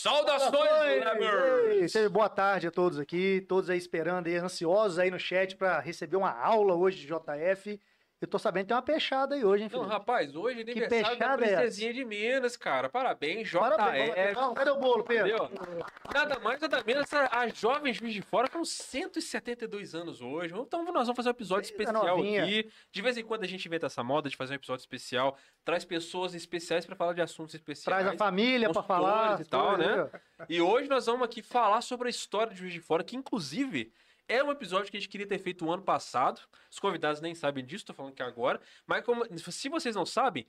Saudações, Labers! Ei, Boa tarde a todos aqui, todos aí esperando aí, ansiosos aí no chat para receber uma aula hoje de JF. Eu tô sabendo que tem uma peixada aí hoje, hein, Não, filho? rapaz, hoje é Que aniversário da peixada é princesinha de Minas, cara. Parabéns, JF. Parabéns, Calma, cadê o bolo, Pedro? Entendeu? Nada mais, nada menos, a, a jovem Juiz de Fora com 172 anos hoje. Então nós vamos fazer um episódio especial novinha. aqui. De vez em quando a gente inventa essa moda de fazer um episódio especial. Traz pessoas especiais para falar de assuntos especiais. Traz a família pra consultores falar. e tal, coisas, né? E hoje nós vamos aqui falar sobre a história de Juiz de Fora, que inclusive é um episódio que a gente queria ter feito o ano passado. Os convidados nem sabem disso, tô falando que agora. Mas como- se vocês não sabem,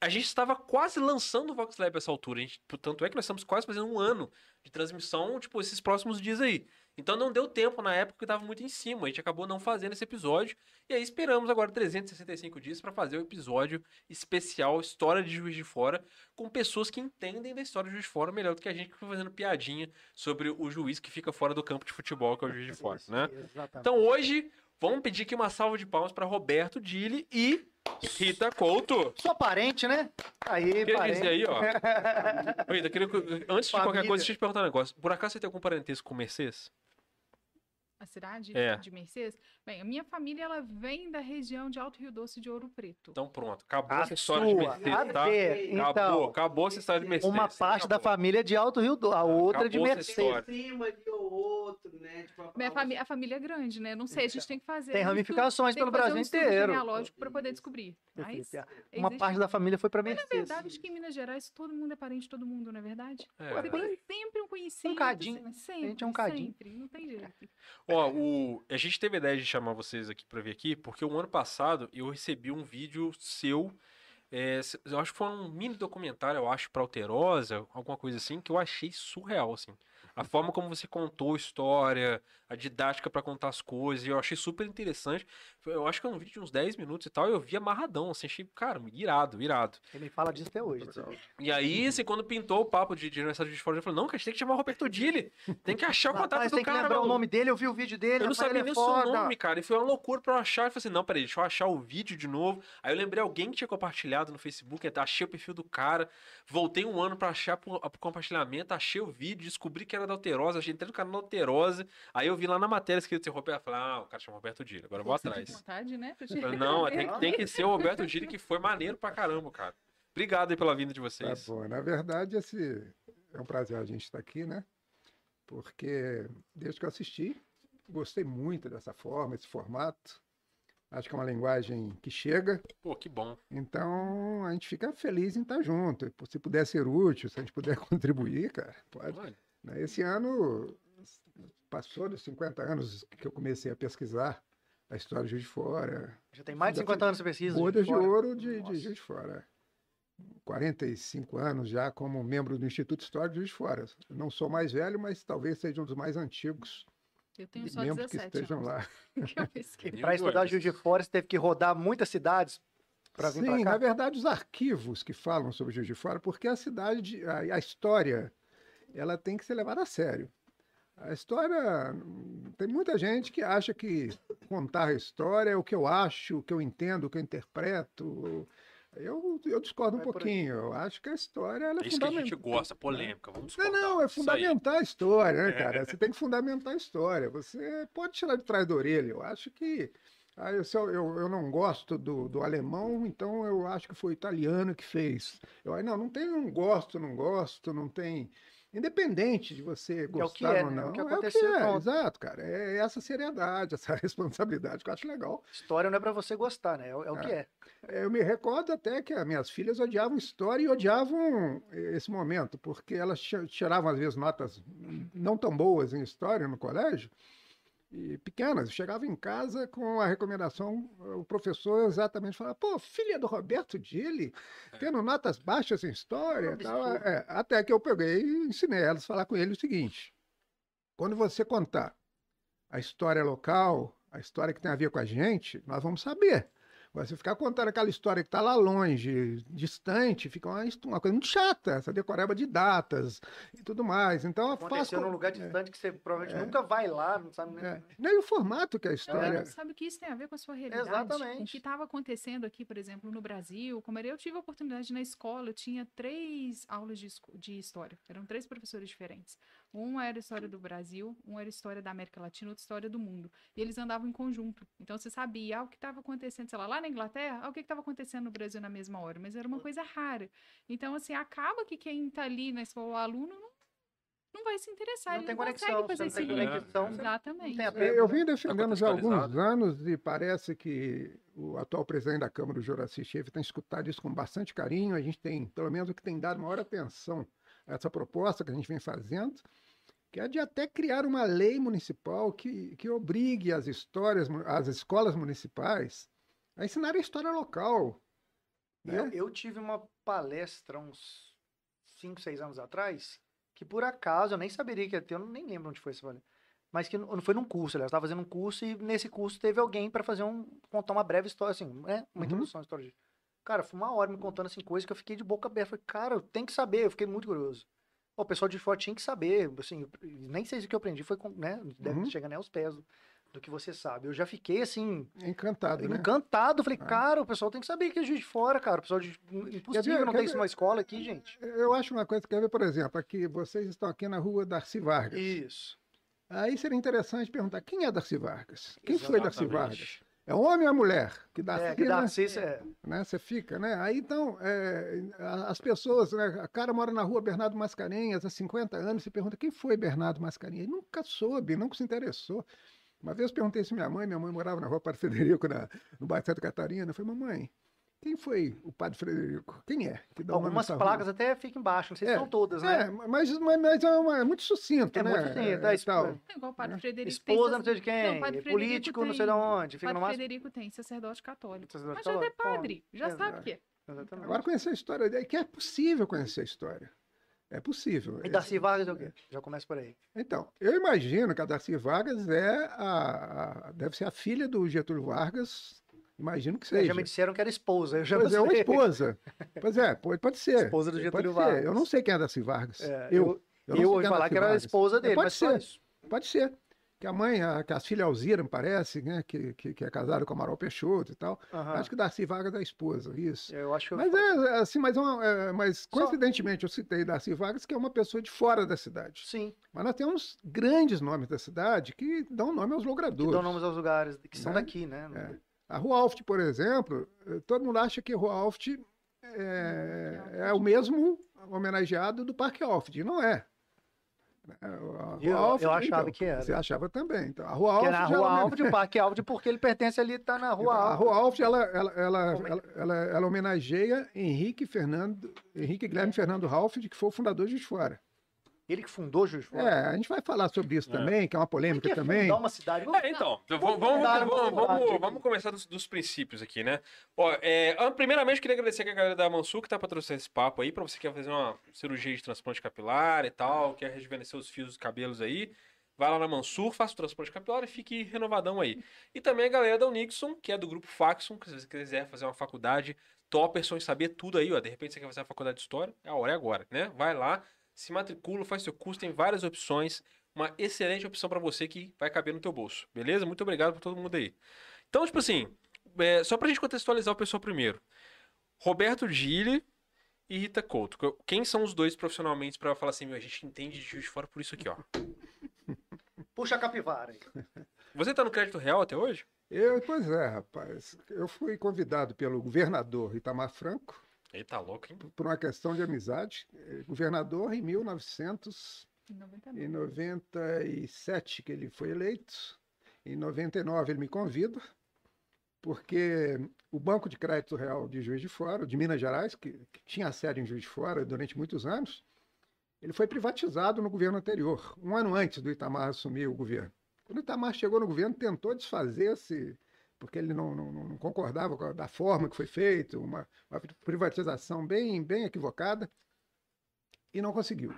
a gente estava quase lançando o Vox Lab essa altura. A gente, tanto é que nós estamos quase fazendo um ano de transmissão, tipo, esses próximos dias aí. Então não deu tempo na época que estava muito em cima. A gente acabou não fazendo esse episódio. E aí esperamos agora 365 dias para fazer o episódio especial História de Juiz de Fora, com pessoas que entendem da história de Juiz de Fora melhor do que a gente que foi fazendo piadinha sobre o juiz que fica fora do campo de futebol, que é o Juiz de Fora, né? Exatamente. Então hoje, vamos pedir aqui uma salva de palmas para Roberto Dili e Rita Couto. Sua parente, né? Aí, Queria parente. dizer aí, ó. Rita, queria que- antes de qualquer Família. coisa, deixa eu te perguntar um negócio. Por acaso você tem algum parentesco com Mercedes? A cidade É. de Mercedes? Bem, a minha família ela vem da região de Alto Rio Doce de Ouro Preto. Então pronto, acabou A essa história de Mercedes, a tá? ver, Acabou, então, acabou essa história de Mercedes. uma parte da acabou. família é de Alto Rio do, a outra de Acabou essa Mercedes. história. cima ou outro, né? Tipo, a- Minha fami a família é grande, né? Não sei, a gente tem que fazer. Tem ramificações pelo tem que fazer Brasil um estudo inteiro. genealógico para poder descobrir. Mas, Uma existe- parte da família foi pra Mas, na Mercedes. verdade, acho que em Minas Gerais todo mundo é parente de todo mundo, não é verdade? É, Você tem sempre um conhecido. Um cadinho. assim, mas Sempre, gente é um cadinho. Sempre, não tem jeito. Ó, o... a gente teve a ideia de chamar vocês aqui pra vir aqui, porque o ano passado eu recebi um vídeo seu. é, eu acho que foi um mini documentário, eu acho, pra Alterosa, alguma coisa assim, que eu achei surreal, assim. A forma como você contou a história, a didática pra contar as coisas, eu achei super interessante. Eu acho que é um vídeo de uns 10 minutos e tal, e eu vi amarradão, assim, achei, cara, irado, irado. Ele me fala disso até hoje. E aí, assim, quando pintou o papo de, de aniversário de fora, eu falei, não, cara, a gente tem que chamar o Roberto Dili. Tem que achar o contato Rapaz, do tem que cara, lembrar o maluco." nome dele, eu vi o vídeo dele. Eu não sabia ele nem é o seu nome, cara. E foi uma loucura pra eu achar. Eu falei assim, não, peraí, deixa eu achar o vídeo de novo. Aí eu lembrei alguém que tinha compartilhado no Facebook, achei o perfil do cara. Voltei um ano pra achar pro, pro compartilhamento, achei o vídeo, descobri que era da Alterosa, entrei no canal da Alterosa. Aí eu vi lá na matéria escrito assim, Roberto, eu falei, ah, o cara chama Roberto Dili, agora eu vou atrás. vontade, né? Eu Não, tem, que- tem que ser o Roberto Dili, que foi maneiro pra caramba, cara. Obrigado aí pela vinda de Tá vocês. bom. Na verdade, esse é um prazer a gente estar aqui, né? Porque desde que eu assisti, gostei muito dessa forma, esse formato. Acho que é uma linguagem que chega, Pô, que bom. então a gente fica feliz em estar junto. Se puder ser útil, se a gente puder contribuir, cara, pode. Olha, né? Esse ano passou dos 50 anos que eu comecei a pesquisar a história de Juiz de Fora, Já tem mais de 50 anos de pesquisa. Bodas de fora. ouro de, de. Juiz de Fora. 45 anos já como membro do Instituto Histórico de Juiz de Fora. Eu Não sou mais velho, mas talvez seja um dos mais antigos Eu tenho só membros que 17 estejam anos. lá. que eu pesquisei. E pra estudar Juiz de Fora, você teve que rodar muitas cidades pra vir Sim, pra na cá. verdade, os arquivos que falam sobre Juiz de Fora, porque a cidade, a, a história, ela tem que ser levada a sério. A história, tem muita gente que acha que contar a história é o que eu acho, o que eu entendo, o que eu interpreto. Eu, eu discordo um Vai aí. pouquinho. Eu acho que a história ela é é isso que a fundamental. gente gosta, polêmica. Vamos Não, discordar. não, é fundamentar a história, né, cara? Você tem que fundamentar a história. Você pode tirar de trás da orelha. Eu acho que. Ah, eu, eu, eu, não gosto do, do alemão, então eu acho que foi o italiano que fez. Eu, aí, não, não tem não gosto, não gosto, não tem. Independente de você é o que gostar é, ou né? não. O que é aconteceu, é, pronto. exato, cara. É essa seriedade, essa responsabilidade que eu acho legal. História não é pra você gostar, né? É, o- é o que é. Eu me recordo até que as minhas filhas odiavam história e odiavam esse momento, porque elas ti- tiravam, às vezes, notas não tão boas em história no colégio, e pequenas. Chegava em casa com a recomendação, o professor exatamente falava: pô, filha do Roberto Dili, tendo notas baixas em história. e tal. É, até que eu peguei e ensinei elas a falar com ele o seguinte: quando você contar a história local, a história que tem a ver com a gente, nós vamos saber. Você ficar contando aquela história que está lá longe, distante, fica uma, uma, coisa muito chata, essa decoreba de datas e tudo mais. Então, Aconteceu faz... num lugar distante é, que você provavelmente é, nunca vai lá, não sabe nem. É. Nem o formato que é a história. Não, sabe que isso tem a ver com a sua realidade. Exatamente. O que estava acontecendo aqui, por exemplo, no Brasil, como era, eu tive a oportunidade na escola, eu tinha três aulas de, de história. Eram três professores diferentes. Um era história do Brasil, um era história da América Latina, outro história do mundo. E eles andavam em conjunto. Então você sabia ah, o que estava acontecendo, sei lá, lá na Inglaterra, ah, o que estava acontecendo no Brasil na mesma hora. Mas era uma coisa rara. Então, assim, acaba que quem está ali na escola, o aluno, não não vai se interessar. Não ele tem não conexão. fazer não tem conexão. Exatamente. Eu vim defendendo já há alguns anos e parece que o atual presidente da Câmara, o Juraci Chefe, tem escutado isso com bastante carinho. A gente tem, pelo menos, o que tem dado maior atenção essa proposta que a gente vem fazendo que é de até criar uma lei municipal que, que obrigue as histórias, as escolas municipais a ensinar a história local. Né? Eu, eu tive uma palestra uns 5, 6 anos atrás, que por acaso, eu nem saberia que ia ter, eu nem lembro onde foi essa palestra, mas que não foi num curso, eu estava fazendo um curso e nesse curso teve alguém para fazer um, contar uma breve história, assim, né, uma uhum. introdução à história de... Cara, foi uma hora me contando assim coisas que eu fiquei de boca aberta. Falei, cara, eu tenho que saber, eu fiquei muito curioso o pessoal de fora tinha que saber, assim, nem sei se o que eu aprendi foi, com, né, deve uhum. chegar nem aos pés do, do, que você sabe. Eu já fiquei, assim... Encantado, né? Encantado. Falei, ah. cara, o pessoal tem que saber que é Juiz de Fora, cara. O pessoal de... Impossível não ter isso numa escola aqui, gente. Eu acho uma coisa, quer ver, por exemplo, aqui, vocês estão aqui na rua Darcy Vargas. Isso. Aí seria interessante perguntar, quem é Darcy Vargas? Quem Exatamente. foi Darcy Vargas? É homem ou é mulher? Que dá é, que dá né? é. né? Você fica, né? Aí então, é, as pessoas, né? A cara mora na rua Bernardo Mascarenhas há 50 anos, se pergunta quem foi Bernardo Mascarenhas? Ele nunca soube, nunca se interessou. Uma vez eu perguntei se minha mãe, minha mãe morava na rua Padre Federico, na, no bairro Santa Catarina. Eu falei, mamãe, quem foi o padre Frederico? Quem é? Algumas placas rua? até ficam embaixo, não sei se é, são todas, né? É, mas, mas, mas é, uma, é, muito sucinto, é né? Muito sucinto, é, tal. É igual o padre é. Frederico. Esposa não sei de quem, não, político tem, não sei de onde. Fica padre Frederico tem, sacerdote católico. Sacerdote mas já é padre, já sabe o que é. Exatamente. Agora conhecer a história, que é possível conhecer a história. É possível. E Darcy Vargas é o quê? Já começa por aí. Então, eu imagino que a Darcy Vargas é a, a deve ser a filha do Getúlio Vargas, Imagino que seja. Já me disseram que era esposa. Eu já pois é, uma esposa. Pois é, pode, pode ser. Esposa do Getúlio Vargas. Eu não sei quem é Darcy Vargas. É, eu, eu, eu ouvi falar que era a esposa dele, pode mas ser. Pode ser. Que a mãe, a, que a filha Alzira, me parece, né? Que, que, que é casada com Amaral Peixoto e tal. Uhum. Acho que Darcy Vargas é a esposa, isso. Eu acho que mas é assim, mas, é uma, é, mas coincidentemente Só... eu citei Darcy Vargas, que é uma pessoa de fora da cidade. Sim. Mas nós temos grandes nomes da cidade que dão nome aos logradores. Que dão nomes aos lugares que são né? daqui, né? É. A Rua Alft, por exemplo, eh, todo mundo acha que a Rua Alft é, é o mesmo homenageado do Parque Alft. Não é. Eu, Alft, eu, achava então, que era. Você achava também. Então, a Rua Alft. Que na Rua Alft, o Parque Alft, porque ele pertence ali, está na Rua Alft. A Rua Alft, ela, ela, ela, ela, ela, homenageia Henrique Fernando, Henrique Guilherme Fernando Ralph, que foi o fundador de Fora. Ele que fundou Juiz de Fora. É, a gente vai falar sobre isso é. também, que é uma polêmica que é também. Fundar uma cidade. Vamos, é, então, vamos, vamos, vamos, vamos, vamos começar dos, dos, princípios aqui, né? Ó, é, primeiramente, queria agradecer a galera da Mansu que tá patrocinando esse papo aí, pra você que quer fazer uma cirurgia de transplante capilar e tal, quer rejuvenescer os fios dos cabelos aí. Vai lá na Mansur, faça o transplante capilar e fique renovadão aí. E também a galera da Unixon, que é do grupo Faxon, que se você quiser fazer uma faculdade topperson e saber tudo aí, ó. De repente você quer fazer uma faculdade de história, é a hora é agora, né? Vai lá, se matricula, faz seu curso, tem várias opções. Uma excelente opção para você que vai caber no teu bolso. Beleza? Muito obrigado por todo mundo aí. Então, tipo assim, é, só pra gente contextualizar o pessoal primeiro. Roberto Gille e Rita Couto. Quem são os dois profissionalmente para falar assim, meu, a gente entende de Juiz de Fora por isso aqui, ó. Puxa a capivara aí. Você tá no crédito real até hoje? Eu, pois é, rapaz. Eu fui convidado pelo governador Itamar Franco ele tá louco, hein? Por uma questão de amizade. Eh, governador em 1997 que ele foi eleito. Em 99 ele me convida, porque o Banco de Crédito Real de Juiz de Fora, de Minas Gerais, que, que tinha sede em Juiz de Fora durante muitos anos, ele foi privatizado no governo anterior, um ano antes do Itamar assumir o governo. Quando o Itamar chegou no governo, tentou desfazer esse, porque ele não, não, não concordava com a, da forma que foi feito, uma, uma, privatização bem, bem equivocada, e não conseguiu.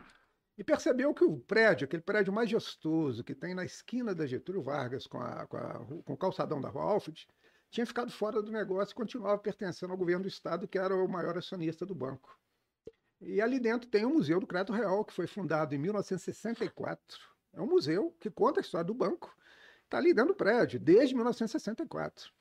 E percebeu que o prédio, aquele prédio majestoso que tem na esquina da Getúlio Vargas com, a, com, a, com o calçadão da Rua Alfred, tinha ficado fora do negócio e continuava pertencendo ao governo do estado, que era o maior acionista do banco. E ali dentro tem o Museu do Crédito Real, que foi fundado em 1964. É um museu que conta a história do banco. Está ali dentro do prédio, desde 1964.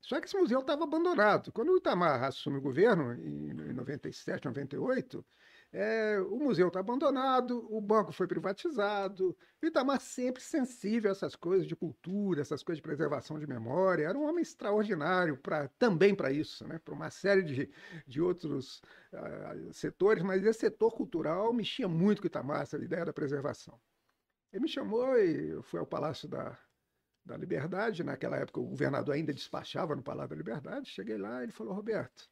Só que esse museu estava abandonado. Quando o Itamar assume o governo, em 97, 98, é, o museu está abandonado, o banco foi privatizado. O Itamar sempre sensível a essas coisas de cultura, essas coisas de preservação de memória. Era um homem extraordinário pra, também para isso, né? para uma série de, de outros uh, setores, mas esse setor cultural mexia muito com o Itamar, essa ideia da preservação. Ele me chamou e eu fui ao Palácio da, da Liberdade. Naquela época, o governador ainda despachava no Palácio da Liberdade. Cheguei lá e ele falou: Roberto,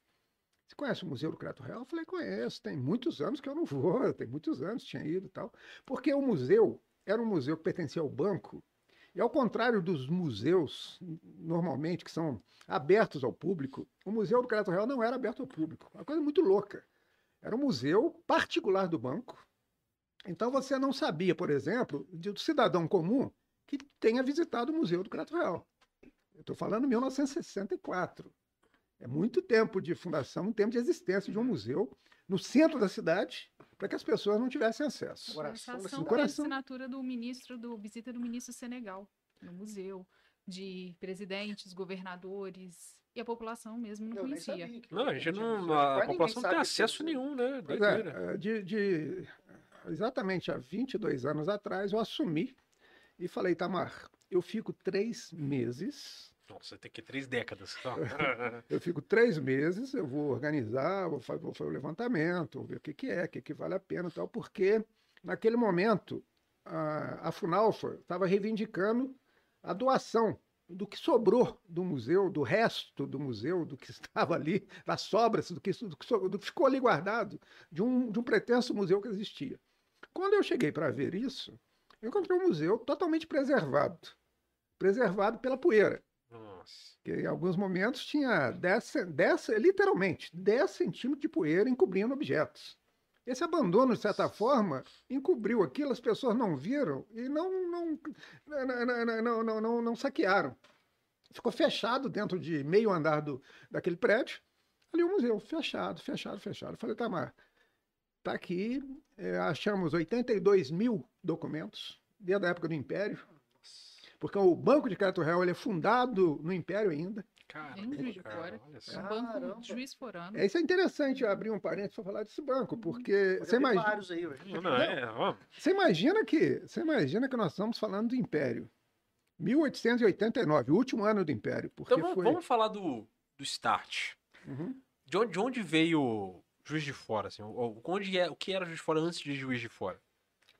você conhece o Museu do Crédito Real? Eu falei: conheço, tem muitos anos que eu não vou, tem muitos anos tinha ido e tal. Porque o museu era um museu que pertencia ao banco. E ao contrário dos museus, normalmente, que são abertos ao público, o Museu do Crédito Real não era aberto ao público. Uma coisa muito louca. Era um museu particular do banco. Então você não sabia, por exemplo, do cidadão comum que tenha visitado o Museu do Crédito Real. Eu estou falando 1964. É muito tempo de fundação, um tempo de existência de um museu no centro da cidade para que as pessoas não tivessem acesso. Coração, no coração. assinatura do ministro, do visita do ministro Senegal no museu, de presidentes, governadores e a população mesmo não eu conhecia. Não, a gente não, a, a população não tem acesso nenhum, né? É, de, de, exatamente há 22 anos atrás, eu assumi e falei, Tamar, eu fico três meses. Nossa, tem que três décadas. eu fico três meses, eu vou organizar, vou fazer, vou fazer o levantamento, vou ver o que, que é, o que, que vale a pena e tal, porque naquele momento a, a Funalfa estava reivindicando a doação do que sobrou do museu, do resto do museu, do que estava ali, das sobras, do que, do que, do que ficou ali guardado, de um, de um pretenso museu que existia. Quando eu cheguei para ver isso, eu encontrei um museu totalmente preservado. Preservado pela poeira. Nossa. Que em alguns momentos tinha 10, 10 literalmente, 10 centímetros de poeira encobrindo objetos. Esse abandono, de certa forma, encobriu aquilo, as pessoas não viram e não, não, não, não, não, não saquearam. Ficou fechado dentro de meio andar do, daquele prédio. Ali o museu, fechado, fechado, fechado. Eu falei, Tamar, Está aqui, achamos 82 mil documentos, desde a época do Império, porque o Banco de Crédito Real ele é fundado no Império ainda. Caramba, Juiz de Fora. Um banco de Juiz Forano. É, isso é interessante abrir um parênteses para falar desse banco, uhum. porque você imagina. Aí, não, não, é, você imagina que você imagina que nós estamos falando do Império. 1889, o último ano do Império. Porque então foi... vamos falar do, do start. Uhum. De, onde, de onde veio Juiz de Fora, assim, onde é, o que era Juiz de Fora antes de Juiz de Fora?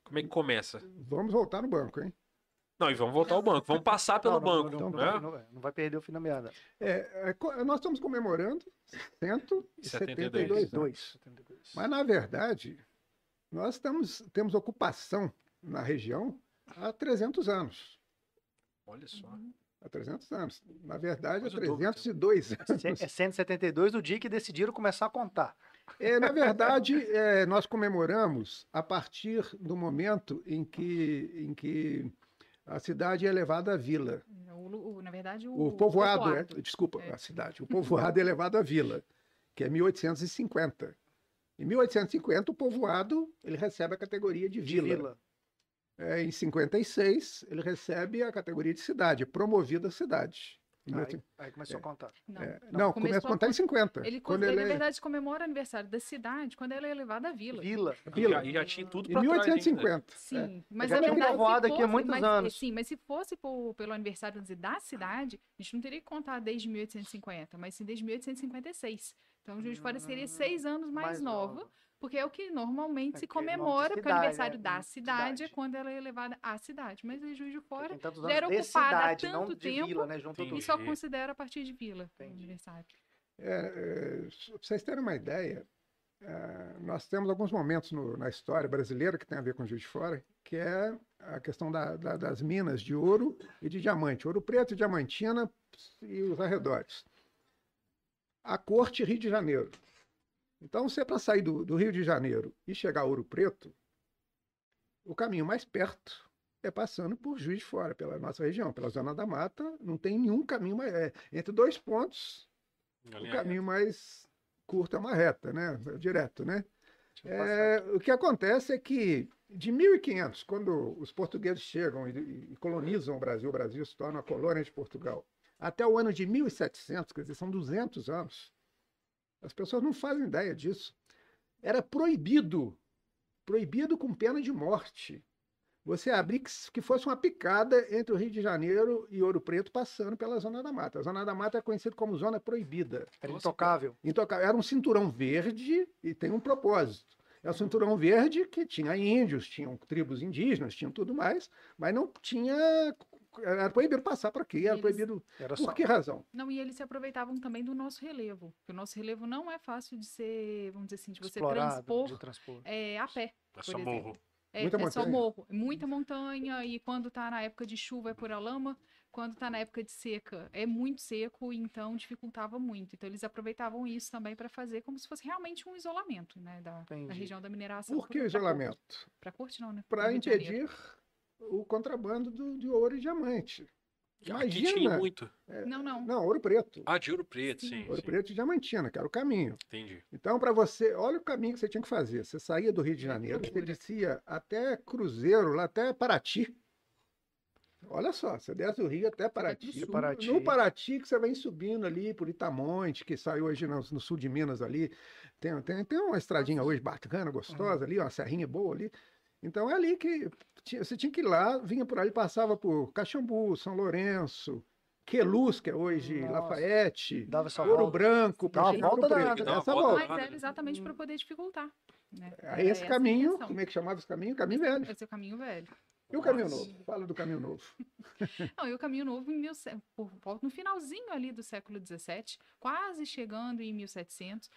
Como é que começa? Vamos voltar no banco, hein? Não, e vamos voltar ao banco. Vamos passar pelo não, não, banco. Não, né? não, não, vai perder o fim da meada. É, é, nós estamos comemorando 172 anos. Mas, na verdade, nós estamos, temos ocupação na região há 300 anos. Olha só. Há 300 anos. Na verdade, há 302 anos. É 172 o dia que decidiram começar a contar. É, na verdade, é, nós comemoramos a partir do momento em que, em que a cidade é levada à vila. O, o, na verdade, o, o povoado, povoado. É, desculpa, é. a cidade. O povoado é levado à vila, que é 1850. Em 1850, o povoado ele recebe a categoria de vila. De vila. É, em 56, ele recebe a categoria de cidade, promovida cidade. Aí, aí, começou é. a contar. Não, é. não começa a contar em 50. Ele, quando ele, ele, na verdade, comemora o aniversário da cidade quando ela é levada à vila. Vila. vila. E já, tinha tudo para Em 1850. Sim, é. mas já tinha povoado aqui há muitos mas, anos. Sim, mas se fosse por, pelo aniversário da cidade, a gente não teria que contar desde 1850, mas sim desde 1856. Então, o Juiz de Fora seria seis anos mais, mais novo. novo porque é o que normalmente é se comemora, porque o aniversário é, da cidade, cidade, é quando ela é levada à cidade. Mas em Juiz de Fora já era ocupada cidade, há tanto tempo vila, né? e só considera a partir de vila o aniversário. É, é, para vocês terem uma ideia, é, nós temos alguns momentos no, na história brasileira que tem a ver com Juiz de Fora, que é a questão da, da, das minas de ouro e de diamante, ouro preto, diamantina e os arredores. A corte Rio de Janeiro então, se é para sair do, do, Rio de Janeiro e chegar a Ouro Preto, o caminho mais perto é passando por Juiz de Fora, pela nossa região, pela Zona da Mata, não tem nenhum caminho mais. É, entre dois pontos, o caminho mais curto é uma reta, né? É direto, né? É, o que acontece é que de 1500, quando os portugueses chegam e, e, colonizam o Brasil, o Brasil se torna a colônia de Portugal, até o ano de 1700, quer dizer, são 200 anos, as pessoas não fazem ideia disso. Era proibido, proibido com pena de morte, você abrir que, que fosse uma picada entre o Rio de Janeiro e Ouro Preto, passando pela Zona da Mata. A Zona da Mata é conhecida como Zona Proibida. Era intocável. intocável. Era um cinturão verde e tem um propósito. É o cinturão verde que tinha índios, tinham tribos indígenas, tinham tudo mais, mas não tinha era proibido passar por aqui, era eles... proibido. Era por só... que razão? Não, e eles se aproveitavam também do nosso relevo. Porque o nosso relevo não é fácil de ser, vamos dizer assim, de você Explorado, transpor, de transpor. É, a pé. É só morro. É, muita é só morro, muita montanha, e quando tá na época de chuva é por a lama, quando tá na época de seca é muito seco, então dificultava muito. Então eles aproveitavam isso também para fazer como se fosse realmente um isolamento, né, da, da região da mineração. Por que o isolamento? Para corte não, né? Para impedir o contrabando do, de ouro e diamante. Imagina. Aqui tinha muito. É, não, não. Não, ouro preto. Ah, de ouro preto, sim. Ouro sim. preto e diamantina, que era o caminho. Entendi. Então, para você, olha o caminho que você tinha que fazer. Você saía do Rio de Janeiro, você descia até Cruzeiro, lá até Paraty. Olha só, você desce do Rio até Paraty. Paraty. No Paraty, que você vem subindo ali por Itamonte, que saiu hoje no, no sul de Minas ali. Tem, tem, tem uma estradinha hoje bacana, gostosa uhum. ali, uma serrinha boa ali. Então é ali que tinha, você tinha que ir lá, vinha por ali, passava por Caxambu, São Lourenço, Queluz, que é hoje Nossa. Lafayette, Dava essa Ouro volta. Branco, Dava a volta danada. Dava essa volta. Mas era exatamente para poder dificultar. Né? Aí esse caminho, como é que chamava esse caminho? Caminho velho. Esse é o caminho velho. E o caminho novo? Fala do caminho novo. Não, e o caminho novo em mil, por, no finalzinho ali do século XVII, quase chegando em 1700,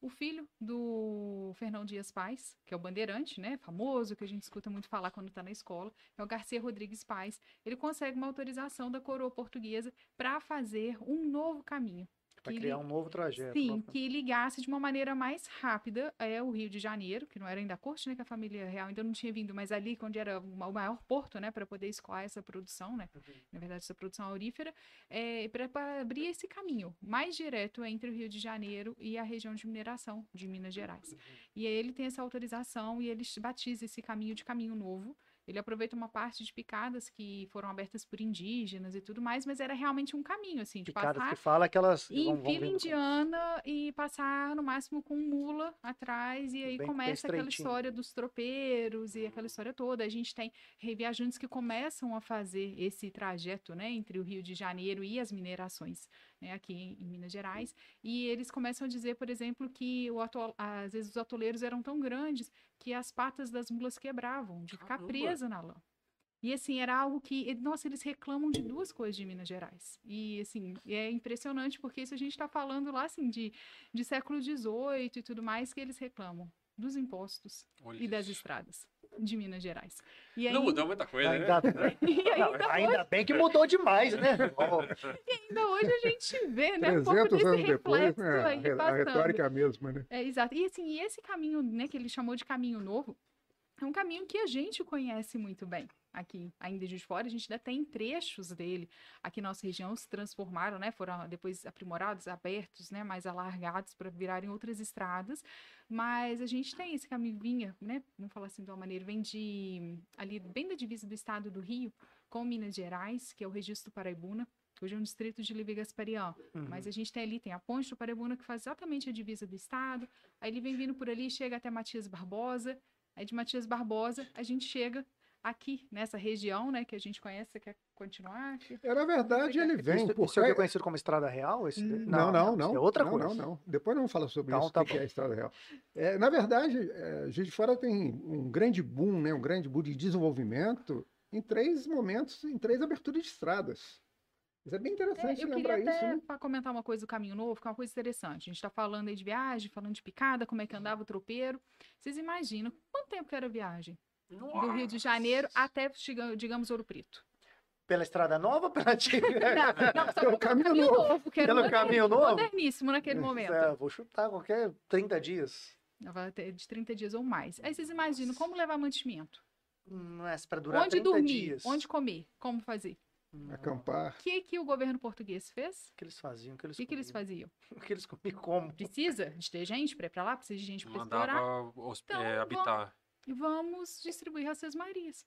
o filho do Fernão Dias Paz, que é o bandeirante, né, famoso, que a gente escuta muito falar quando está na escola, é o Garcia Rodrigues Paz. Ele consegue uma autorização da coroa portuguesa para fazer um novo caminho. Para criar um novo trajeto. Sim, que ligasse de uma maneira mais rápida é o Rio de Janeiro, que não era ainda a corte, né, que a família real ainda não tinha vindo, mas ali onde era o maior porto, né, para poder escoar essa produção, né, uhum. na verdade essa produção aurífera, é, para abrir esse caminho mais direto entre o Rio de Janeiro e a região de mineração de Minas Gerais. Uhum. E aí ele tem essa autorização e ele batiza esse caminho de caminho novo, ele aproveita uma parte de picadas que foram abertas por indígenas e tudo mais, mas era realmente um caminho, assim, de picadas passar que fala aquelas em vão, fila indiana e passar no máximo com mula atrás e aí bem, começa bem aquela história dos tropeiros e aquela história toda. A gente tem viajantes que começam a fazer esse trajeto, né, entre o Rio de Janeiro e as minerações né, aqui em, Minas Gerais, e eles começam a dizer, por exemplo, que o atol, às vezes os atoleiros eram tão grandes que as patas das mulas quebravam, de ficar presa na lã. E assim, era algo que, nossa, eles reclamam de duas coisas de Minas Gerais. E assim, é impressionante, porque isso a gente está falando lá assim de, de século XVIII e tudo mais que eles reclamam dos impostos Olha e das estradas de Minas Gerais. E aí... Não mudou muita coisa, ainda, né? ainda, ainda bem que mudou demais, né? e ainda hoje a gente vê, né? 300 um anos depois, né? a, a retórica é a mesma, né? É, exato. E assim, esse caminho, né, que ele chamou de caminho novo, é um caminho que a gente conhece muito bem aqui, ainda de fora, a gente ainda tem trechos dele aqui na nossa região se transformaram, né? Foram depois aprimorados, abertos, né? Mais alargados para virarem outras estradas, mas a gente tem esse caminho vinha, né? Vamos falar assim de uma maneira, vem de ali bem da divisa do estado do Rio com Minas Gerais, que é o Registro Paraibuna, Hoje é um distrito de Livre Gasparian, uhum. mas a gente tem ali, tem a Ponte do Paraibuna, que faz exatamente a divisa do estado. Aí ele vem vindo por ali, chega até Matias Barbosa. Aí de Matias Barbosa, a gente chega aqui nessa região, né, que a gente conhece, você quer continuar? Aqui? É, na verdade, ele vem isso, por... Isso é conhecido como Estrada Real? Esse... Hum, não, não, não. É outra não, coisa. Não, não, Depois não fala sobre então, isso, tá o que é a Estrada Real. É, na verdade, é, Juiz de Fora tem um grande boom, né, um grande boom de desenvolvimento em três momentos, em três aberturas de estradas. Isso é bem interessante é, eu lembrar queria isso. Até né? para comentar uma coisa do caminho novo, que é uma coisa interessante. A gente está falando aí de viagem, falando de picada, como é que andava o tropeiro. Vocês imaginam quanto tempo que era a viagem? Nossa. Do Rio de Janeiro até, digamos, Ouro Preto. Pela Estrada Nova ou pela antiga? Não, não, só Pelo caminho novo. novo que era Pelo caminho novo? moderníssimo naquele momento. É, vou chutar qualquer 30 dias. De 30 dias ou mais. Aí vocês imaginam como levar mantimento? Mas para durar Onde 30 dormir? dias. Onde comer? Como fazer? Hum, Acampar. O que, que o governo português fez? O que eles faziam? O que eles que, que eles faziam? O que eles comiam como? Precisa de ter gente para ir pra lá? Precisa de gente para explorar? Mandava Então, é, habitar. Vamos distribuir as Seis Marias.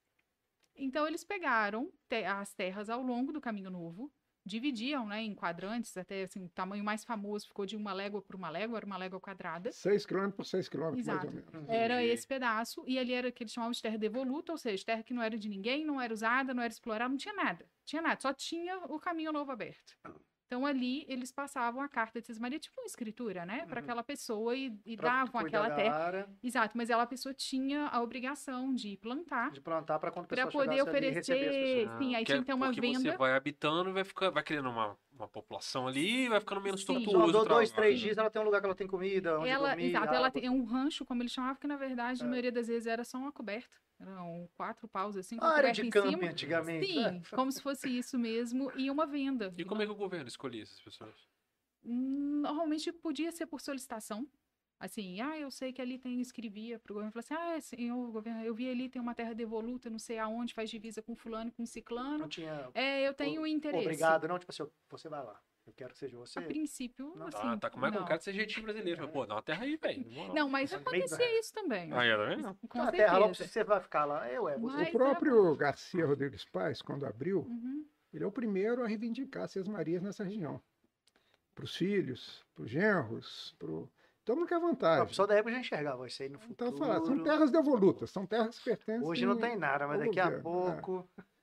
Então eles pegaram te- as terras ao longo do Caminho Novo, dividiam né, em quadrantes, até assim, o tamanho mais famoso ficou de uma légua por uma légua, era uma légua quadrada. 6 quilômetros por 6 quilômetros, mais ou Exato. menos. Era esse pedaço, e ali era o que eles chamavam de terra devoluta, ou seja, terra que não era de ninguém, não era usada, não era explorada, não tinha nada. Tinha nada, só tinha o caminho novo aberto. Então ali eles passavam a carta de Cismaria, tipo uma escritura, né? Para Uhum. aquela pessoa e, e davam aquela da terra. área, Exato, mas ela a pessoa tinha a obrigação de plantar de plantar para quando o para pessoal poder ali oferecer. pessoas. Sim, aí que tinha é que ter uma venda. Você vai habitando e vai, ficar, vai criando uma, uma população ali e vai ficando menos Sim. tortuoso. Andou dois, três dias, ela tem um lugar que ela tem comida, onde Ela, dormir, exato, ela água. tem um rancho, como ele chamava, que na verdade, É. a maioria das vezes era só uma coberta. Eram quatro paus assim, com área coberta de em camping cima. antigamente. Sim, né? como se fosse isso mesmo, e uma venda. E como é que o governo escolhia essas pessoas? Normalmente podia ser por solicitação. Assim, ah, eu sei que ali tem, escrevia pro governo, falou assim, ah, senhor governo, eu vi ali tem uma terra devoluta, não sei aonde, faz divisa com fulano, com ciclano. Não tinha É, eu tenho interesse. obrigado, não. Tipo assim, você vai lá. Eu quero que seja você. A princípio, Não. assim, ah, tá com mais com não. cara de ser jeitinho brasileiro. Pô, dá uma terra aí, velho. Não, mas é acontecia velho. isso também. Aí, tá vendo? Com a terra lá, você vai ficar lá. Eu, é, você. O próprio Garcia Rodrigues Paz, quando abriu, Uhum. ele é o primeiro a reivindicar as Seis Marias nessa região. Para os filhos, para os genros, para Todo mundo quer A vantagem. pessoa da época já enxergava isso aí no futuro. Então, falar, são terras devolutas, são terras que pertencem. Hoje não tem nada, mas daqui a pouco. Então, você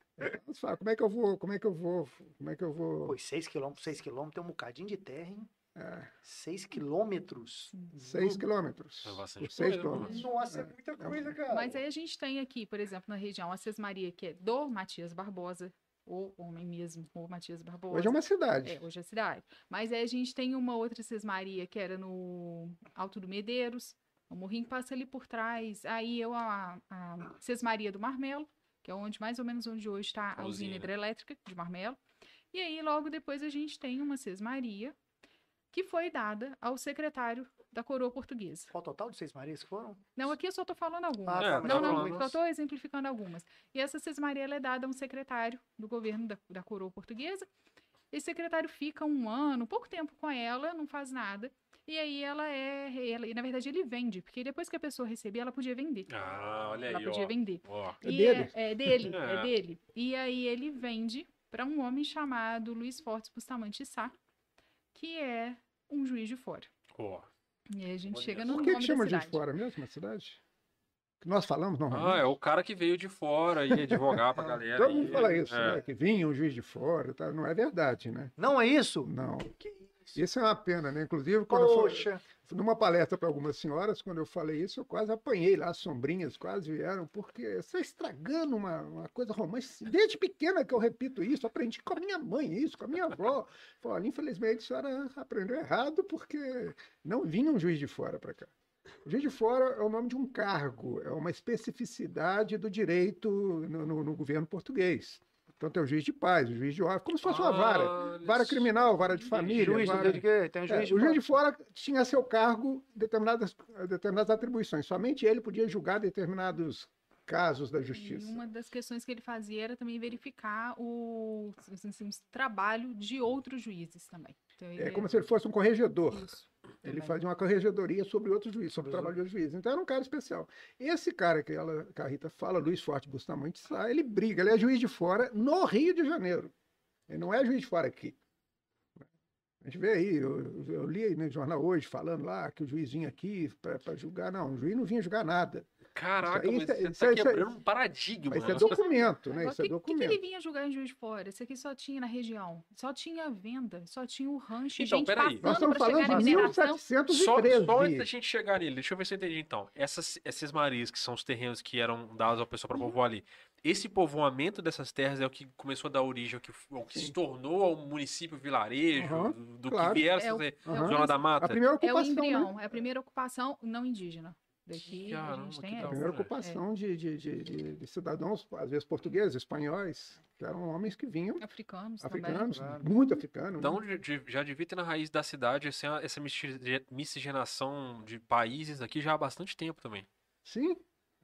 fala, como é que eu vou, como é que eu vou, como é que eu vou. Pô, 6 quilômetros, 6 quilômetros tem um bocadinho de terra, hein? É, 6 quilômetros. seis quilômetros. É bastante por seis coisa, quilômetros. Nossa, é muita coisa, cara. Mas aí a gente tem aqui, por exemplo, na região, a Sesmaria, que é do Matias Barbosa, o homem mesmo, o Matias Barbosa. Hoje é uma cidade. É, hoje é cidade. Mas aí a gente tem uma outra Sesmaria que era no Alto do Medeiros, o morrinho passa ali por trás. Aí eu, a, a Sesmaria do Marmelo, que é onde mais ou menos onde hoje está a usina usina. hidrelétrica de Marmelo. E aí logo depois a gente tem uma Sesmaria que foi dada ao secretário da coroa portuguesa. Qual o total de seis marias que foram? Não, aqui eu só estou falando algumas. Ah, É, tá, Não, tá não, só estou exemplificando algumas. E essa Sesmaria ela é dada a um secretário do governo da, da coroa portuguesa. Esse secretário fica um ano, pouco tempo com ela, não faz nada. E aí ela é. Ela, e na verdade ele vende, porque depois que a pessoa recebia, ela podia vender. Ah, olha ela aí, podia ó. vender. Ó. É dele? É, é dele, é. É. dele. E aí ele vende para um homem chamado Luiz Fortes Bustamante Sá, que é um juiz de fora. Ó. E aí a gente Olha chega no Por que, nome que chama da de cidade. fora mesmo a cidade? Que nós falamos normalmente. Ah, é o cara que veio de fora e advogar pra galera. Todo mundo fala isso, É. né? Que vinha um juiz de fora, tá? não é verdade, né? Não é isso? Não. Que isso? Isso é uma pena, né? Inclusive, quando eu fui Poxa. numa palestra para algumas senhoras, quando eu falei isso, eu quase apanhei lá, as sombrinhas quase vieram, porque você está estragando uma, uma coisa romântica. Desde pequena que eu repito isso, aprendi com a minha mãe isso, com a minha avó. Falei, infelizmente a senhora aprendeu errado, porque não vinha um juiz de fora para cá. O juiz de fora é o nome de um cargo, é uma especificidade do direito no, no- no governo português. Então tem o juiz de paz, o juiz de ordem, como se fosse uma vara. Vara criminal, vara de família. Juiz, vara... de quê? Tem um É, juiz de o juiz de fora tinha a seu cargo determinadas, determinadas atribuições. Somente ele podia julgar determinados casos da E justiça. uma das questões que ele fazia era também verificar o assim, assim, o trabalho de outros juízes também. Então, É como se ele fosse um corregedor. Isso, Ele fazia uma corregedoria sobre outros juízes, sobre o os trabalho dos juízes. Então era um cara especial. Esse cara que, ela, que a Rita fala, Luiz Forte Bustamante ele briga, ele é juiz de fora no Rio de Janeiro. Ele não é juiz de fora aqui. A gente vê aí, eu, eu li aí no jornal hoje falando lá que o juiz vinha aqui para julgar. Não, o juiz não vinha julgar nada. Caraca, Isso mas aí- você isso tá aí- isso quebrando um paradigma. Isso é né? documento, né? Isso é o que, que, que documento. ele vinha julgar em Juiz de Fora? Isso aqui só tinha na região. Só tinha venda, só tinha o rancho. e Então, gente peraí. passando Nós estamos falando de mineração. 1713. Só, só antes da gente chegar nele, deixa eu ver se eu entendi então. Essas, essas marias, que são os terrenos que eram dados ao pessoal para Uhum. povoar ali, esse povoamento dessas terras é o que começou a dar origem ao que, ao que se tornou ao município vilarejo, Aham, do, do claro. que vier É o- Aham. zona da A mata. primeira É o ocupação, né? embrião, é a primeira ocupação não indígena. Daqui a Caramba, gente que tem da A essa. primeira ocupação de, de, de, de- de cidadãos, às vezes portugueses, espanhóis, que eram homens que vinham, Africanos, africanos, claro. muito africanos. Então né? já devia ter na raiz da cidade essa, essa misci- miscigenação de países aqui já há bastante tempo também. Sim,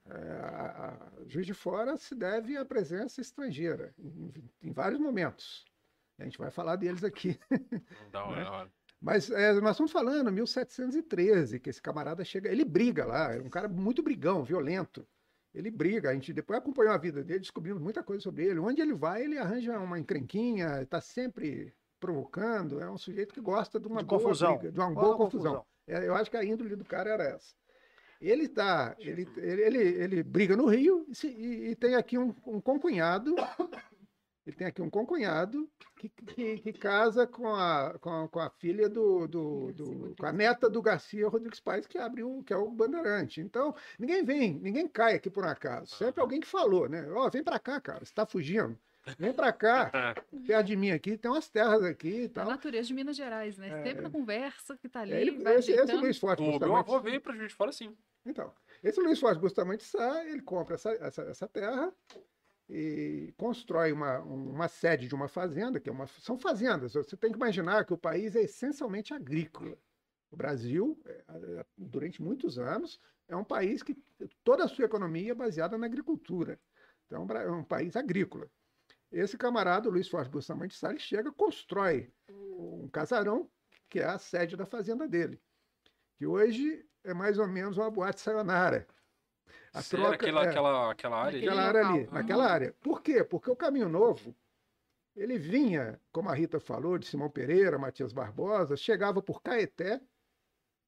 É, a, a Juiz de Fora se deve à presença estrangeira, em, em vários momentos. A gente vai falar deles aqui. Da hora, Né? da hora. Mas é, nós estamos falando 1713, que esse camarada chega, ele briga lá, é um cara muito brigão, violento. Ele briga, a gente depois acompanhou a vida dele, descobrimos muita coisa sobre ele. Onde ele vai, ele arranja uma encrenquinha, está sempre provocando, é um sujeito que gosta de uma De boa confusão. briga, de uma Qual boa a confusão. É, eu acho que a índole do cara era essa. Ele tá, ele, ele, ele, ele briga no Rio e, se- e- e tem aqui um, um concunhado, ele tem aqui um concunhado que, que, que casa com a, com a, com a filha do, do, do- com a neta do Garcia Rodrigues Paes, que abre o, que é o Bandeirante. Então, ninguém vem, ninguém cai aqui por um acaso. Sempre alguém que falou, né? Ó, vem pra cá, cara, você tá fugindo. Vem pra cá, perto de mim aqui, tem umas terras aqui e A tal. natureza de Minas Gerais, né? É. Sempre na conversa que tá ali. É, ele- vai esse, esse. Luiz Forte O meu avô veio pra Juiz de Fora, sim. Então, esse Luiz Forte Bustamante Sá, ele compra essa, essa, essa terra e constrói uma, uma sede de uma fazenda, que é uma, são fazendas. Você tem que imaginar que o país é essencialmente agrícola. O Brasil, é, é, durante muitos anos, é um país que toda a sua economia é baseada na agricultura. Então, é um país agrícola. Esse camarada, Luiz Forte Bustamante Sá, ele chega, constrói um casarão, que é a sede da fazenda dele, que hoje é mais ou menos uma boate sayonara. A troca aquela, é, aquela, aquela área Aquele área ali, local. naquela área. Por quê? Porque o Caminho Novo, ele vinha, como a Rita falou, de Simão Pereira, Matias Barbosa, chegava por Caeté,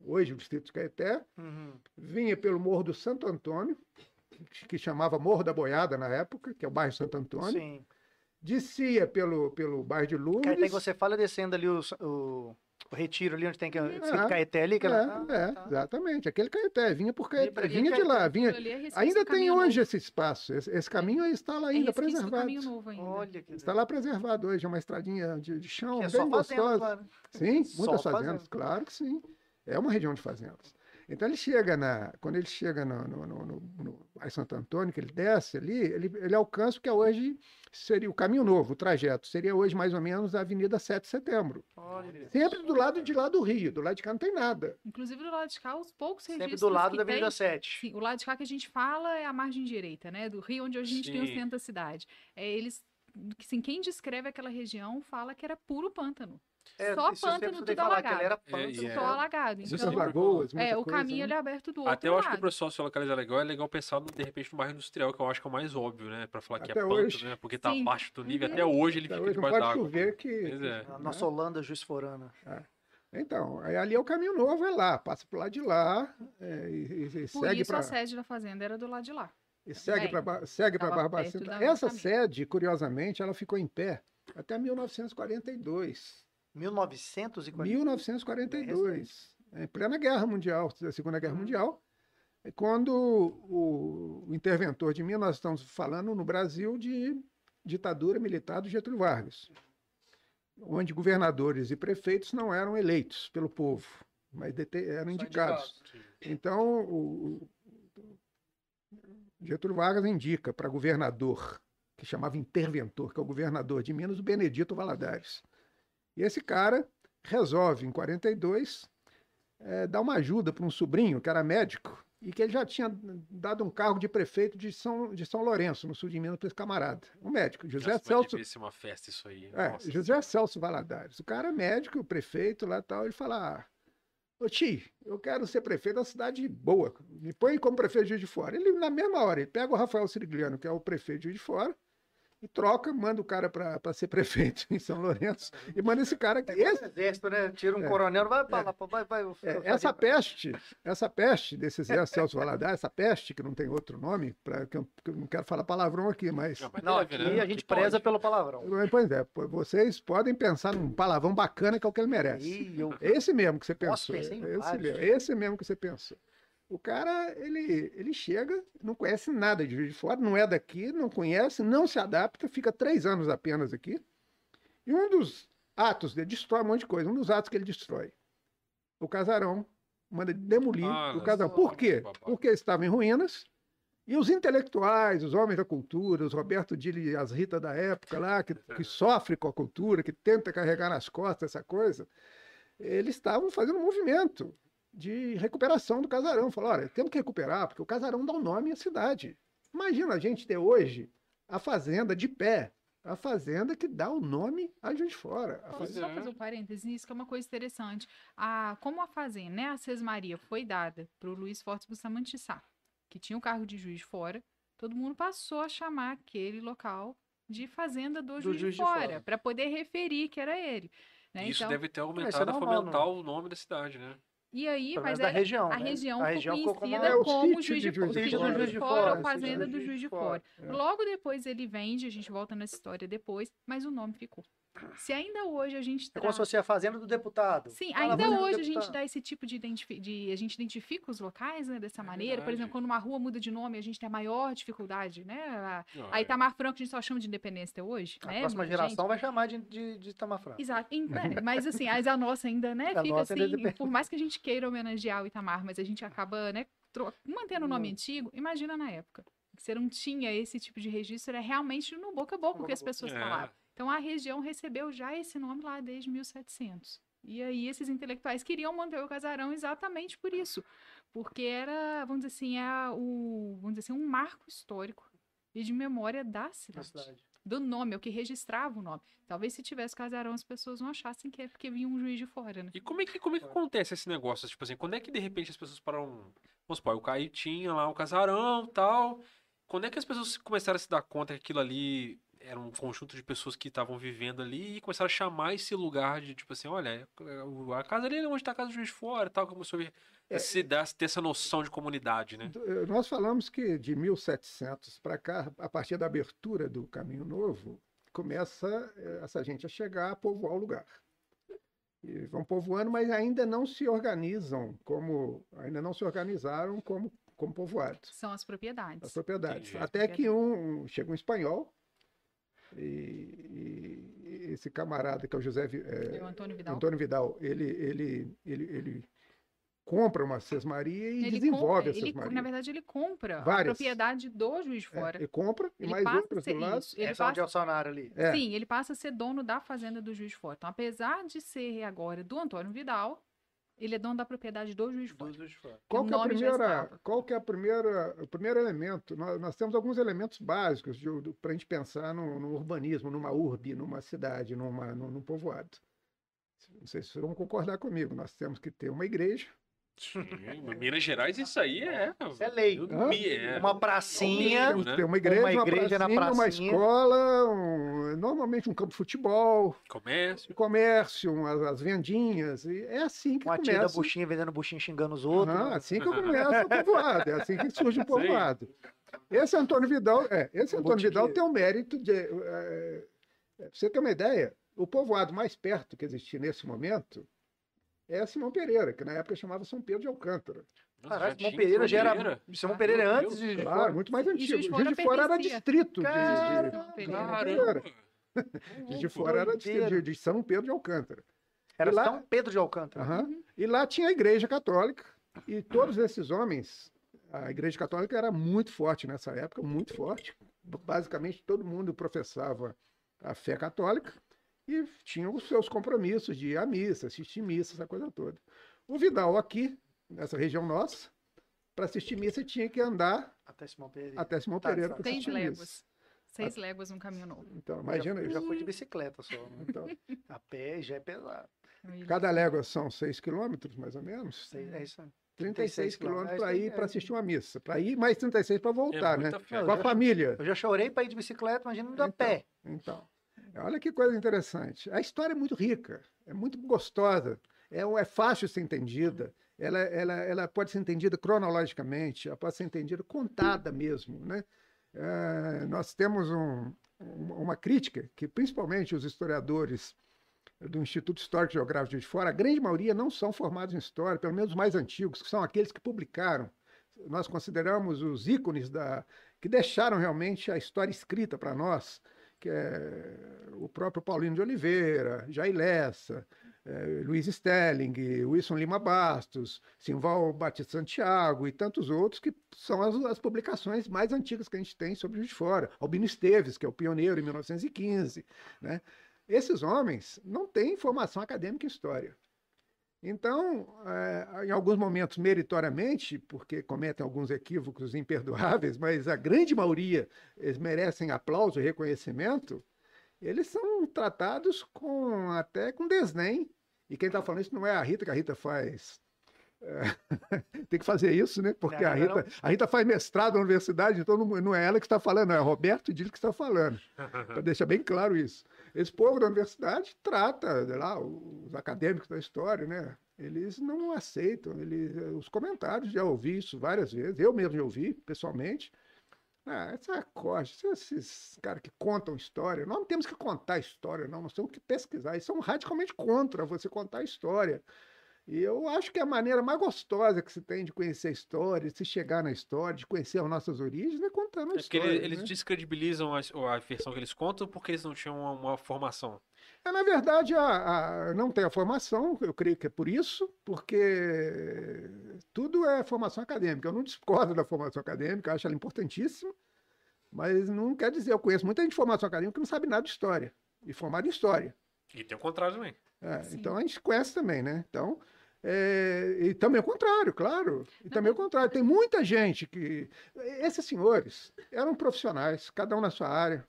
hoje o distrito de Caeté, Uhum. vinha pelo Morro do Santo Antônio, que- chamava Morro da Boiada na época, que é o bairro Santo Antônio, Sim. descia pelo, pelo bairro de Caeté que Lourdes, você fala descendo ali o, o retiro ali, onde tem que Ah, Caeté ali. Que é, ela... é, Ah, tá. exatamente, aquele Caeté, vinha por Caeté, vinha de lá, vinha... É Ainda tem hoje novo. esse espaço, esse, esse caminho está lá É ainda preservado. ainda. Olha que Está lá preservado hoje, é uma estradinha de, de chão é bem só fazenda gostosa. né? Sim, Só muitas fazenda. fazendas, claro que sim. É uma região de fazendas. Então ele chega na, quando ele chega no, no, no, no, no Bairro Santo Antônio, que ele desce ali, ele, ele alcança o que é hoje seria o caminho novo, o trajeto, seria hoje mais ou menos a Avenida 7 de Setembro. Olha. Sempre do lado de lá do Rio, do lado de cá não tem nada. Inclusive do lado de cá, os poucos Sempre registros do lado que da tem, Avenida 7. Sim, o lado de cá que a gente fala é a margem direita, né? Do rio, onde hoje a gente tem o Sim. centro da cidade. É, eles, assim, quem descreve aquela região fala que era puro pântano. É, Só pântano, tudo falar que ele alagado. era É, pântano. e é- Só alagado. Então, lagoas, é, o coisa, caminho né? ele é aberto do outro Até eu acho que lado. o pessoal se localiza legal, é legal pensar, no, de repente, no bairro industrial, que eu acho que é o mais óbvio, né? Pra falar que é Até pântano, hoje. né? Porque tá Sim. abaixo do nível. Uhum. Até hoje ele Até fica hoje debaixo pode d'água. chover que... Pois é. A né? nossa Holanda Juiz Forana. Então, aí ali é o caminho novo, é lá, passa por lá de lá é, e, e- e Por segue isso para a sede da fazenda era do lado de lá. E segue para segue para Barbacena. Essa sede, curiosamente, ela ficou em pé até 1942. 1940. 1942, em plena Guerra Mundial, a Segunda Guerra Uhum. Mundial, é quando o, o interventor de mim, nós estamos falando no Brasil de ditadura militar do Getúlio Vargas, onde governadores e prefeitos não eram eleitos pelo povo, mas eram indicados. Então, o, o Getúlio Vargas indica para governador, que chamava interventor, que é o governador de Minas, o Benedito Valadares. E esse cara resolve, em 42, eh, dar uma ajuda para um sobrinho que era médico e que ele já tinha dado um cargo de prefeito de São, de São Lourenço, no sul de Minas, para esse camarada. Um médico, José Nossa, Celso. devia ser uma festa isso aí. É, Nossa. José Celso Valadares. O cara é médico, o prefeito lá e tal. Ele fala: ah, Ô Ti, eu quero ser prefeito da cidade boa. Me põe como prefeito de Juiz de Fora. Ele, na mesma hora, ele pega o Rafael Sirigliano, que é o prefeito de Juiz de Fora, e troca, manda o cara para ser prefeito em São Lourenço. E manda esse cara aqui. Esse Esse- exército, né? Tira um É. coronel, vai pra lá, vai, vai. é, essa peste, essa peste desse Zé Celso Valadares, essa peste, que não tem outro nome, pra, que, eu, que eu não quero falar palavrão aqui, mas. Não, mas Não, aqui né? a gente Que pode. preza pelo palavrão. Pois é, vocês podem pensar num palavrão bacana que é o que ele merece. Ih, eu... Esse mesmo que você pensou. esse, vários. mesmo, esse mesmo que você pensou. O cara, ele, ele chega, não conhece nada de Juiz de Fora, não é daqui, não conhece, não se adapta, fica três anos apenas aqui. E um dos atos dele destrói um monte de coisa. Um dos atos que ele destrói, o casarão, manda demolir Ah, o casarão. Por quê? Porque estava em ruínas. E os intelectuais, os homens da cultura, os Roberto Dili e as Rita da época lá, que, que sofre com a cultura, que tenta carregar nas costas essa coisa, eles estavam fazendo um movimento. De recuperação do casarão. Falou, olha, temos que recuperar, porque o casarão dá um nome à cidade. Imagina a gente ter hoje a fazenda de pé, a fazenda que dá o nome a Juiz de Fora. A Posso fazenda... só fazer um parênteses nisso, que é uma coisa interessante. A, como a fazenda, né, a Sesmaria foi dada para o Luiz Fortes Bustamantissá, que tinha o cargo de juiz de fora, todo mundo passou a chamar aquele local de fazenda do, juiz, Juiz de fora, para poder referir que era ele. Né? Isso então, deve ter isso é aumentado a fomentar o nome da cidade, né? E aí, mas era, região, a né? região A região ficou como- conhecida É, o como Juiz de Juiz de Juiz de Fora, ou de Fazenda do Juiz de Fora. É. Logo depois ele vende, a gente volta nessa história depois, mas o nome ficou. Se ainda hoje a gente É como se traz- fosse a fazenda do deputado. Sim, Ah, ainda hoje a gente dá esse tipo de, identifi de a gente identifica os locais né, dessa maneira. Por verdade. exemplo, quando uma rua muda de nome, a gente tem a maior dificuldade, né? A, a é. Itamar Franco a gente só chama de Independência até hoje, A né? próxima muita geração gente. vai chamar de, de, de Itamar Franco. Exato, né, mas assim, a nossa ainda, né, A fica ainda assim, depende. por mais que a gente queira homenagear o Itamar, mas a gente acaba, né, tro- mantendo o nome Hum. antigo, imagina na época. que Você não tinha esse tipo de registro, era realmente no boca a boca que as pessoas É. falavam. Então a região recebeu já esse nome lá desde 1700. E aí esses intelectuais queriam manter o casarão exatamente por isso, porque era, vamos dizer assim, é o, vamos dizer assim, um marco histórico e de memória da cidade, cidade. do nome, é o que registrava o nome. Talvez se tivesse casarão as pessoas não achassem que é porque vinha um juiz de fora, né? E como é que, como é que acontece esse negócio? Tipo assim, quando é que de repente as pessoas param. Vamos supor, o Caio tinha lá um casarão tal. Quando é que as pessoas começaram a se dar conta que aquilo ali era um conjunto de pessoas que estavam vivendo ali e começaram a chamar esse lugar de tipo assim, olha, a casa ali é onde está a casa do juiz de fora tal, começou a É. se dar, ter essa noção de comunidade, né? Eh, Nós falamos que de 1700 para cá, a partir da abertura do Caminho Novo, começa eh, essa gente a chegar a povoar o lugar. E vão povoando, mas ainda não se organizam como, ainda não se organizaram como, como povoados, São as propriedades. as propriedades. Entendi. Até que um, um- chega um espanhol e, e- esse camarada que é o José eh, É o Antônio Vidal. Antônio Vidal, ele, ele, ele, ele compra uma sesmaria e Ele desenvolve compra- a ele, sesmaria. na verdade, ele compra a Várias. propriedade do juiz É, fora. ele compra e Ele mais passa outras a do lado. isso. Ele Essa é onde é passa, o ali. É. Sim, ele passa a ser dono da fazenda do juiz fora. Então, apesar de ser agora do Antônio Vidal, ele é dono da propriedade do juiz fora. Qual que é, a primeira, qual que é a primeira, o primeiro elemento? Nós, nós temos alguns elementos básicos para a gente pensar no, no urbanismo, numa urbe, numa cidade, numa, num, num povoado. Não sei se vocês vão concordar comigo. Nós temos que ter uma igreja, Sim, Minas Gerais, isso aí é. Isso é lei. É- Uma pracinha. Mínimo, temos que né? uma igreja, Uma uma, igreja na pracinha, uma pracinha. escola, um- normalmente um campo de futebol, Comércio. comércio, um- as, as vendinhas. E é assim que Uma tia da começa. buchinha vendendo buchinha xingando os outros. Aham, assim que começa o povoado, é assim que surge o povoado. Esse Antônio Vidal, é, esse Um Antônio Vidal tem o mérito de. é, é, pra você ter uma ideia, o povoado mais perto que existia nesse momento é Simão Pereira, que na época chamava São Pedro de Alcântara. Já Simão Pereira já era. Simão Pereira é antes de. Claro, muito mais antigo. Juiz de Juiz Fora de Fora era distrito de- de. Caramba! Juiz de Fora era distrito de, de São Pedro de Alcântara. Era lá- São Pedro de Alcântara. Aham. E lá tinha a igreja católica, e todos esses homens, a igreja católica era muito forte nessa época, muito forte. Basicamente todo mundo professava a fé católica e tinham os seus compromissos de ir à missa, assistir missa, essa coisa toda. O Vidal aqui, nessa região nossa, para assistir missa tinha que andar Até Simão Pereira. até Simão Tá, Pereira tá. para Seis assistir missa. léguas. Seis léguas um caminho novo. Então, Eu imagina já, eu isso. já fui de bicicleta só. né? Então, A pé já é pesado. cada légua são 6 quilômetros, mais ou menos. Sei- É isso aí. 36 36 quilômetros. para É, ir é. para assistir uma missa. Para ir, mais 36 para voltar, né? muita fé. Não, Com a eu já- família. Eu já chorei pra ir de bicicleta, imagina indo a Então. pé. Então, olha que coisa interessante. A história é muito rica, é muito gostosa, é, é fácil ser entendida, ela, ela, ela pode ser entendida cronologicamente, ela pode ser entendida contada mesmo. Né? Eh, nós temos um- uma crítica que, principalmente os historiadores do Instituto Histórico e Geográfico de Fora, a grande maioria não são formados em história, pelo menos os mais antigos, que são aqueles que publicaram. Nós consideramos os ícones da, que deixaram realmente a história escrita para nós, que é o próprio Paulino de Oliveira, Jair Lessa, eh, Luiz Stelling, Wilson Lima Bastos, Simval Batista Santiago e tantos outros que são as, as publicações mais antigas que a gente tem sobre o de Fora. Albino Esteves, que é o pioneiro em 1915. Né? Esses homens não têm formação acadêmica em história. Então, é, em alguns momentos, meritoriamente, porque cometem alguns equívocos imperdoáveis, mas a grande maioria eles merecem aplauso e reconhecimento, eles são tratados com até com desdém. E quem está falando isso não é a Rita, que a Rita faz. é, tem que fazer isso, né? Porque Não, a, não, Rita, a Rita faz mestrado na universidade, então não, não é ela que está falando, é Roberto Dilo que está falando. Para deixar bem claro isso. Esse povo da universidade trata lá, os acadêmicos da história, né? Eles não aceitam. Eles, os comentários, já ouvi isso várias vezes. Eu mesmo já ouvi, pessoalmente. Ah, essa costa, esses caras que contam história. Nós não temos que contar história, não. Nós temos que pesquisar. Eles são radicalmente contra você contar história. E eu acho que a maneira mais gostosa que se tem de conhecer a história, de se chegar na história, de conhecer as nossas origens, é contando a É porque história. ele- eles né? descredibilizam a, a versão que eles contam porque eles não tinham uma, uma formação. É, na verdade, a, a- não tem a formação, eu creio que é por isso, porque tudo é formação acadêmica. Eu não discordo da formação acadêmica, eu acho ela importantíssima, mas não quer dizer, eu conheço muita gente de formação acadêmica que não sabe nada de história, e formada em história. E tem o contrário também. É, então a gente conhece também, né? Então, é, e também o contrário, claro. E também o contrário. Tem muita gente que. Esses senhores eram profissionais, cada um na sua área.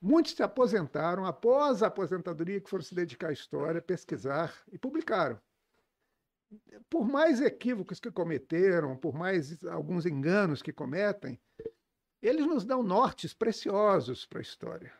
Muitos se aposentaram após a aposentadoria que foram se dedicar à história, pesquisar e publicaram. Por mais equívocos que cometeram, por mais alguns enganos que cometem, eles nos dão nortes preciosos para a história.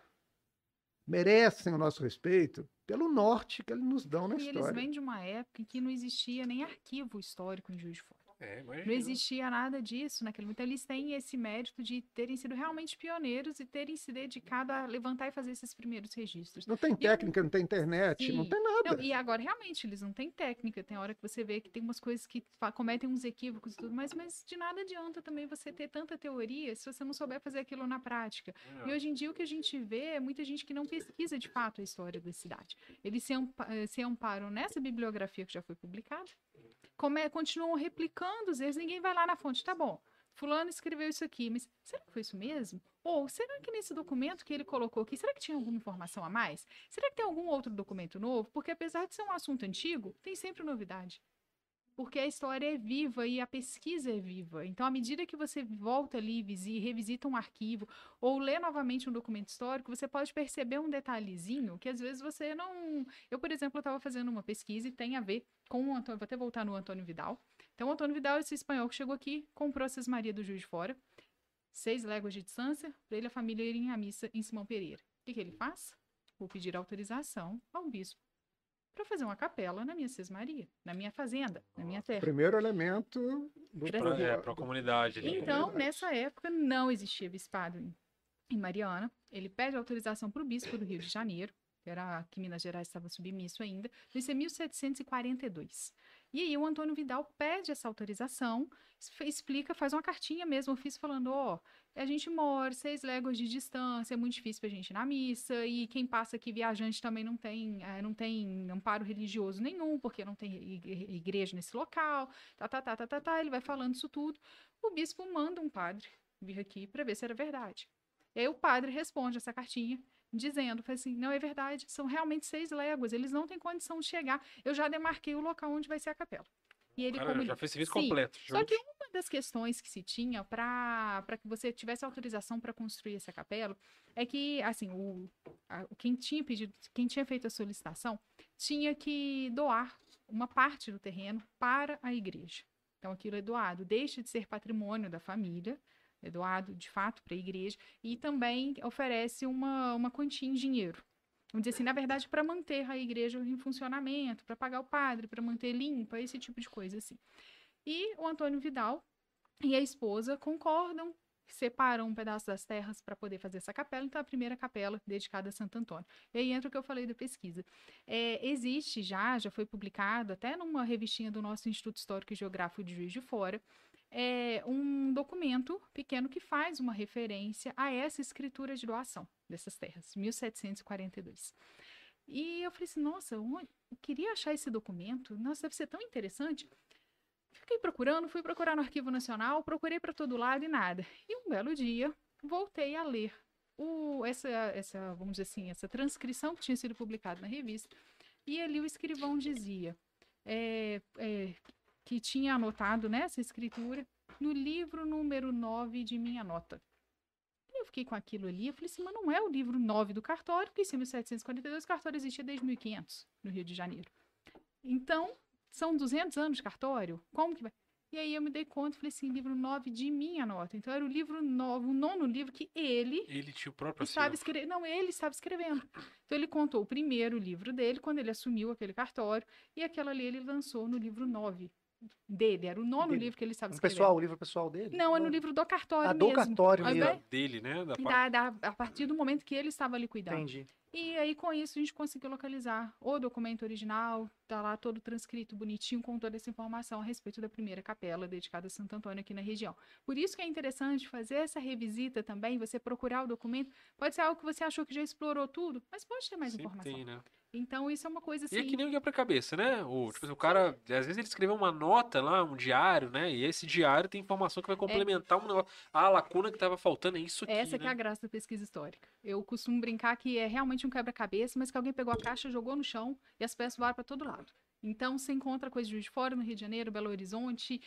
Merecem o nosso respeito pelo norte que eles nos dão na E eles história. vêm de uma época em que não existia nem arquivo histórico em Juiz de Fora. É, Não existia nada disso naquele momento. Então, eles têm esse mérito de terem sido realmente pioneiros e terem se dedicado a levantar e fazer esses primeiros registros. Não tem técnica, não tem internet, não Sim. tem nada. Não, e agora, realmente, eles não têm técnica. Tem hora que você vê que tem umas coisas que cometem uns equívocos e tudo mais, mas de nada adianta também você ter tanta teoria se você não souber fazer aquilo na prática. E hoje em dia o que a gente vê é muita gente que não pesquisa de fato a história da cidade. Eles se, ampa- eh, se amparam nessa bibliografia que já foi publicada, continuam replicando os erros, ninguém vai lá na fonte, tá bom. Fulano escreveu isso aqui, mas será que foi isso mesmo? Ou será que nesse documento que ele colocou aqui, será que tinha alguma informação a mais? Será que tem algum outro documento novo? Porque apesar de ser um assunto antigo, tem sempre novidade. Porque a história é viva e a pesquisa é viva. Então, à medida que você volta ali, visi- revisita um arquivo ou lê novamente um documento histórico, você pode perceber um detalhezinho que às vezes você não. Eu, por exemplo, estava fazendo uma pesquisa e tem a ver com o Antônio. Vou até voltar no Antônio Vidal. Então, o Antônio Vidal, esse espanhol que chegou aqui, comprou a Cismaria do Juiz de Fora, seis léguas de distância, para ele e a família irem à missa em Simão Pereira. O que, que ele faz? Vou pedir autorização ao bispo para fazer uma capela na minha Cismaria, na minha fazenda, na minha terra. Primeiro elemento povo- é, pra comunidade ali. Então, comunidade. nessa época, não existia bispado em, em Mariana. Ele pede autorização para o bispo do Rio de Janeiro, que era que Minas Gerais estava submisso ainda. Isso é 1742. E aí o Antônio Vidal pede essa autorização, explica, faz uma cartinha mesmo, ofício falando, ó, a gente mora seis léguas de distância, é muito difícil pra gente ir na missa, e quem passa aqui viajante também não tem, eh, não tem amparo religioso nenhum, porque não tem igre- igreja nesse local, tá, tá, tá, tá, tá, tá, ele vai falando isso tudo o bispo manda um padre vir aqui para ver se era verdade. E aí o padre responde essa cartinha dizendo, fala assim, não é verdade, são realmente seis léguas, eles não têm condição de chegar. Eu já demarquei o local onde vai ser a capela. E ele Cara, como já fez serviço Sim, completo. Só que uma das questões que se tinha para que você tivesse autorização para construir essa capela é que, assim, o, a- quem tinha pedido, quem tinha feito a solicitação tinha que doar uma parte do terreno para a igreja. Então, aquilo é doado, deixa de ser patrimônio da família, doado de fato para a igreja, e também oferece uma, uma quantia em dinheiro. Vamos dizer assim, na verdade, para manter a igreja em funcionamento, para pagar o padre, para manter limpa, esse tipo de coisa assim. E o Antônio Vidal e a esposa concordam, separam um pedaço das terras para poder fazer essa capela, então a primeira capela dedicada a Santo Antônio. E aí entra o que eu falei da pesquisa. É, existe já, já foi publicado, até numa revistinha do nosso Instituto Histórico e Geográfico de Juiz de Fora, é, um documento pequeno que faz uma referência a essa escritura de doação dessas terras, 1742. E eu falei assim, nossa, eu queria achar esse documento, nossa, deve ser tão interessante. Fiquei procurando, fui procurar no Arquivo Nacional, procurei para todo lado e nada. E um belo dia, voltei a ler o, essa, essa, vamos dizer assim, essa transcrição que tinha sido publicada na revista. E ali o escrivão dizia: é, é, que tinha anotado nessa escritura no livro número 9 de minha nota. Eu fiquei com aquilo ali, eu falei assim, mas não é o livro 9 do cartório, porque em 1742 o cartório existia desde 1500 no Rio de Janeiro. Então, são 200 anos de cartório? Como que vai? E aí eu me dei conta e falei assim, livro 9 de minha nota. Então era o livro novo, o nono livro que ele Ele tinha o próprio estava escrevendo. Não, ele estava escrevendo. Então ele contou o primeiro livro dele, quando ele assumiu aquele cartório, e aquela ali ele lançou no livro 9 dele. Era o nono Dele. livro que ele estava escrevendo. pessoal, o livro pessoal dele? Não, é no livro do cartório Ah, do mesmo. cartório Ao mesmo. dele, né? Da da- da- a partir do momento que ele estava ali cuidando. Entendi. E aí, com isso, a gente conseguiu localizar o documento original, tá lá todo transcrito bonitinho com toda essa informação a respeito da primeira capela dedicada a Santo Antônio aqui na região. Por isso que é interessante fazer essa revisita também, você procurar o documento. Pode ser algo que você achou que já explorou tudo, mas pode ter mais Sempre informação. tem, né? Então, isso é uma coisa assim. E é que nem o quebra-cabeça, né? O, tipo, assim, o cara, às vezes ele escreveu uma nota lá, um diário, né? E esse diário tem informação que vai complementar um negócio. Ah, a lacuna que tava faltando é isso aqui, Essa que é né? a graça da pesquisa histórica. Eu costumo brincar que é realmente um quebra-cabeça, mas que alguém pegou a caixa, jogou no chão e as peças voaram para todo lado. Então, você encontra coisa de Juiz de Fora, no Rio de Janeiro, Belo Horizonte,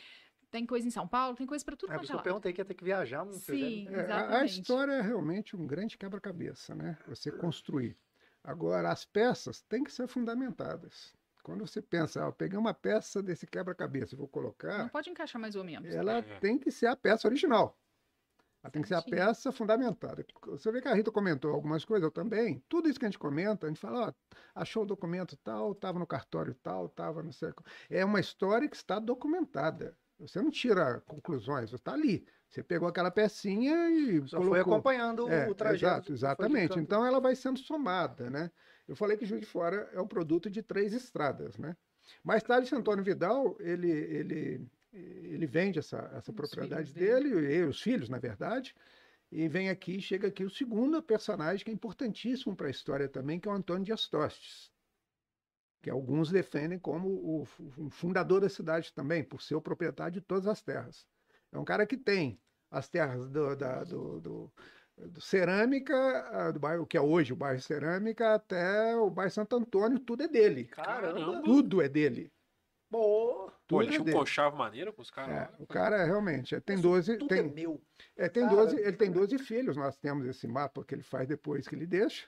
tem coisa em São Paulo, tem coisa para tudo É, por isso é que eu perguntei que ia ter que viajar. Não Sim. É, a- a, Exatamente. história é realmente um grande quebra-cabeça, né? Você construir. Agora, as peças têm que ser fundamentadas. Quando você pensa, ah, eu peguei uma peça desse quebra-cabeça e vou Não colocar, pode encaixar mais ou menos. ela É. tem que ser a peça original. Ela tem que ser a peça fundamentada. Você vê que a Rita comentou algumas coisas, eu também. Tudo isso que a gente comenta, a gente fala, ó, achou o documento tal, estava no cartório tal, estava no sei. É uma história que está documentada. Você não tira conclusões, está ali. Você pegou aquela pecinha e Só colocou. foi acompanhando É, o trajeto. Exato, exatamente. Então ela vai sendo somada, né? Eu falei que Juiz de Fora é um produto de três estradas, né? Mais tarde, Antônio Vidal, ele, ele, ele vende essa, essa Os propriedade dele. dele, e os filhos, na verdade, e vem aqui, chega aqui o segundo personagem que é importantíssimo para a história também, que é o Antônio Dias Tostes, que alguns defendem como o o fundador da cidade também, por ser o proprietário de todas as terras. É um cara que tem as terras do, da- do- do- do Cerâmica, ah, do bairro que é hoje o bairro Cerâmica, até o bairro Santo Antônio, tudo é dele. Caramba. Tudo é dele. Pô, Pô, Tudo ele é tinha um conchavo maneiro com os caras. É, lá. o cara é realmente, é, tem isso 12, tudo tem, é meu. é, tem Cara, 12, ele tem 12 filhos, nós temos esse mapa que ele faz depois que ele deixa.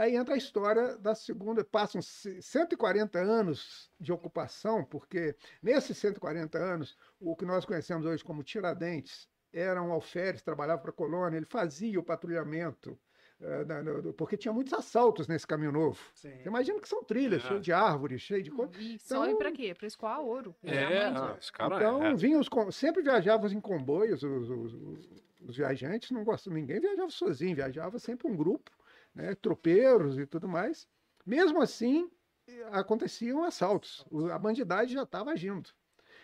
E aí entra a história da segunda, passam c- 140 anos de ocupação, porque nesses 140 anos, o que nós conhecemos hoje como Tiradentes eram alferes, trabalhavam para a colônia, ele fazia o patrulhamento, eh, porque tinha muitos assaltos nesse caminho novo. Sim. Você imagina que são trilhas, É. cheias de árvores, cheias de coisas. E só Então- ir pra quê? Pra escoar ouro. É, ah. Então, é. vinham os, com- sempre viajavam em comboios, os, os- os- os viajantes, não gostam, ninguém viajava sozinho, viajava sempre um grupo, né, tropeiros e tudo mais. Mesmo assim, aconteciam assaltos, a bandidagem já estava agindo.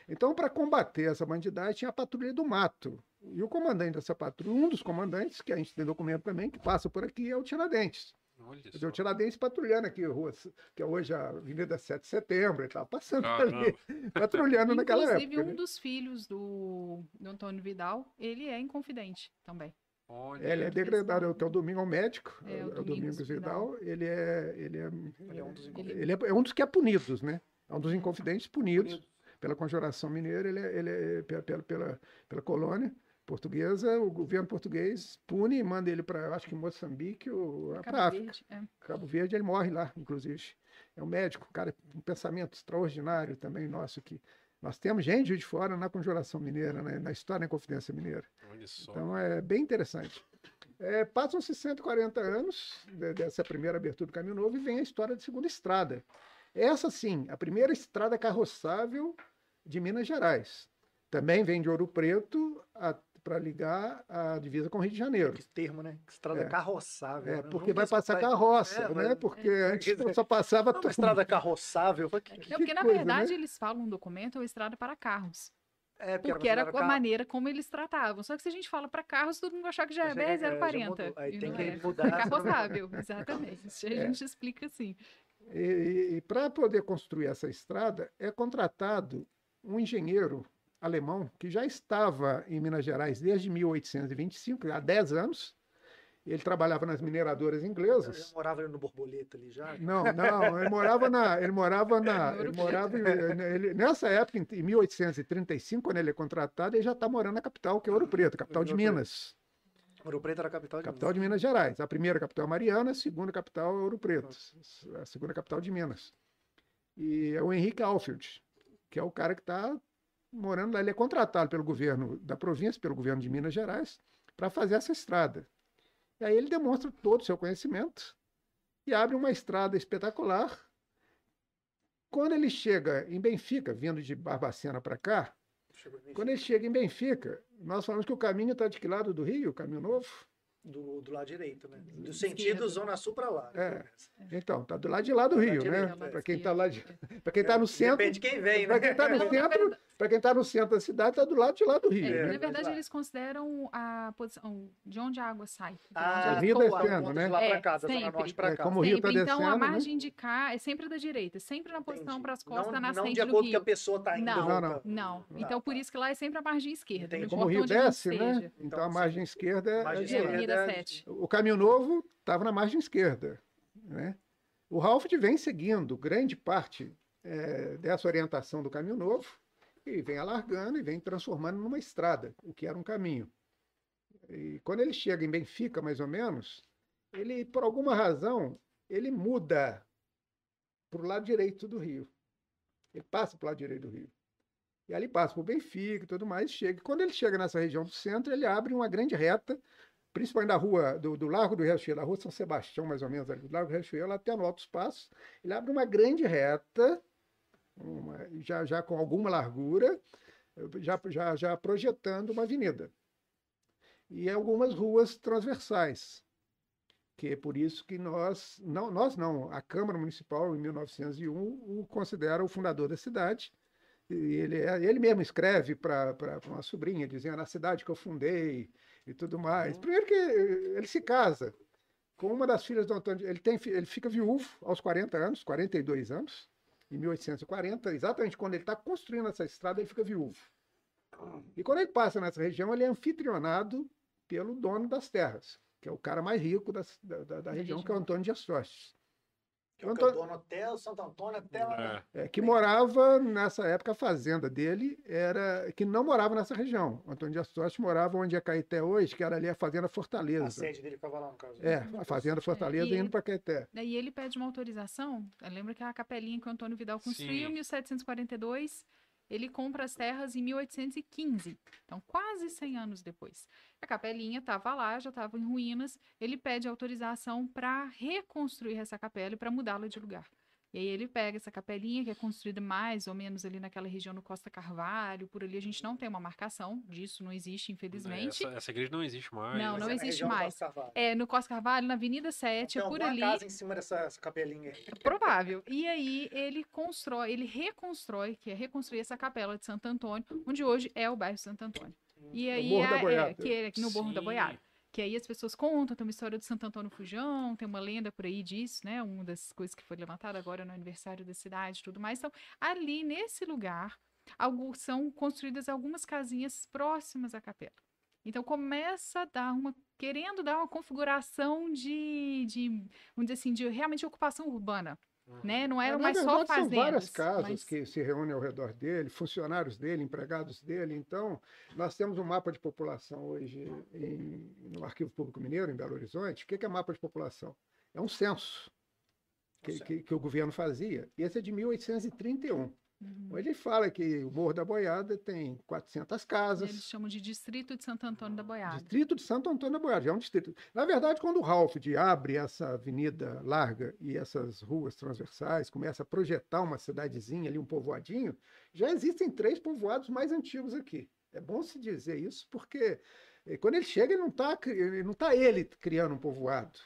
Então, para combater essa bandidagem, tinha a patrulha do mato. E o comandante dessa patrulha, um dos comandantes, que a gente tem documento também, que passa por aqui, é o Tiradentes. Olha só. o Tiradentes patrulhando aqui, rua, que é hoje a Avenida 7 de Setembro, ele estava passando Caramba. ali, patrulhando naquela Inclusive, época. um né? dos filhos do, do Antônio Vidal, ele é inconfidente também. Olha. É, ele é degradado, que é o Domingo é o médico, É, é, o o Domingos Domingos Vidal, ele é, ele é, Ele é um dos Ele- ele é, é um dos que é punidos, né? É um dos inconfidentes punidos pela conjuração mineira, ele é, ele é pela, pela, pela, pela colônia portuguesa, o governo português pune e manda ele para, acho que Moçambique ou Cabo África. Verde, é. Cabo Verde, ele morre lá, inclusive. É um médico, um cara, um pensamento extraordinário também nosso que nós temos gente de fora na conjuração mineira, né? na história da Confidência Mineira. Olha só. Então é bem interessante. É, Passam-se 140 anos de- dessa primeira abertura do Caminho Novo e vem a história da segunda estrada. Essa sim, a primeira estrada carroçável de Minas Gerais. Também vem de Ouro Preto para ligar a divisa com o Rio de Janeiro. Que termo, né? Estrada É. carroçável. É, né? porque vai passar carroça, É, né? Porque é, antes só passava Não, todo estrada carroçável. falei, que- Não, porque na coisa, verdade né? eles falam no documento é uma estrada para carros. É, Porque era a maneira como eles tratavam. Só que se a gente fala para carros, todo mundo vai achar que já é Você- 10, é, já 040. mudou. Aí E tem que é. mudar, É carroçável, exatamente. A É. gente explica assim. E, para poder construir essa estrada, é contratado um engenheiro alemão que já estava em Minas Gerais desde 1825, há 10 anos, Ele trabalhava nas mineradoras inglesas. já morava no Borboleta ali já. Não, não, ele morava na, ele morava na, ele Ouro morava, em- ele- nessa época, em 1835, quando ele é contratado, ele já está morando na capital, que é Ouro Preto, capital de. Minas, Ouro Preto era a capital de capital de Minas Gerais. A primeira capital é Mariana, a segunda capital é Ouro Preto, a segunda capital de Minas. E é o Henrique Alfield, que é o cara que está morando lá, ele é contratado pelo governo da província, pelo governo de Minas Gerais, para fazer essa estrada. E aí ele demonstra todo o seu conhecimento e abre uma estrada espetacular. Quando ele chega em Benfica, vindo de Barbacena para cá, quando ele chega em Benfica, nós falamos que o caminho está de que lado do Rio, o caminho novo? Do, do lado direito, né? Do Esquerda. sentido Zona Sul para lá. É. Então, tá do lado de lá do Rio, né? lá, Para quem está lá de, para quem tá no É, centro, Depende de quem vem, para né? quem está no na centro, para quem tá no centro da cidade, está do lado de lá do Rio. É, né? na É, verdade, eles consideram a posição de onde a água sai. Ah, ela Rio escoa. descendo, né? De lá É, para Zona sempre. Norte para É, cá. como o Rio tá Sempre. então, a descendo, né? margem de cá é sempre da direita, sempre na posição para as costas não, nascente não de do acordo que a rio. pessoa está indo. Não. Não, Não, então por tá. isso que lá é sempre a margem esquerda. Não Como o Rio desce, né? Então a margem esquerda é- Margem é É, direita. Avenida esquerda, 7. O caminho novo estava na margem esquerda. Né? O Ralph vem seguindo grande parte eh, dessa orientação do caminho novo e vem alargando e vem transformando numa estrada, o que era um caminho. E quando ele chega em Benfica, mais ou menos, ele, por alguma razão, ele muda para o lado direito do rio. Ele passa para o lado direito do rio. E ali passa por Benfica e tudo mais, chega. Quando ele chega nessa região do centro, ele abre uma grande reta, principalmente da rua, do, do Largo do Riachuelo, da rua São Sebastião, mais ou menos, ali, do Largo do Riachuelo até no Altos Passos, ele abre uma grande reta, uma- já, já com alguma largura, já, já, já projetando uma avenida. E algumas ruas transversais, que é por isso que nós, não, nós não, a Câmara Municipal, em 1901, o considera o fundador da cidade, e ele, é- ele mesmo escreve para uma sobrinha, dizendo a cidade que eu fundei e tudo mais. Primeiro que eh, ele se casa com uma das filhas do Antônio. Ele, tem, ele fica viúvo aos 40 anos, 42 anos, em 1840, exatamente quando ele está construindo essa estrada, ele fica viúvo. E quando ele passa nessa região, ele é anfitrionado pelo dono das terras, que é o cara mais rico das- da, da- da região, que é o. Antônio de Astostes. Que é o Antônio- dono até o Santo Antônio, até lá. É. É, que morava nessa época, a fazenda dele era que não morava nessa região. O Antônio de Astostes morava onde é Caeté hoje, que era ali a Fazenda A Fortaleza. sede dele ficava lá, no caso. É, a Fazenda Fortaleza e- indo para Caeté. Daí ele pede uma autorização. Lembra que a capelinha que o Antônio Vidal construiu em 1742, ele compra as terras em 1815. Então, quase 100 anos depois. A capelinha estava lá, já estava em ruínas. Ele pede autorização para reconstruir essa capela e para mudá-la de lugar. E aí ele pega essa capelinha, que é construída mais ou menos ali naquela região no Costa Carvalho, por ali a gente não tem uma marcação disso, não existe, infelizmente. Essa, essa igreja não existe mais. Não, Mas não é na existe mais. É, no Costa Carvalho, na Avenida 7, Tem por alguma ali. casa em cima dessa essa capelinha aí. Provável. E aí ele constrói, ele reconstrói, que é reconstruir essa capela de Santo Antônio, onde hoje é o bairro Santo Antônio. E aí Morro da a- é, Boiada. que é no Morro da. Boiada. Que aí as pessoas contam, tem uma história do Santo Antônio Fujão, tem uma lenda por aí disso, né? Uma das coisas que foi levantada agora no aniversário da cidade e tudo mais. Então, ali nesse lugar, são construídas algumas casinhas próximas à capela. Então começa a dar uma, querendo dar uma configuração de, de vamos dizer assim, de realmente ocupação urbana. Né? Não É, eram na mais só verdade, fazendas. são várias casas mas- que se reúnem ao redor dele, funcionários dele, empregados dele. Então, nós temos um mapa de população hoje em- no Arquivo Público Mineiro, em Belo Horizonte. O que que é mapa de população? É um censo que, Censo. que- que o governo fazia. E esse é de 1831. Uhum. Ele fala que o Morro da Boiada tem 400 casas. Eles chamam de Distrito de Santo Antônio da Boiada. Distrito de Santo Antônio da Boiada, é um distrito. Na verdade, quando o Ralph abre essa avenida larga e essas ruas transversais, começa a projetar uma cidadezinha ali, um povoadinho, já existem três povoados mais antigos aqui. É bom se dizer isso, porque quando ele chega, ele não está não tá ele criando um povoado.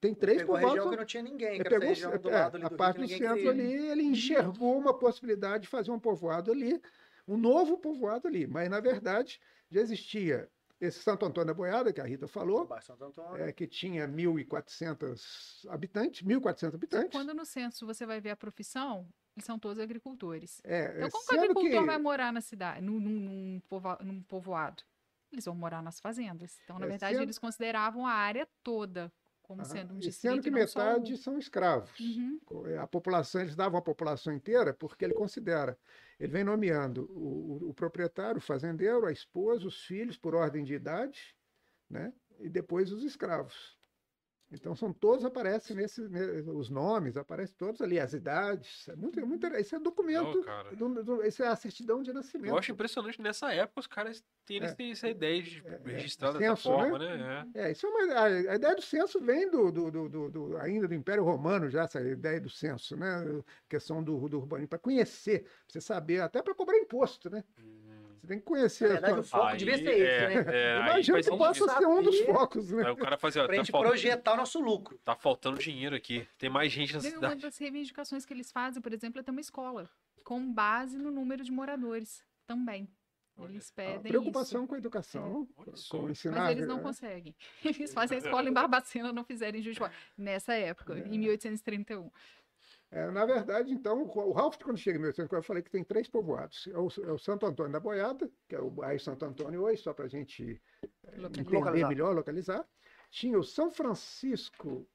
Tem três Pegou a região povoados. que não tinha ninguém, Ele pegou região do é, lado ali a do parte Rio do centro queria. ali, ele enxergou uma possibilidade de fazer um povoado ali, um novo povoado ali. Mas, na verdade, já existia esse Santo Antônio da Boiada, que a Rita falou, é, que tinha 1.400 habitantes, 1.400 habitantes. Quando no censo você vai ver a profissão, eles são todos agricultores. É, Então, é, como que o agricultor que- vai morar na cidade, num, num, num povoado? Eles vão morar nas fazendas. Então, na É, verdade, sendo- eles consideravam a área toda como Ah, sendo um distrito. sendo que e não só metade são escravos. Uhum. A população, eles davam a população inteira porque ele considera. Ele vem nomeando o, o- o proprietário, o fazendeiro, a esposa, os filhos por ordem de idade, né? E depois os escravos. Então são todos aparecem nesse, ne- os nomes aparecem todos ali, as idades. É muito, é muito esse é documento, Não, do, do, esse é a certidão de nascimento. Eu acho impressionante nessa época os caras terem É. essa ideia de É, é, registrar dessa censo, forma, né? É. É, isso é uma, a, a ideia do censo vem do, do, ainda do Império Romano, já essa ideia do censo, né? A questão do, do urbanismo, para conhecer, pra você saber, até para cobrar imposto, né? Você tem que conhecer. Na a verdade, o foco devia ser esse, é, né? É, aí Imagino faz que possa ser um dos focos, né? Aí o cara fazia, Pra tá, gente faltando, projetar o nosso lucro. tá faltando dinheiro aqui. Tem mais gente na Daí, Uma cidade. das reivindicações que eles fazem, por exemplo, é ter uma escola, com base no número de moradores também. Eles A pedem preocupação isso. com a educação, com Mas ensinar. eles não né? conseguem. Eles fazem a escola em Barbacena, não fizeram em Juiz de Fora. Nessa época, em 1831. É, na verdade, então, o Ralph, quando chega em 1840, eu falei que tem três povoados. É o, é o Santo Antônio da Boiada, que é o bairro Santo Antônio hoje, só para a gente é, Localizar. entender Localizar. melhor, localizar. Tinha o São Francisco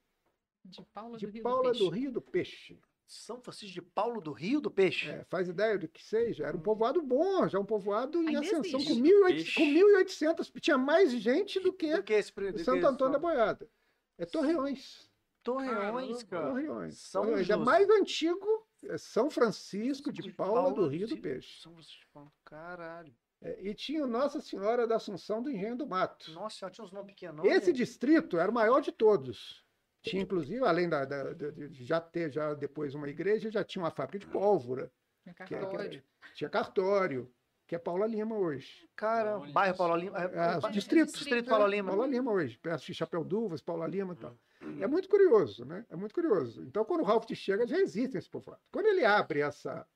De Paula de do Rio Paula do do Peixe. Rio do Peixe. São Francisco de Paulo do Rio do Peixe. É, faz ideia do que seja? Era um povoado bom, já um povoado em Ainda ascensão, existe. com 1.800, Peixe. com 1.800, tinha mais gente do que Do que esse do Santo Antônio da Boiada. É Torreões. Torreões, cara. Torreões. São Torreões. É mais antigo, é São Francisco de De Paula do Paula Rio do de- Peixe. São Francisco de Paulo. Caralho. É, e tinha Nossa Senhora da Assunção do Engenho do Mato. Nossa, senhora, tinha uns nomes pequenos. Esse distrito era o maior de todos. Tinha, inclusive, além da, da- da- de já ter já depois uma igreja, já tinha uma fábrica de pólvora, Tinha que é- que é- cartório. tinha cartório, que é Paula Lima hoje. Cara, Olha bairro. Paulo Lima. É, É, ba- distrito. Distrito Paulo Lima. Paula Lima hoje, perto de Chapéu Duvas, Paula Lima e tal. É muito curioso, né? É muito curioso. Então, quando o Ralph chega, já existe esse povoado. Quando ele abre essa.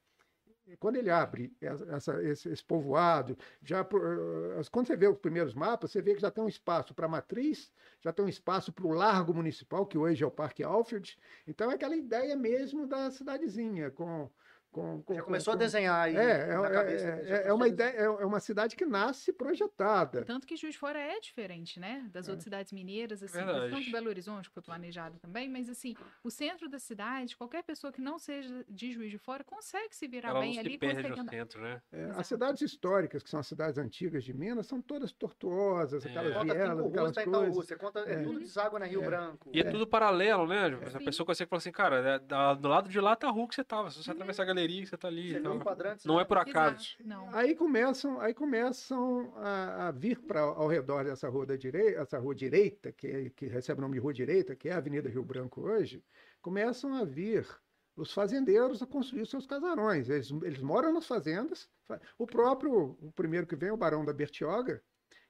Quando ele abre essa- esse, esse povoado, já eh, quando você vê os primeiros mapas, você vê que já tem um espaço para a matriz, já tem um espaço para o largo municipal, que hoje é o Parque Alfred. Então é aquela ideia mesmo da cidadezinha, com. Com, com Já começou com- a desenhar aí. É, é, na cabeça, é, é, é uma a ideia, é é uma cidade que nasce projetada. Tanto que Juiz de Fora é diferente, né? Das outras cidades mineiras, assim. Verdade. Tanto Belo Horizonte, que foi planejado também, mas assim, o centro da cidade, qualquer pessoa que não seja de Juiz de Fora consegue se virar Ela não bem se ali, perde consegue centro, né? É, as cidades históricas, que são as cidades antigas de Minas, são todas tortuosas, É. aquelas Conta vielas, ruas, aquelas coisas. Você conta, é, É. tudo deságua na Rio É. Branco. E é, tudo paralelo, né? A pessoa consegue falar assim, cara, é do lado de lá tá a rua que você tava. Se você Uhum. atravessar a galeria, você tá ali. Você e um quadrante? Não é por Exato. acaso. Não. Aí começam, aí começam a, a vir para ao redor dessa rua da direita, essa rua direita, que, é- que recebe o nome de Rua Direita, que é a Avenida Rio Branco hoje, começam a vir os fazendeiros a construir seus casarões. Eles, eles moram nas fazendas. fa- O próprio, o primeiro que vem é o Barão da Bertioga,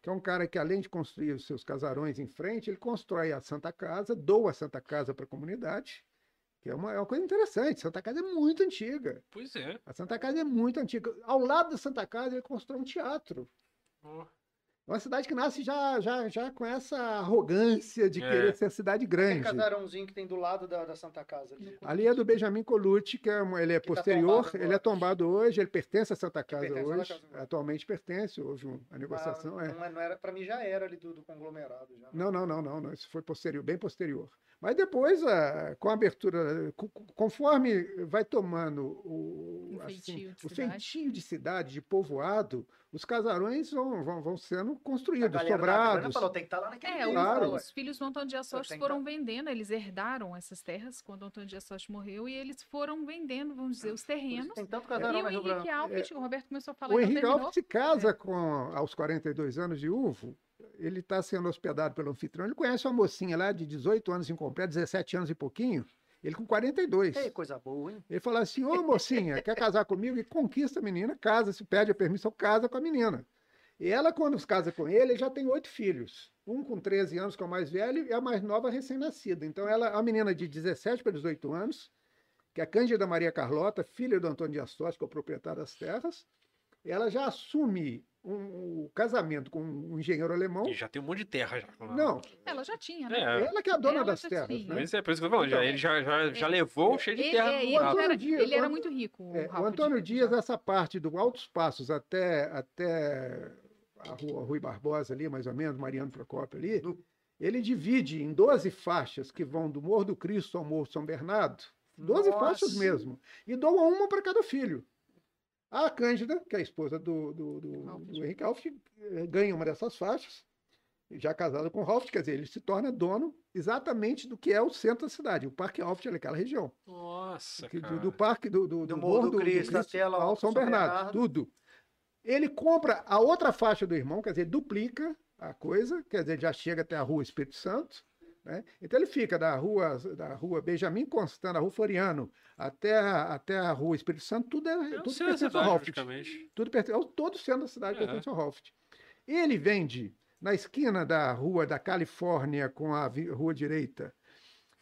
que é um cara que, além de construir os seus casarões em frente, ele constrói a Santa Casa, doa a Santa Casa para a comunidade, que é uma, é uma coisa interessante. Santa Casa é muito antiga. Pois é. A Santa Casa é muito antiga. Ao lado da Santa Casa, ele constrói um teatro. É uma cidade que nasce já, já, já com essa arrogância de É. querer ser cidade Aquele grande. casarãozinho que tem do lado da, da Santa Casa. Ali. Ali é do Benjamin Colucci, que é, ele é Que tá posterior, tombado ele é tombado hoje, ele pertence à Santa Casa à Santa hoje, Casa. atualmente pertence, houve um- a Mas negociação. é. não, é- não era, pra mim já era ali do, do conglomerado. Já. Não, não, não, não, não, isso foi posterior, bem posterior. Mas depois, a- com a abertura, co- co- conforme vai tomando o, Um assim, feitio de o feitio de cidade, de povoado, os casarões vão, vão, vão sendo construídos, sobrados. falou, tem que estar lá naquele É, Claro. os, os filhos do Antônio tem que foram vendendo, eles herdaram essas terras quando o Antônio Dias Sotos morreu e eles foram vendendo, vamos dizer, os terrenos. Tem tanto E o. Henrique Alpes, o Roberto começou a falar O Henrique. Alves se casa com, aos 42 anos de uvo, ele está sendo hospedado pelo anfitrião, ele conhece uma mocinha lá de 18 anos incompleto, 17 anos e pouquinho, ele com 42. Ei, coisa boa, hein? Ele falou assim, ô mocinha, quer casar comigo? E conquista a menina, casa, se pede a permissão, casa com a menina. E ela, quando se casa com ele, já tem oito filhos. Um com 13 anos, que é o mais velho, e a mais nova recém-nascida. Então, ela é uma menina de 17 para 18 anos, que é a Cândida Maria Carlota, filha do Antônio Dias Tosti, que é o proprietário das terras. Ela já assume um, o casamento com um engenheiro alemão. E já tem um monte de terra já. Não, Ela já tinha, né? É. ela que é a dona Ela das já terras, tinha. né? Mas é por isso que eu tô falando. Então, ele já, já, já levou cheio de Ele, terra. é, pro ele lado. era, Dias, ele era o- muito rico. É, o Ralph Antônio de- Dias, essa parte do Altos Passos até, até a rua Rui Barbosa ali, mais ou menos, Mariano Procópio ali, Do- ele divide em 12 faixas que vão do Morro do Cristo ao Morro São Bernardo, 12 Nossa. faixas mesmo, e doa uma para cada filho. A Cândida, que é a esposa do, do, do, do Henrique Alf, eh, ganha uma dessas faixas, já casada com o Ralph, quer dizer, ele se torna dono exatamente do que é o centro da cidade, o Parque Alf é aquela região. Nossa, do, cara. do parque do, do, Do Morro do Cristo até lá ao ao São São Bernardo, Bernardo. tudo. Ele compra a outra faixa do irmão, quer dizer, duplica a coisa, quer dizer, já chega até a rua Espírito Santo. Né? Então ele fica da rua, da rua Benjamin Constant, da rua Floriano, até a, até a rua Espírito Santo, tudo é, É tudo pertence ao Ralph. praticamente. Tudo pertence, todo o centro da cidade É. pertence ao Ralph. Ele vende na esquina da rua da Califórnia com a rua direita,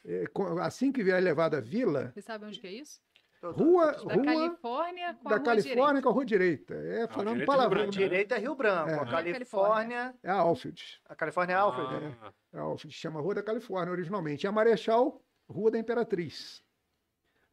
eh, assim que vier elevada à vila, Você sabe onde que é isso? Rua, Da rua Califórnia com a da rua Califórnia direita. com a rua direita. É, Ah, falando é palavrão. A né? direita é Rio Branco, É. a Ah, Califórnia. É a Alfred. A Califórnia é Alfred. Ah, É a Alfred chama Rua da Califórnia originalmente. E a Marechal, Rua da Imperatriz.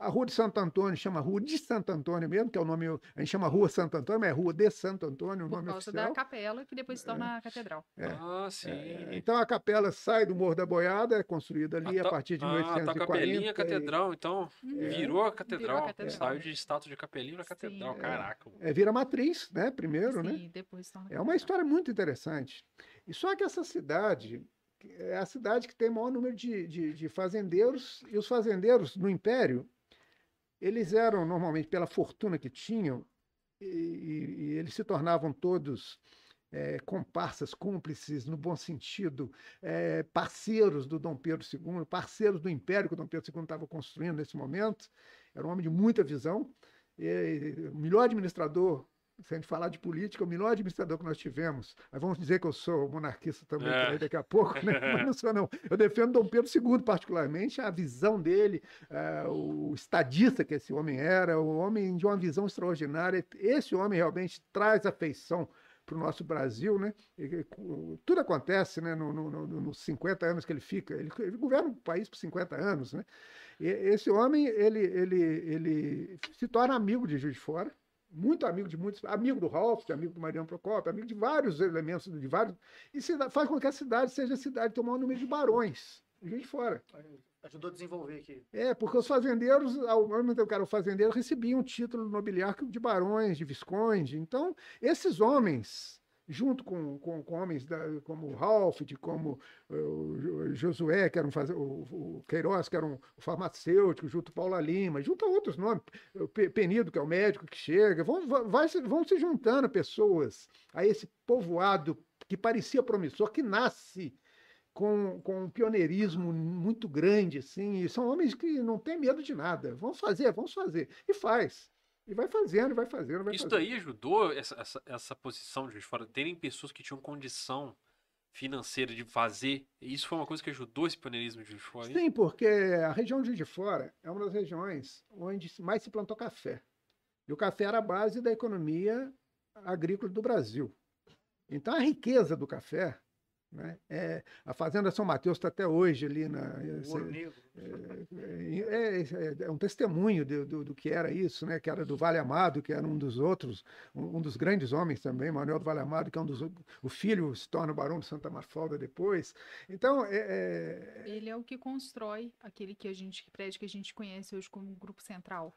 A Rua de Santo Antônio chama Rua de Santo Antônio mesmo, que é o nome. A gente chama Rua Santo Antônio, mas é Rua de Santo Antônio, o Por nome causa da oficial. capela, que depois se torna a catedral. É. ah, sim. É, então a capela sai do Morro da Boiada, é construída ali a, ta- partir de ah, 1840. tá capelinha e- catedral, então. Virou a catedral. catedral. Saiu de status de capelinho pra catedral. Sim. Caraca. é, vira matriz, né? Primeiro, né? Sim, depois se torna É uma história muito interessante. E só que essa cidade é a cidade que tem o maior número de, de, de fazendeiros, e os fazendeiros no Império, eles eram normalmente pela fortuna que tinham, e, e- eles se tornavam todos eh, comparsas, cúmplices, no bom sentido, eh, parceiros do Dom Pedro II, parceiros do Império que o Dom Pedro II estava construindo nesse momento. Era um homem de muita visão. E, o melhor administrador se a gente falar de política, o melhor administrador que nós tivemos, aí vamos dizer que eu sou monarquista também É. daqui a pouco, né? mas não sou não. Eu defendo Dom Pedro II particularmente, a visão dele, eh, o estadista que esse homem era, o homem de uma visão extraordinária. Esse homem realmente traz afeição para o nosso Brasil, né? E, tudo acontece, né? No, no- no- nos 50 anos que ele fica, ele, ele governa o país por 50 anos, né? E esse homem, ele, ele, ele se torna amigo de Juiz de Fora, muito amigo de muitos, amigo do Ralph, amigo do Mariano Procópio, amigo de vários elementos, de vários, e faz com que a cidade seja a cidade o maior número de barões, de Fora. Ajudou a desenvolver aqui. É, porque os fazendeiros, ao mesmo tempo que eram fazendeiros, recebiam um título nobiliário de barões, de visconde. Então, esses homens, junto com, com, com homens da- como Ralph, como eh, Jo- Josué, que era um o, o Queiroz, que era um farmacêutico, junto Paula Lima, junto a outros nomes, Pe- Penido, que é o médico que chega, vão, vai- vão se juntando pessoas a esse povoado que parecia promissor, que nasce com, com um pioneirismo muito grande, assim, e são homens que não têm medo de nada. Vamos fazer, vamos fazer. E faz. E vai fazendo, vai fazendo, vai Isso fazendo. daí ajudou essa, essa, essa posição de fora, terem pessoas que tinham condição financeira de fazer. Isso foi uma coisa que ajudou esse pioneirismo de Juiz de fora. Sim, porque a região de Juiz de Fora é uma das regiões onde mais se plantou café. E o café era a base da economia agrícola do Brasil. Então, a riqueza do café, né, é, a Fazenda São Mateus está até hoje ali na. O Ouro Negro. É, é- é um testemunho do, do, do que era isso, né? Que era do Vale Amado, que era um dos outros, um, um dos grandes homens também, Manuel do Vale Amado, que é um dos. O filho se torna o Barão de Santa Mafalda depois. Então, é, é- Ele é o que constrói aquele que a gente, prédio que a gente conhece hoje como Grupo Central.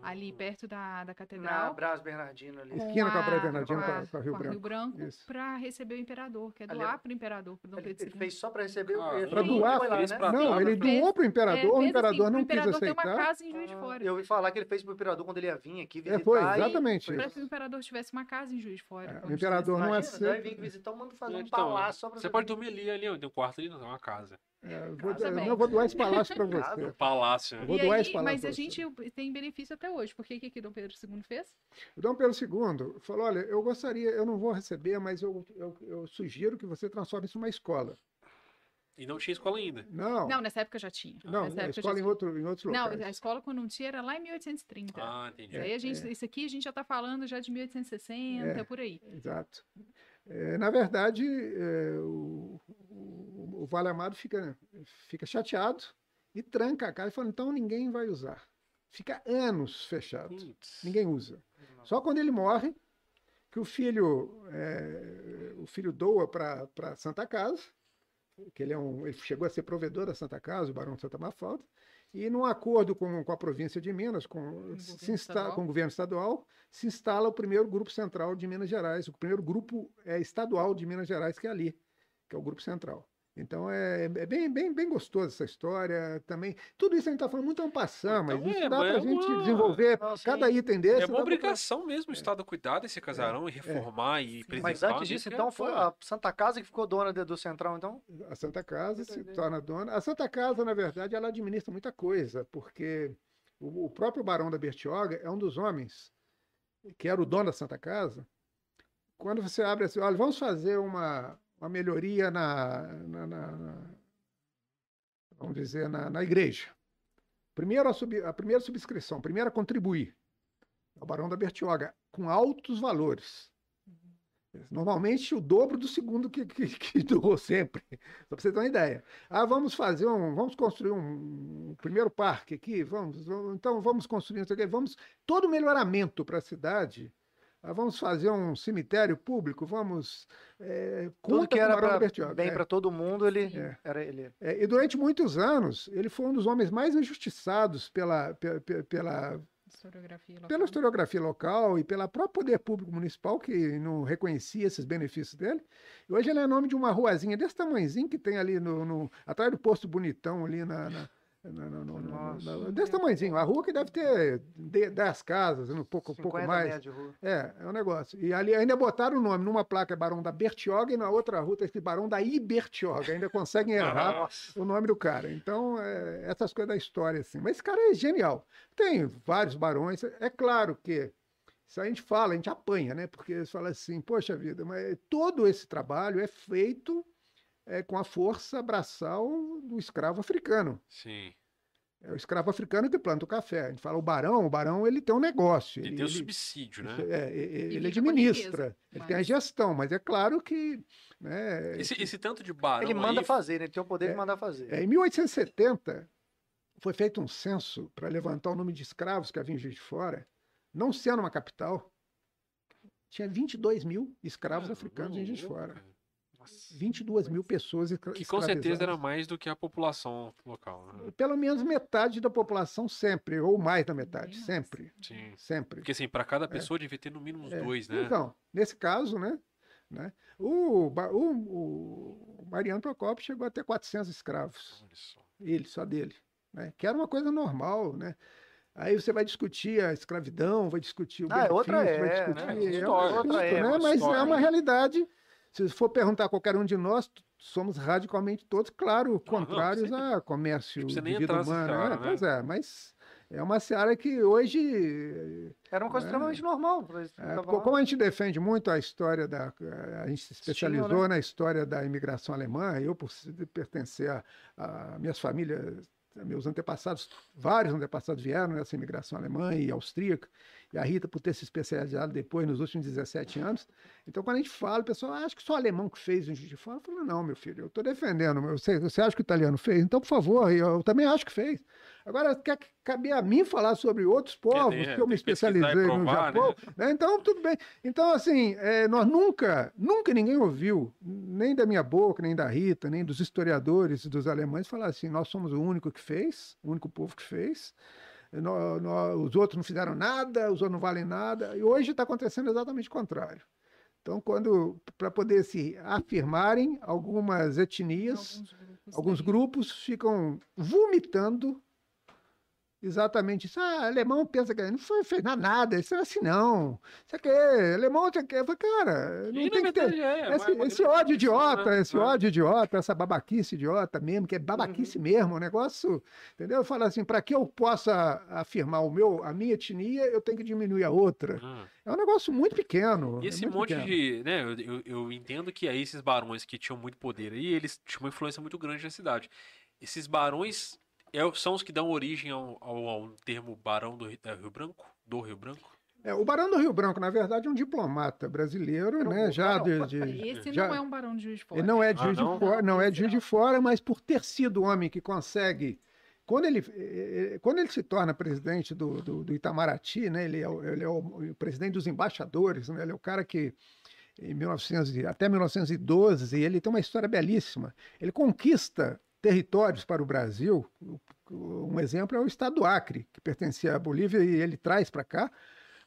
Ali perto da, da Na catedral. Brás Bernardino ali. Esquina com a Praia Bernardino com com a- a- com a Rio com a Rio Branco. Branco para receber o imperador, que é doar para o imperador, para Dom Ele, Pedro ele II. fez só para receber Ah, ele Para doar, foi lá, fez né? pra- Não, ele Fez- doou para o É, imperador, o fez imperador assim, não o imperador quis tem uma casa em Juiz de Fora. Eu ouvi falar que ele fez pro imperador quando ele ia vir aqui visitar. É, foi, exatamente Para que o imperador tivesse uma casa em Juiz de Fora. É, o imperador não Imagina, aceita. daí vem visitar, manda fazer um Então, palácio só pra Você pode dormir ali, ali, ó, tem um quarto ali, não, é uma casa. É, eu vou, não, vou doar esse palácio para você. Casa. Palácio. vou E doar aí, esse palácio mas a você. gente tem benefício até hoje. Por que que que Dom Pedro II fez? O Dom Pedro II falou: olha, eu gostaria, eu não vou receber, mas eu, eu, eu sugiro que você transforme isso numa escola. E não tinha escola ainda. Não, Não, nessa época já tinha. não, nessa a escola já em, outro, em outros Não, locais. a escola quando não tinha era lá em 1830. Ah, entendi. Aí a gente, é. isso aqui a gente já está falando já de 1860, É. por aí. Exato. É, na verdade, é, o, o, o Vale Amado fica, fica chateado e tranca a casa e fala: então ninguém vai usar. Fica anos fechado. Putz. Ninguém usa. Só quando ele morre, que o filho, é, o filho doa para Santa Casa, que ele, é um, ele chegou a ser provedor da Santa Casa, o Barão de Santa Mafalda, e num acordo com, com a província de Minas, com, se insta, com o governo estadual, se instala o primeiro grupo central de Minas Gerais, o primeiro grupo é, estadual de Minas Gerais, que é ali, que é o grupo central. Então é, é bem, bem, bem gostoso essa história também. Tudo isso a gente está falando muito passando, mas Então isso é, dá para a é gente uma- desenvolver cada item desse. É uma pra- obrigação mesmo o Estado cuidar desse casarão e reformar e preservar. Mas antes disso, isso, então, é, foi a Santa Casa que ficou dona do Central, então? A Santa Casa se torna dona. A Santa Casa, na verdade, ela administra muita coisa, porque o, o próprio Barão da Bertioga é um dos homens que era o dono da Santa Casa. Quando você abre assim, olha, vamos fazer uma, uma melhoria na, na- na- na- vamos dizer, na, na igreja. Primeiro a, sub- a primeira subscrição, primeiro a contribuir, é o Barão da Bertioga, com altos valores. Normalmente o dobro do segundo que, que, que doou sempre. Só para você ter uma ideia. Ah, vamos fazer um. Vamos construir um, um primeiro parque aqui. Vamos, vamos- então vamos construir isso aqui. Vamos. Todo melhoramento para a cidade. Vamos fazer um cemitério público. Vamos. É, Tudo que era pra, Bertioga. bem É. para todo mundo, ele Sim. era ele. É, e durante muitos anos, ele foi um dos homens mais injustiçados pela, pe- pe- pela, Historiografia local. pela historiografia local e pelo próprio poder público municipal, que não reconhecia esses benefícios dele. E hoje ele é nome de uma ruazinha desse tamanhozinho que tem ali no, no- atrás do posto bonitão, ali na. na- na- na- na- Nossa. na- desse tamanhozinho. A rua que deve ter de- 10 casas, um pouco, um 50 pouco mais. de rua. É, é um negócio. E ali ainda botaram o nome. Numa placa é Barão da Bertioga e na outra rua está escrito Barão da Ibertioga. Ainda conseguem errar Nossa. o nome do cara. Então, é, essas coisas da história, assim. Mas esse cara é genial. Tem vários barões. É claro que se a gente fala, a gente apanha, né? Porque você fala assim, poxa vida, mas todo esse trabalho é feito é, com a força braçal do escravo africano. Sim. É o escravo africano que planta o café. A gente fala o barão, o barão ele tem um negócio. Ele tem o subsídio, né? é, é, ele a administra, riqueza, ele tem a mas- gestão, mas é claro que né, Esse, esse tanto de barão Ele manda aí, fazer, né? ele tem o poder É. de mandar fazer. É, em 1870, foi feito um censo para levantar o número de escravos que havia em Juiz de Fora, não sendo uma capital. Tinha 22 mil escravos Ah, africanos em Juiz de Fora. cara. 22 mil pessoas escra- Que com certeza era mais do que a população local. Né? Pelo menos metade da população sempre, ou mais da metade, sempre. Sim. Sempre. Porque assim, para cada pessoa devia ter no mínimo uns É. dois, né? Então, nesse caso, né? né o, o, o Mariano Procopio chegou a ter 400 escravos. Olha só. ele, só dele, né? Que era uma coisa normal, né? Aí você vai discutir a escravidão, vai discutir o Ah, é outra benefício, vai é, discutir né? é História, um assunto, outra né? época, Mas é história. uma realidade. Se for perguntar a qualquer um de nós, somos radicalmente todos, claro, contrários sempre- a comércio precisa de nem vida humana. seara, né? né? Pois é, mas é uma seara que hoje Era uma coisa É. extremamente normal. é, como a gente defende muito a história da. A gente se especializou né? na história da imigração alemã, eu, por pertencer a, a minhas famílias, meus antepassados, vários antepassados vieram nessa imigração alemã e austríaca, e a Rita, por ter se especializado depois, nos últimos 17 anos. Então, quando a gente fala, o pessoal "Ah, acha que só o alemão que fez Juiz de Fora. Eu falo, não, meu filho, eu estou defendendo. Você, você acha que o italiano fez? Então, por favor, eu, eu também acho que fez. Agora, quer que caber a mim falar sobre outros povos, tem- que eu me especializei no provar, Japão, né? Então, tudo bem. Então, assim, é, nós nunca, nunca ninguém ouviu, nem da minha boca, nem da Rita, nem dos historiadores dos alemães, falar assim: nós somos o único que fez, o único povo que fez. Nó- nó- os outros não fizeram nada, os outros não valem nada. E hoje está acontecendo exatamente o contrário. Então, quando para poder se afirmarem, algumas etnias, Alguns grupos. alguns grupos ficam vomitando exatamente isso. Ah, alemão pensa que não foi fez nada, isso não é assim não. Isso aqui, alemão isso aqui. Eu falei, cara, não E, tem que ter. é, Esse, esse ódio idiota, né? esse É. ódio idiota, essa babaquice idiota mesmo, que é babaquice mesmo, um negócio, entendeu? Fala assim, para que eu possa afirmar o meu, a minha etnia, eu tenho que diminuir a outra. Ah. É um negócio muito pequeno. E é esse muito monte pequeno. de. Né, eu, eu, eu entendo que aí esses barões que tinham muito poder aí, eles tinham uma influência muito grande na cidade. Esses barões é- são os que dão origem ao, ao, ao termo barão do, Rio- da Rio Branco? Do Rio Branco? É, o Barão do Rio Branco, na verdade, é um diplomata brasileiro, Não, né? Já Barão- de, de- Esse já- não é um barão de Juiz de Fora. Ele não é de Ah, Juiz de não? Fora, não é de Juiz de Não. Fora, mas por ter sido o homem que consegue. Quando ele, eh, eh, quando ele se torna presidente do, do, do Itamaraty, né, ele é, o, ele é o, o presidente dos embaixadores, né, ele é o cara que em 1900, e- até 1912, e ele tem uma história belíssima. Ele conquista territórios para o Brasil. Um exemplo é o estado do Acre, que pertencia à Bolívia, e ele traz para cá.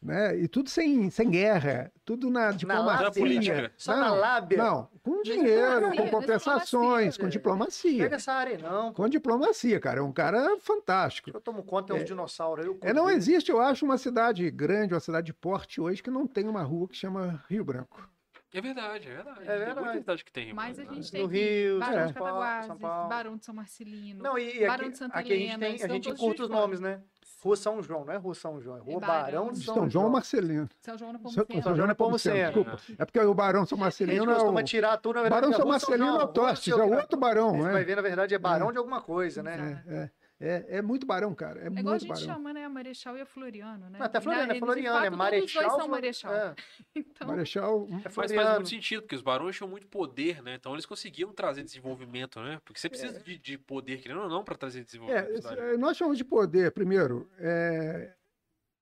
Né? E tudo sem, sem guerra, tudo na diplomacia. política. Só na lábia. Não, com dinheiro, com na compensações, com diplomacia. Pega essa área, não. Com diplomacia, cara. É um cara fantástico. Eu tomo conta, tem uns dinossauros aí. eu É, não existe, eu acho, uma cidade grande, uma cidade de porte hoje que não tem uma rua que chama Rio Branco. É verdade, é verdade. É Tem verdade. muita cidade que tem. Mas a Branco, gente né? tem No Rio, Barão São de Paulo, Cataguases, São Paulo. Barão de São Marcelino. Não, e Barão aqui, de Santa aqui a gente Helena, tem, a gente encurta os nomes, né? Rua São João, não é Rua São João, é Rua É Barão, Barão de São, São João João. Marcelino. São João na São, Pomocena. São João é Pomuceno. desculpa. É porque o Barão São A gente Marcelino é costuma o... tirar tudo, na verdade. Barão é São São Marcelino é o Tostes, é o outro Barão, Você vai né? ver, na verdade, é Barão de alguma coisa, né? É, é, é, é muito Barão, cara. É, É igual a gente Barão. chama, né? A Marechal e a Floriano, né? Até Floriano, Na- é Floriano, é Marechal. Todos os dois são Marechal. é, Então, Marechal... é Mas faz Floriano. muito sentido, porque os barões tinham muito poder, né? Então eles conseguiam trazer desenvolvimento, né? Porque você precisa de, de poder, querendo ou não, para trazer desenvolvimento. É, esse- cidade. nós chamamos de poder, primeiro, é,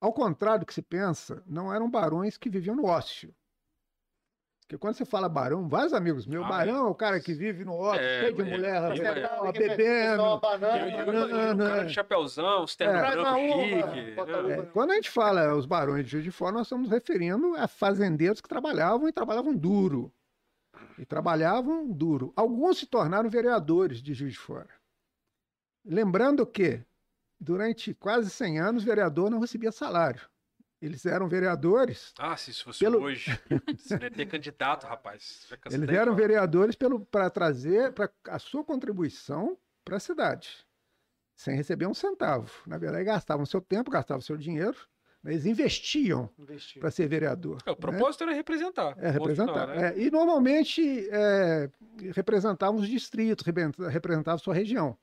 ao contrário do que se pensa, não eram barões que viviam no ócio. Porque quando você fala barão, vários amigos meus, Ah, barão é o cara que vive no ócio, É, cheio de é, mulher, é, ó, Pessoal, bebendo. banana, eu digo, não, o cara é. de chapéuzão, os terno É. Branco uma né? É, quando a gente fala os barões de Juiz de Fora, nós estamos referindo a fazendeiros que trabalhavam e trabalhavam duro. E trabalhavam duro. Alguns se tornaram vereadores de Juiz de Fora. Lembrando que, durante quase 100 anos, o vereador não recebia salário. Eles eram vereadores, Ah, se isso fosse Pelo- hoje. Você não ia ter candidato, rapaz. Eles eram vereadores para trazer pra, a sua contribuição para a cidade, sem receber um centavo. Na verdade, gastavam seu tempo, gastavam seu dinheiro, né? eles investiam Investir. para ser vereador. É, o né? propósito era representar. É, representar. final, né? É, e normalmente é, representavam os distritos, representa- representavam sua região.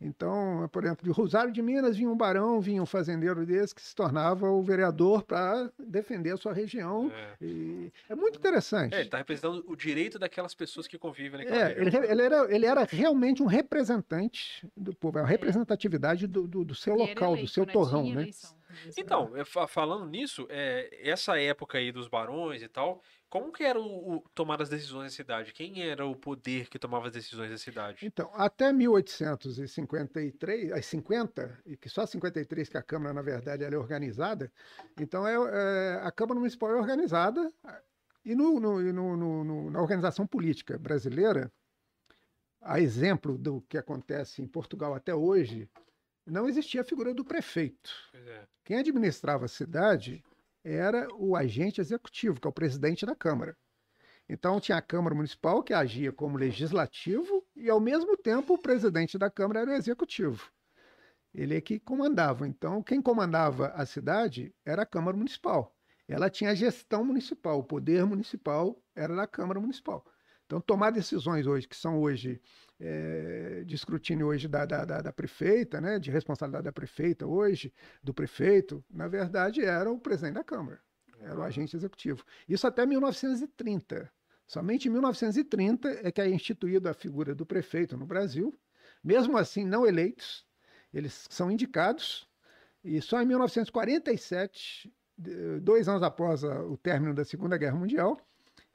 Então, por exemplo, de Rosário de Minas vinha um barão, vinha um fazendeiro desse que se tornava o vereador para defender a sua região. É. E é muito interessante. É, ele tá representando o direito daquelas pessoas que convivem naquela É, região. ele, ele era, ele era realmente um representante do povo, a representatividade do, do- do seu e era local, do eleito, seu né? torrão, Tinha né? eleição. Então, é, fa- falando nisso, é, essa época aí dos barões e tal, como que era o, o tomar as decisões da cidade? Quem era o poder que tomava as decisões da cidade? Então, até 1853, as 50, e que só 53 que a Câmara, na verdade, ela é organizada, então é, é, a Câmara Municipal é organizada, e no, no- no- no- na organização política brasileira, a exemplo do que acontece em Portugal até hoje, não existia a figura do prefeito. É. Quem administrava a cidade era o agente executivo, que é o presidente da Câmara. Então tinha a Câmara Municipal, que agia como legislativo, e ao mesmo tempo o presidente da Câmara era o executivo. Ele é que comandava. Então, quem comandava a cidade era a Câmara Municipal. Ela tinha a gestão municipal, o poder municipal era da Câmara Municipal. Então, tomar decisões hoje, que são hoje eh, de escrutínio hoje da, da, da- da prefeita, né, de responsabilidade da prefeita hoje, do prefeito, na verdade era o presidente da Câmara, era o agente executivo. Isso até 1930. Somente em 1930 é que é instituída a figura do prefeito no Brasil, mesmo assim não eleitos, eles são indicados, e só em 1947, de- dois anos após o término da Segunda Guerra Mundial,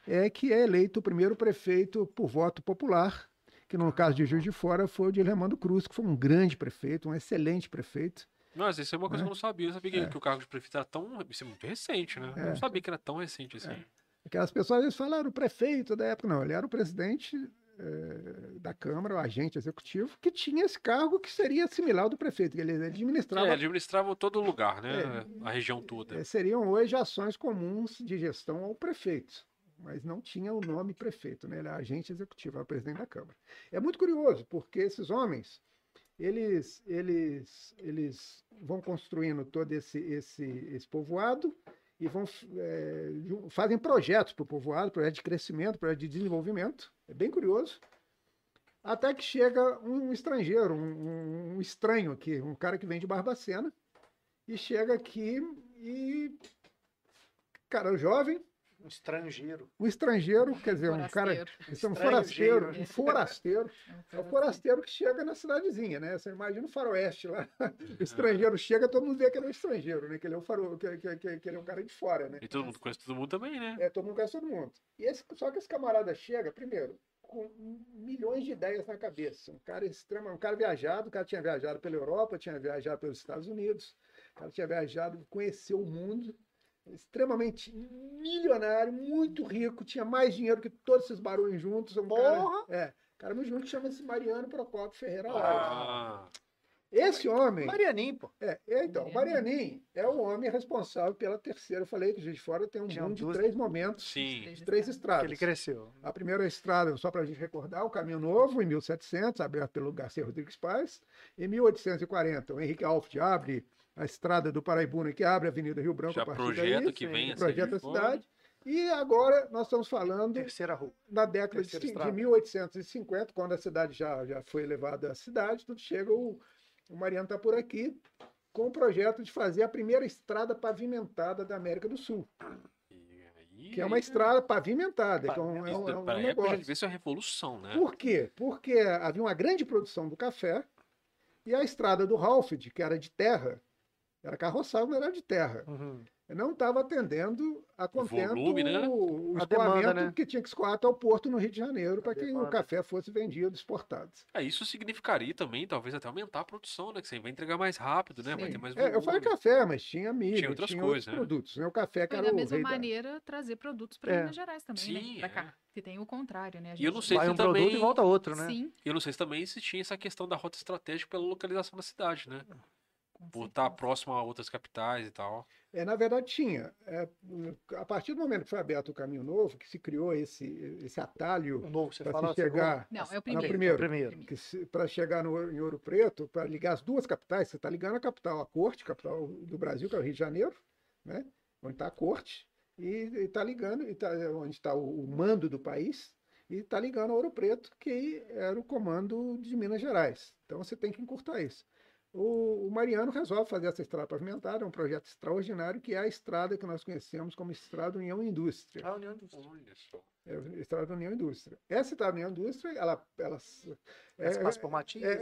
é que é eleito o primeiro prefeito por voto popular, que no caso de Juiz de Fora foi o de Lemando Cruz, que foi um grande prefeito, um excelente prefeito. Nossa, isso é uma coisa É. que eu não sabia. Eu sabia que, É. que o cargo de prefeito era tão. Isso é muito recente, né? Eu É. não sabia que era tão recente assim. Aquelas pessoas vezes falaram o prefeito da época, não, ele era o presidente eh, da Câmara, o agente executivo, que tinha esse cargo que seria similar ao do prefeito, que ele administrava É, administrava todo lugar, né? É. A região toda. Seriam hoje ações comuns de gestão ao prefeito, mas não tinha o nome prefeito, né? Ele era agente executivo, era o presidente da Câmara. É muito curioso, porque esses homens, eles, eles, eles vão construindo todo esse, esse, esse povoado e vão, ju- fazem projetos para o povoado, projetos de crescimento, projetos de desenvolvimento. É bem curioso. Até que chega um estrangeiro, um- um estranho aqui, um cara que vem de Barbacena, e chega aqui e, cara, jovem, Um estrangeiro. Um estrangeiro, quer dizer, um cara. Forasteiro. Isso é um forasteiro, um forasteiro. É um É o forasteiro que chega na cidadezinha, né? Você imagina o faroeste lá. O estrangeiro chega, todo mundo vê que ele é um estrangeiro, né? Que ele é um, faro... que, que, que, que ele é um cara de fora, né? E todo mundo conhece todo mundo também, né? É, todo mundo conhece todo mundo. E esse, só que esse camarada chega, primeiro, com milhões de ideias na cabeça. Um cara extremo, um cara viajado, o cara tinha viajado pela Europa, tinha viajado pelos Estados Unidos, o cara tinha viajado, conheceu o mundo, extremamente milionário, muito rico, tinha mais dinheiro que todos esses barões juntos. Um Porra! Cara, é, cara muito junto chama-se Mariano Procopio Ferreira Alves. Ah, Esse homem, Marianinho, pô. é, é, então, o Marianinho é o homem responsável pela terceira. Eu falei que Juiz de Fora tem um Tinha boom de duas- três momentos, sim. de três Que estradas. ele cresceu. A primeira estrada, só para a gente recordar, o Caminho Novo, em 1700, aberto pelo Garcia Rodrigues Paz. Em 1840, o Henrique Alfred abre a estrada do Paraibuna, que abre a Avenida Rio Branco Já a partir projeto daí, que vem a projeta cidade. E agora nós estamos falando Terceira rua. na década de, Terceira de estrada. 1850, quando a cidade já, já foi elevada à cidade, tudo chega, o, o Mariano está por aqui, com o projeto de fazer a primeira estrada pavimentada da América do Sul, E que é uma estrada pavimentada, que é um, é Isso, um, é um pra época já negócio. devia ser uma revolução, né? Por quê? Porque havia uma grande produção do café e a estrada do Halford, que era de terra, era carroçável, mas era de terra, Uhum. não estava atendendo a contento volume, né? o escoamento demanda, né? que tinha que escoar até o porto no Rio de Janeiro para que o demanda. café fosse vendido, exportado. É, isso significaria também, talvez até aumentar a produção, né? Que você vai entregar mais rápido, né? Vai ter mais É, eu volume. falei café, mas tinha milho, Tinha tinha outras outros coisas, né? produtos. Né? O café que era da o mesma rei da... maneira trazer produtos para É. Minas Gerais também, Sim, né? Pra é. cá. Que tem o contrário, né? A E eu não sei Vai se um produto também- e volta outro, né? Sim, E eu não sei se também se tinha essa questão da rota estratégica pela localização da cidade, né? com Por estar próximo a outras capitais e tal. É, na verdade, tinha. É, a partir do momento que foi aberto o Caminho Novo, que se criou esse, esse atalho O novo, você para chegar Não, é o Não, primeiro. primeiro. primeiro. para chegar no, em Ouro Preto, para ligar as duas capitais, você está ligando a capital, a corte, capital do Brasil, que é o Rio de Janeiro, né? onde está a corte, e está ligando, e tá, onde está o, o mando do país, e está ligando a Ouro Preto, que era o comando de Minas Gerais. Então você tem que encurtar isso. O, o Mariano resolve fazer essa estrada pavimentada, é um projeto extraordinário, que é a estrada que nós conhecemos como Estrada União Indústria. A União dos Olha só. É a Estrada União Indústria. Essa Estrada União Indústria, ela... ela é- passa por Matias, é,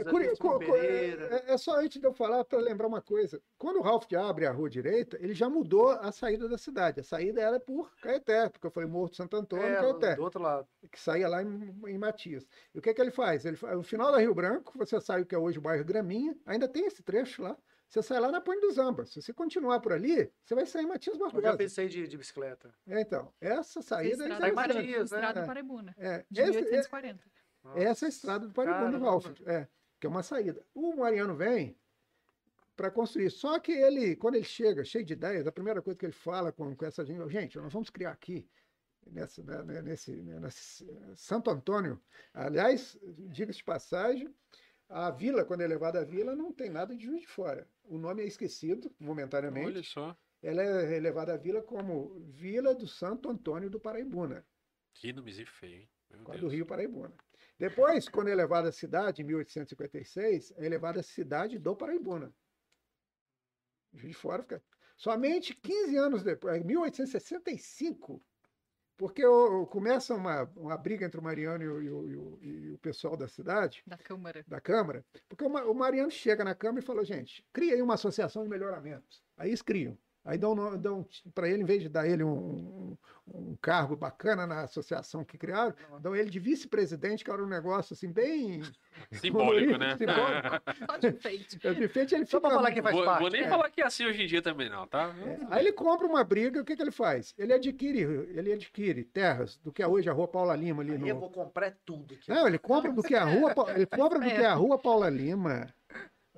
é, é- é só antes de eu falar para lembrar uma coisa. Quando o Ralph abre a rua direita, ele já mudou a saída da cidade. A saída era por Caeté, porque falei Morto Santo Antônio, É, Caeté, do outro lado. que saía lá em, em Matias. E o que, que ele faz? Ele, no final da Rio Branco, você sai o que é hoje o bairro Graminha, ainda tem esse trecho lá. Você sai lá na Ponte dos Ambas. Se você continuar por ali, você vai sair em Matias Eu já Barbosa. pensei de, de bicicleta. É, então, essa saída é Estrada, interessante. Matias, né? Estrada É. do Paraibuna, É, de esse- 1840. essa é a estrada do Paraibuna do. Ralph, é, que é uma saída. O Mariano vem para construir, só que ele, quando ele chega, cheio de ideias, a primeira coisa que ele fala com, com essa gente, gente, nós vamos criar aqui, nessa, né, né, nesse, né, nesse Santo Antônio, aliás, diga-se de passagem, a vila, quando é levada à vila, não tem nada de Juiz de Fora. O nome é esquecido, momentaneamente. Olha só. Ela é levada à vila como Vila do Santo Antônio do Paraibuna. Que nomezinho feio, hein? Meu Quando Deus. do Rio Paraibuna. Depois, quando é elevada a cidade, em 1856, é elevada a cidade do Paraibuna. Juiz de Fora fica. Somente 15 anos depois, em 1865, porque o- começa uma, uma briga entre o Mariano e o, e o- e o- pessoal da cidade, Da Câmara. da Câmara, porque o, Ma- o Mariano chega na Câmara e fala, gente, cria aí uma associação de melhoramento. Aí eles criam. Aí dão, dão para ele, em vez de dar ele um, um- um cargo bacana na associação que criaram, dão ele de vice-presidente, que era um negócio assim, bem. Simbólico, né? Simbólico. Só de enfeite. De repente ele Só fica. pra falar que faz vou, parte. vou nem é. falar que é assim hoje em dia também, não, tá? É, Aí ele compra uma briga, o que, que ele faz? Ele adquire, ele adquire terras do que é hoje a Rua Paula Lima ali Aí no. eu vou comprar tudo aqui. Não, ele compra do que é a rua, ele compra do que é a. Rua Paula Lima.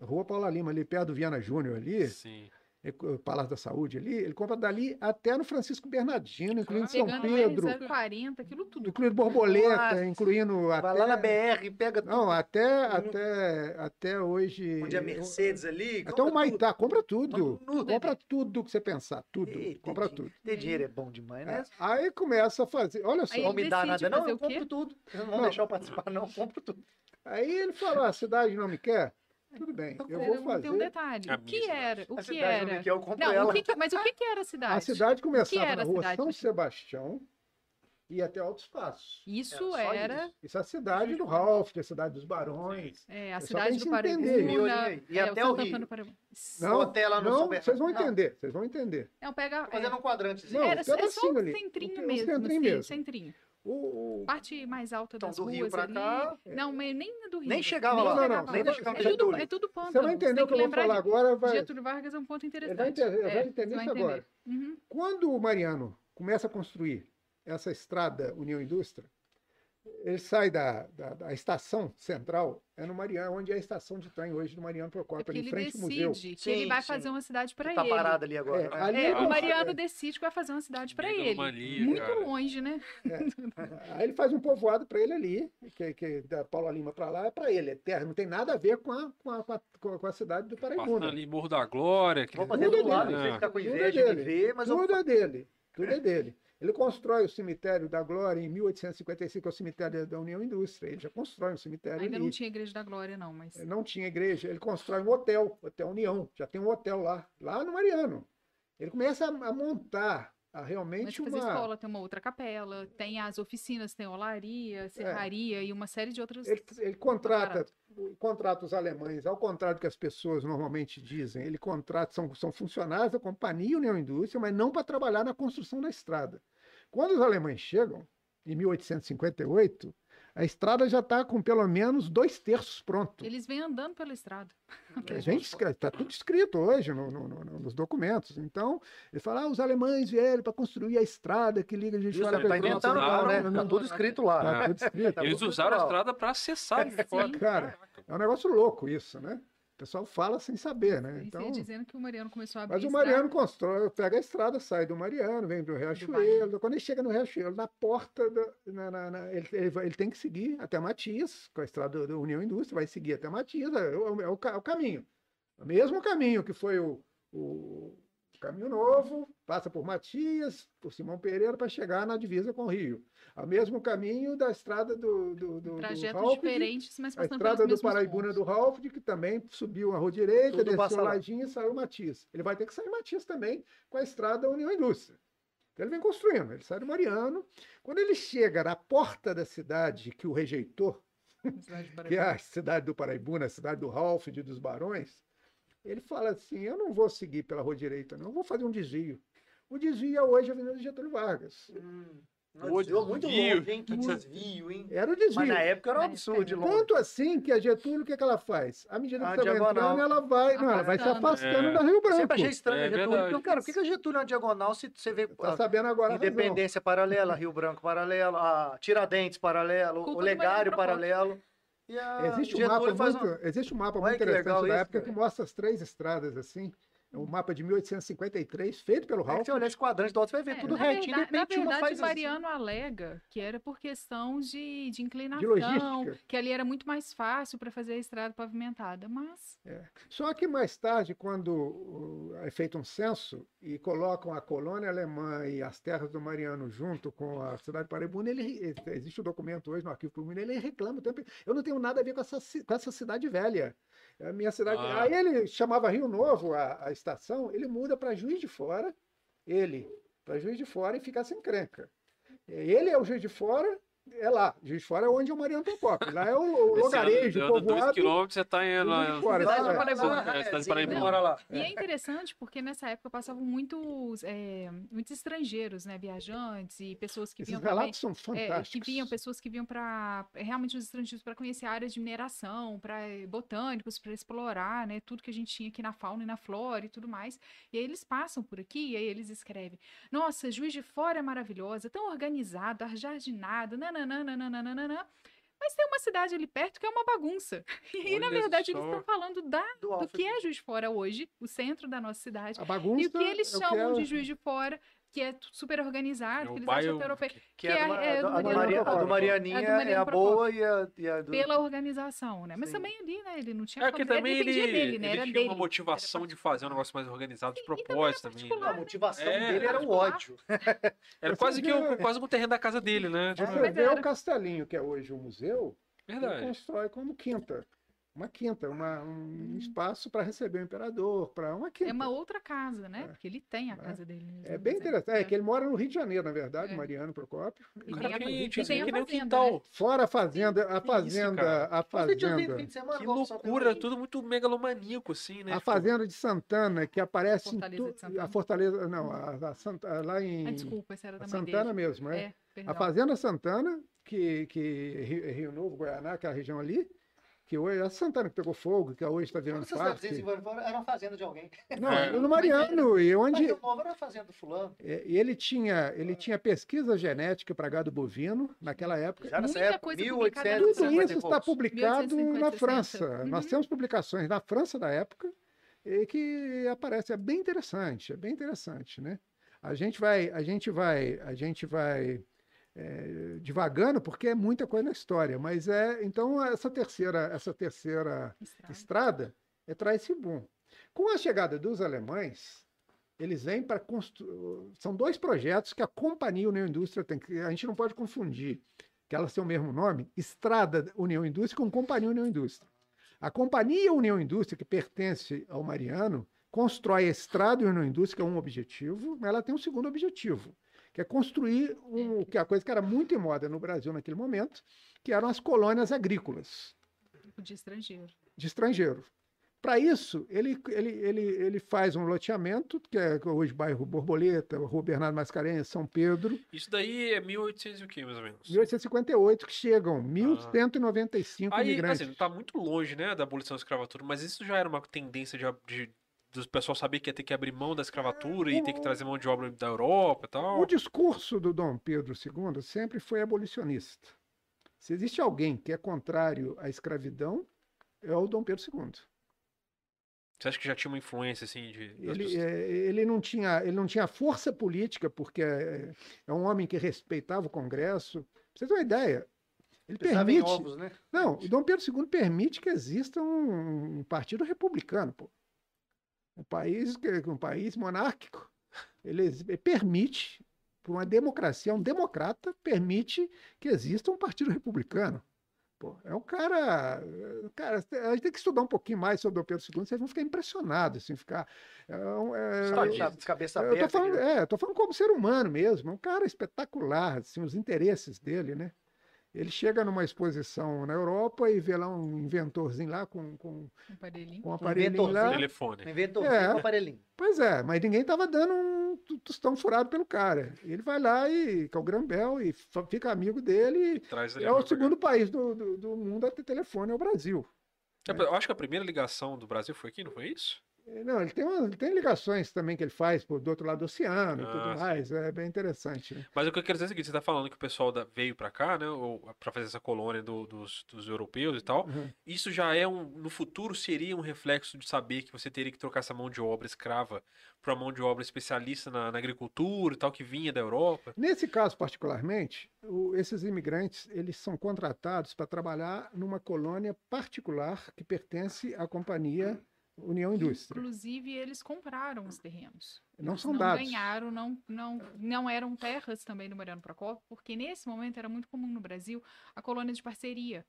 Rua Paula Lima, ali perto do Viana Júnior ali, Sim. É, o Palácio da Saúde ali, ele compra dali até no Francisco Bernardino, incluindo São Pegando Pedro, o 040, aquilo tudo. incluindo Borboleta, Nossa. incluindo até... Vai lá na BR, pega tudo. Não, até, Tudo. até, até hoje... Onde é Mercedes ali. Até o Maitá, compra tudo. Tudo. Compra tudo que você pensar, tudo. Ei, compra tem tudo. Ter dinheiro é bom demais, né? É, Aí começa a fazer, olha só, Aí Não me dá nada, não, eu compro tudo. Não vão Não. deixar eu participar, não, eu compro tudo. Aí ele falou: "Ah, a cidade não me quer. Tudo bem, eu vou Tem um fazer. detalhe. O que era? O A que era? Miquel, Não, ela. o que que- mas o que, que era a cidade? A cidade começava era na rua cidade? São Sebastião e ia até Altos Passos. Isso Era era Isso é a cidade do Ralph, a cidade dos Barões. é, a É cidade do aí. E é, até o Santo Rio. Não, até lá no não, vocês vão Não. entender, vocês vão entender. Não, pega. Fazendo é, um quadrante. Não, era, é só um ali. centrinho Um mesmo. centrinho assim, mesmo. Centrinho. O, o- Parte mais alta Então, das do ruas Rio pra ali. cá, Não, mas nem do Rio. Nem chegava lá. Não, não, chegava nem chegava é, tudo, Getúlio. é tudo pântano. Você vai entender tem o que eu vou falar de- agora. Vai, Getúlio Vargas é um ponto interessante. vai entender, vai É, entender isso agora. Uhum. Quando o Mariano começa a construir essa estrada União Indústria, ele sai da, da, da estação central, é no Mariano, onde é a estação de trem hoje do Mariano É Procópio, porque ali em ele frente ao museu. decide que ele vai sim. fazer uma cidade para Que tá ele. parado ali agora. É, né? ali É, ele o Mariano é, decide que vai fazer uma cidade para ele. Megalomania, Muito cara. longe, né? Aí ele faz um povoado para ele ali, que, que da Paula Lima para lá é para ele, é terra, não tem nada a ver com a, com a, com a, com a cidade do Paraibuna. ali Morro da Glória. Vou aquele- fazer Tudo do lado, dele. você ficar com Tudo inveja de dele. ver, mas eu Tudo é dele, tudo é dele. Ele constrói o cemitério da Glória em 1855, que é o cemitério da União Indústria. Ele já constrói um cemitério Ainda ali. não tinha Igreja da Glória, não, mas. Não tinha igreja. Ele constrói um hotel, Hotel União. Já tem um hotel lá, lá no Mariano. Ele começa a, a montar a Mas realmente fazer uma. escola, tem uma outra capela, tem as oficinas, tem olaria, serraria e uma série de outras. É. Ele, ele contrata, contrata os alemães, ao contrário do que as pessoas normalmente dizem, ele contrata, são, são funcionários da Companhia União Indústria, mas não para trabalhar na construção da estrada. Quando os alemães chegam, em 1858, a estrada já está com pelo menos dois terços pronto. Eles vêm andando pela estrada. A gente está tudo escrito hoje no- no- no- nos documentos. Então, ele fala: ah, os alemães vieram para construir a estrada que liga a gente ele tá inventando Não, não, né? não, Tá não, tudo escrito lá. Tá tudo escrito. Tá Eles tudo usaram a lá. estrada pra acessar de fora. Cara, é um negócio louco isso, né? O pessoal fala sem saber, né? E Então, dizendo que o Mariano começou a abrir. mas o estrada. Mariano constrói, pega a estrada, sai do Mariano, vem do Riachuelo. Quando ele chega no Riachuelo, na porta, da- na- na- na- ele, ele ele tem que seguir até Matias, com a estrada da União Indústria, vai seguir até Matias, é o, é o é o caminho. O mesmo caminho que foi o, o Caminho Novo, passa por Matias, por Simão Pereira, para chegar na divisa com o Rio. O mesmo caminho da estrada do, do, do, do Trajetos Ralph, diferentes, mas a passando estrada pelos do Paraibuna pontos. do Ralph, que também subiu a rua direita, Tudo desceu passa lá. Lajinha e saiu Matias. Ele vai ter que sair Matias também com a estrada União Indústria. Então ele vem construindo, ele sai do Mariano. Quando ele chega na porta da cidade que o rejeitou, que é a cidade do Paraibuna, a cidade do Ralph, de dos Barões, ele fala assim: eu não vou seguir pela rua direita, não, eu vou fazer um desvio. O desvio é hoje a Avenida Getúlio Vargas. Hum, O não, desviou muito desvio. longe, hein? Que desvio, hein? Era o desvio. Mas na época era um absurdo de longe. Tanto assim que a Getúlio, o que, é que ela faz? À medida que A você vai entrando, ela vai, não, ela vai se Afastando. É. da Rio Branco. Sempre achei estranho É a Getúlio. verdade. Porque, cara, por que que a Getúlio é uma diagonal se você vê Tá a sabendo agora a razão. Independência paralela, Rio Branco paralelo, a Tiradentes paralelo, o Legário paralelo. A Existe um mapa muito, um- existe um mapa Olha muito interessante da época cara. que mostra as três estradas assim. É um mapa de 1853, feito pelo É que Ralph. você olhar esse quadrante do alto, você vai ver É, tudo na retinho, verdade, de repente na verdade, faz o assim. Mariano alega que era por questão de, de inclinação, De logística. que ali era muito mais fácil para fazer a estrada pavimentada, mas Só que mais tarde, quando é feito um censo e colocam a colônia alemã e as terras do Mariano junto com a cidade de Paraibuna, ele, existe o documento hoje no arquivo público, ele reclama o tempo. Eu não tenho nada a ver com essa, com essa cidade velha. A minha cidade. Ah. Aí ele chamava Rio Novo a, a estação, ele muda para Juiz de Fora, ele, para Juiz de Fora e fica sem crenca. Ele é o Juiz de Fora, é lá. Juiz de Fora é onde é o Mariano Procópio. Lá é o, o Esse lugarejo, anda- anda dois povoado. quilômetros, você tá indo lá. Fora, é. É, cidade de sim, Paraibuna. Mora lá. E é interessante porque nessa época passavam muitos, é, muitos estrangeiros, né, viajantes e pessoas que Esses vinham também, relatos são é, fantásticos. que vinham pessoas que vinham para realmente os estrangeiros para conhecer áreas de mineração, para botânicos, para explorar, né, tudo que a gente tinha aqui na fauna e na flora e tudo mais. E aí eles passam por aqui e aí eles escrevem: "Nossa, Juiz de Fora é maravilhosa, tão organizada, jardinada, nananana, mas tem uma cidade ali perto que é uma bagunça. E aí, na verdade, eles só. estão falando da Do do que é Juiz de Fora hoje, o centro da nossa cidade. A bagunça E o que eles é chamam é- de Juiz de Fora, que é super organizado, É o que eles acham que é europeu, Que Que é, é- do, é a, do a, do Maria- a do. Marianinha É é, a boa e a, e a do... pela organização, né? Mas Sim. também ali, né? Ele não tinha É como- também ele, dependia dele, né? ele Era tinha dele. uma motivação de fazer um negócio mais organizado de E- também propósito era também. particular. A motivação É. dele era o ódio. Era quase que, o, quase que o terreno da casa dele, né? Tipo, Você vê era. o Castelinho, que é hoje o museu, ele constrói como quinta. Uma quinta, uma, um espaço para receber o imperador, para uma quinta. É uma outra casa, né? É. Porque ele tem a É. casa dele. mesmo, É por bem interessante. É, que ele mora no Rio de Janeiro, na verdade, É. Mariano Procópio. E O tem cara a- tem, tinha tem que a nem um fazenda, quintal. né? Fora a fazenda, a isso, fazenda, cara? a fazenda, semana, Que loucura, tudo muito megalomaníaco, assim, né? a Tipo, fazenda de Santana, que aparece em Fortaleza tu- de Santana. a Fortaleza, não, a, a Santa- lá em Ah, desculpa, essa era da a Santana dele. mesmo, é. É, A perdão. Fazenda Santana, que, que Rio, Rio Novo, Guaraná, aquela região ali, que hoje é a Santana que pegou fogo, que hoje está virando Todas essas parque. cidadezinhas em Guarapari era uma fazenda de alguém. Não, É. no Mariano, e Mas onde o novo era a fazenda do fulano. é, e ele tinha, ele tinha pesquisa genética para gado bovino naquela época. Já nessa Muita época, coisa 1850 publicada Tudo Tudo isso está publicado 1850, na 60. França. Nós Uhum. temos publicações na França da época e que aparece é bem interessante, é bem interessante, né? A gente vai, a gente vai, a gente vai é, divagando porque é muita coisa na história, mas é então essa terceira, essa terceira Estrada. estrada é boom. Com a chegada dos alemães, eles vêm para construir. São dois projetos que a Companhia União Indústria tem que. A gente não pode confundir, que elas têm o mesmo nome, Estrada União Indústria com Companhia União Indústria. A Companhia União Indústria, que pertence ao Mariano, constrói a Estrada União Indústria, que é um objetivo, mas ela tem um segundo objetivo, que é construir um, que é a coisa que era muito em moda no Brasil naquele momento, que eram as colônias agrícolas De estrangeiro. de estrangeiro. Para isso, ele, ele, ele, ele faz um loteamento, que é hoje bairro Borboleta, Rua Bernardo Mascarenhas, São Pedro, Isso daí é 1800 e o quê, mais ou menos? 1858, que chegam 1.195 Aí, imigrantes. assim, tá muito longe, né, da abolição da escravatura, mas isso já era uma tendência de, de do pessoal saber que ia ter que abrir mão da escravatura e ter que trazer mão de obra da Europa e tal. O discurso do Dom Pedro II sempre foi abolicionista. Se existe alguém que é contrário à escravidão, é o Dom Pedro II. Você acha que já tinha uma influência, assim, de... Ele, é, ele, não tinha, ele não tinha força política, porque é, é um homem que respeitava o Congresso. Pra você ter uma ideia, ele Pensava em permite. ovos, né? Não, o Dom Pedro II permite que exista um, um partido republicano, pô. Um país, um país monárquico. Ele, permite, por uma democracia, um democrata permite que exista um partido republicano. Pô, é um cara, cara, a gente tem que estudar um pouquinho mais sobre o Pedro II, vocês vão ficar impressionados, assim, ficar. é é-. Sabe, cabeça eu tô aberta. falando, aquele- é, eu tô falando como ser humano mesmo, é um cara espetacular, assim, os interesses dele, né? Ele chega numa exposição na Europa e vê lá um inventorzinho lá com, com, Um aparelhinho. com um aparelhinho lá. inventorzinho. Telefone. Um inventor, É. um aparelhinho. Pois é, mas ninguém tava dando um tostão furado pelo cara. Ele vai lá e, que é o Grambel, e fica amigo dele. Traz E ele é o segundo país do, do, do mundo a ter telefone, é o Brasil. Eu acho que a primeira ligação do Brasil foi aqui, não foi isso? É, Não, ele tem, uma- ele tem ligações também que ele faz do outro lado do oceano e Ah, tudo sim. mais. É bem interessante. Né? Mas o que eu quero dizer é o seguinte, você tá falando que o pessoal da- veio pra cá, né, ou pra fazer essa colônia do- dos, dos europeus e tal. Uhum. Isso já é um, no futuro seria um reflexo de saber que você teria que trocar essa mão de obra escrava por uma mão de obra especialista na, na agricultura e tal, que vinha da Europa. Nesse caso particularmente, o- esses imigrantes eles são contratados para trabalhar numa colônia particular que pertence à companhia União Indústria. Inclusive, eles compraram os terrenos. Não são não dados. ganharam, não, não, não eram terras também do Mariano Procópio, porque nesse momento era muito comum no Brasil a colônia de parceria,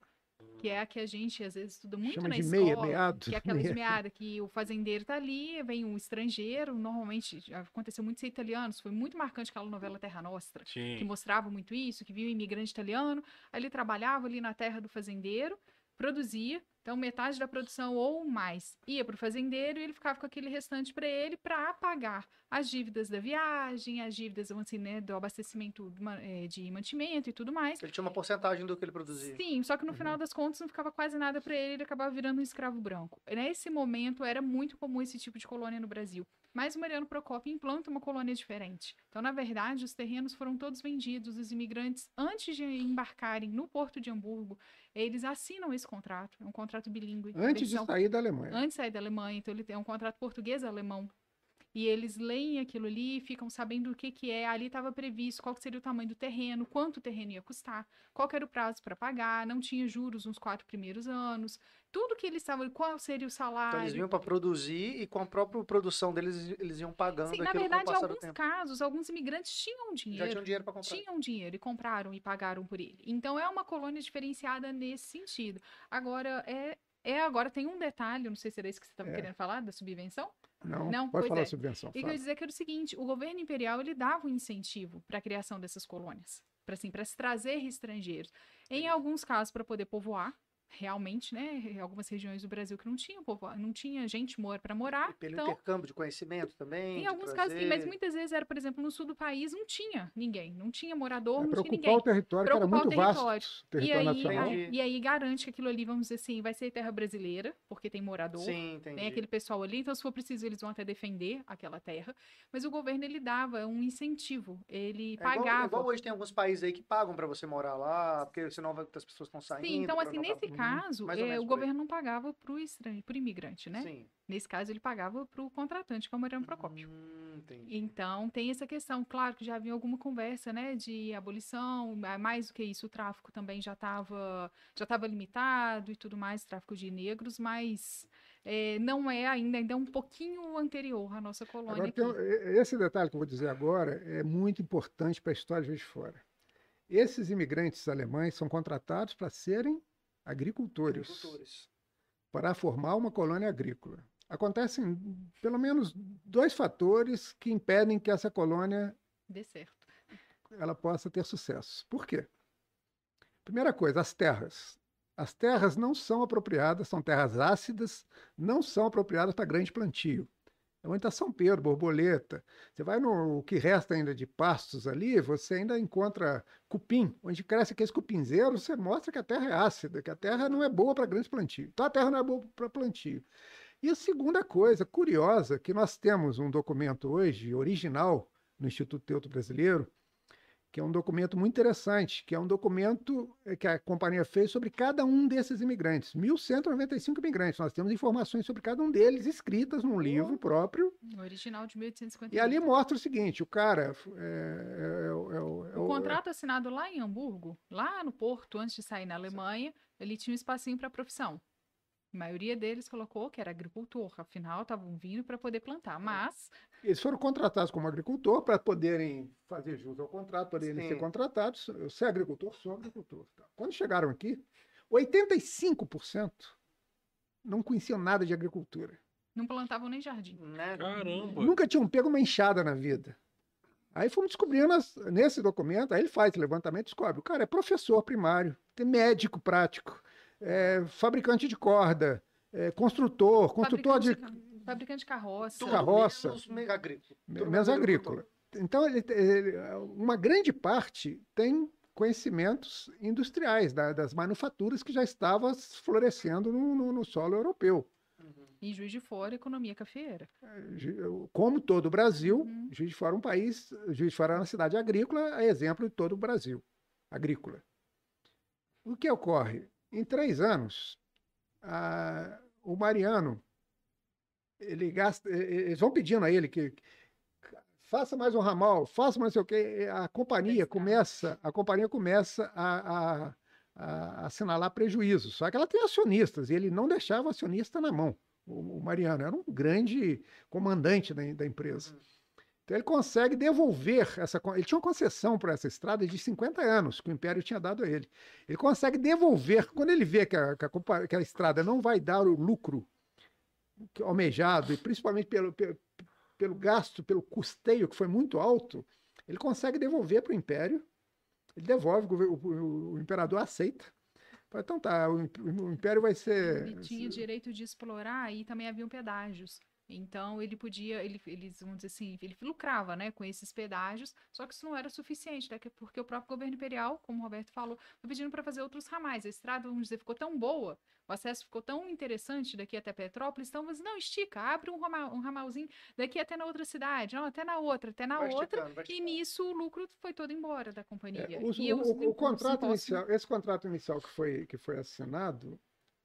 que é a que a gente às vezes estuda muito Chama na de escola. meia, meado. Que é aquela meia. esmeada que o fazendeiro tá ali, vem um estrangeiro, normalmente aconteceu muito ser italianos, foi muito marcante aquela novela Terra Nostra, que Sim. mostrava muito isso, que viu um imigrante italiano, aí ele trabalhava ali na terra do fazendeiro, produzia, então metade da produção ou mais ia para o fazendeiro e ele ficava com aquele restante para ele para pagar as dívidas da viagem, as dívidas assim, né, do abastecimento eh, de mantimento e tudo mais. Ele tinha uma porcentagem do que ele produzia. Sim, só que no Uhum. final das contas não ficava quase nada para ele, ele acabava virando um escravo branco. Nesse momento era muito comum esse tipo de colônia no Brasil. Mas o Mariano Procópio implanta uma colônia diferente. Então, na verdade, os terrenos foram todos vendidos. Os imigrantes, antes de embarcarem no porto de Hamburgo, eles assinam esse contrato. É um contrato bilíngue. Antes de sair da Alemanha. antes de sair da Alemanha, então ele tem um contrato português-alemão. E eles leem aquilo ali, ficam sabendo o que que é. Ali estava previsto qual seria o tamanho do terreno, quanto o terreno ia custar, qual era o prazo para pagar, não tinha juros nos quatro primeiros anos, tudo que eles estavam, qual seria o Então salário. eles vinham para produzir e com a própria produção deles eles iam pagando Sim, na verdade, em alguns casos, alguns imigrantes tinham Já dinheiro. tinham dinheiro para comprar. tinham dinheiro e compraram e pagaram por ele. Então é uma colônia diferenciada nesse sentido. Agora é É, agora tem um detalhe, não sei se era isso que você estava É. querendo falar, da subvenção. Não, Não, pode falar é. subvenção. E que eu fala. ia dizer que era o seguinte, o governo imperial ele dava um incentivo para a criação dessas colônias, para assim, para se trazer estrangeiros. Em alguns casos para poder povoar, realmente, né, em algumas regiões do Brasil que não tinham povo, não tinha gente mora para morar. E pelo então, intercâmbio de conhecimento também. em alguns casos sim, mas muitas vezes era, por exemplo, no sul do país não tinha ninguém, não tinha morador, É, não tinha ninguém. o território, que era muito vasto. território. e, aí, nacional. E aí garante que aquilo ali, vamos dizer assim, vai ser terra brasileira, porque tem morador. Sim, entendi. Tem aquele pessoal ali, então se for preciso eles vão até defender aquela terra, mas o governo ele dava um incentivo, ele É igual, pagava. igual hoje tem alguns países aí que pagam pra você morar lá, porque senão vai- as pessoas estão saindo. Sim, então assim, não nesse tá- caso, mais ou é, o governo não pagava pro estranho, pro imigrante, né? Sim. Nesse caso ele pagava pro contratante, que é o Mariano Procópio. Hum. Então, tem essa questão. Claro que já havia alguma conversa, né, de abolição, ma- mais do que isso, o tráfico também já estava já tava limitado e tudo mais, tráfico de negros, mas eh, não é ainda, ainda é um pouquinho anterior à nossa colônia Agora, um- esse detalhe que eu vou dizer agora é muito importante para a história de Juiz de Fora. Esses imigrantes alemães são contratados para serem agricultores, Agricultores. para formar uma colônia agrícola. Acontecem pelo menos dois fatores que impedem que essa colônia Dê certo. ela possa ter sucesso. Por quê? Primeira coisa, as terras. As terras não são apropriadas, são terras ácidas, não são apropriadas para grande plantio. Onde está São Pedro, Borboleta. Você vai no que resta ainda de pastos ali, você ainda encontra cupim. Onde cresce aqueles cupinzeiros, você mostra que a terra é ácida, que a terra não é boa para grande plantio. Então a terra não é boa para plantio. E a segunda coisa curiosa, que nós temos um documento hoje, original, no Instituto Teuto Brasileiro, que é um documento muito interessante, que é um documento eh, que a companhia fez sobre cada um desses imigrantes. 1.195 imigrantes. Nós temos informações sobre cada um deles escritas num livro próprio. Original de 1858. E ali mostra o seguinte: o cara. É, é- é o- é é o- contrato assinado lá em Hamburgo, lá no porto, antes de sair na Alemanha, ele tinha um espacinho para profissão. A maioria deles colocou que era agricultor, afinal estavam vindo para poder plantar, mas Eles foram contratados como agricultor para poderem fazer jus ao contrato, poderem Sim. ser contratados. Eu sou agricultor, sou agricultor. Tá. Quando chegaram aqui, 85% não conheciam nada de agricultura. não plantavam nem jardim. Né? Caramba. Nunca tinham pego uma enxada na vida. Aí fomos descobrindo as- nesse documento, aí ele faz levantamento e descobre. O cara é professor primário, tem médico prático, é fabricante de corda, é construtor, construtor de Fabricante de ca- Fabricante de carroça. Tudo carroça. menos me- agrícola. Menos agrícola. Então, ele- ele- uma grande parte tem conhecimentos industriais da- das manufaturas que já estavam florescendo no, no- no solo europeu. Uhum. E Juiz de Fora, economia cafeeira. Ju- Como todo o Brasil, Uhum. Juiz de Fora é um país, Juiz de Fora é uma cidade agrícola, é exemplo de todo o Brasil, agrícola. O que ocorre? Em três anos, a- o Mariano, ele gasta, eles vão pedindo a ele que faça mais um ramal, faça mais sei o quê, a companhia começa, a companhia começa a, a- a assinalar prejuízos. Só que ela tem acionistas e ele não deixava o acionista na mão. O, o Mariano era um grande comandante da, da empresa. Uhum. Então ele consegue devolver essa. Ele tinha uma concessão para essa estrada de 50 anos que o Império tinha dado a ele. Ele consegue devolver, quando ele vê que a, que a que a estrada não vai dar o lucro almejado, e principalmente pelo, pelo, pelo gasto, pelo custeio que foi muito alto, ele consegue devolver para o Império. Ele devolve, o, o- o imperador aceita. Então tá, o, o Império vai ser. Ele tinha direito de explorar e também haviam pedágios. Então ele podia, ele, eles vamos dizer assim, ele lucrava, né, com esses pedágios, só que isso não era suficiente, né, que- porque o próprio governo imperial, como o Roberto falou, foi pedindo para fazer outros ramais. A estrada, vamos dizer, ficou tão boa, o acesso ficou tão interessante daqui até Petrópolis, então você não estica, abre um, ramal, um ramalzinho daqui até na outra cidade, não, até na outra, até na Vai outra. E nisso o lucro foi todo embora da companhia. É, os- e o, o- o contrato inicial, esse contrato inicial que foi, que foi assinado,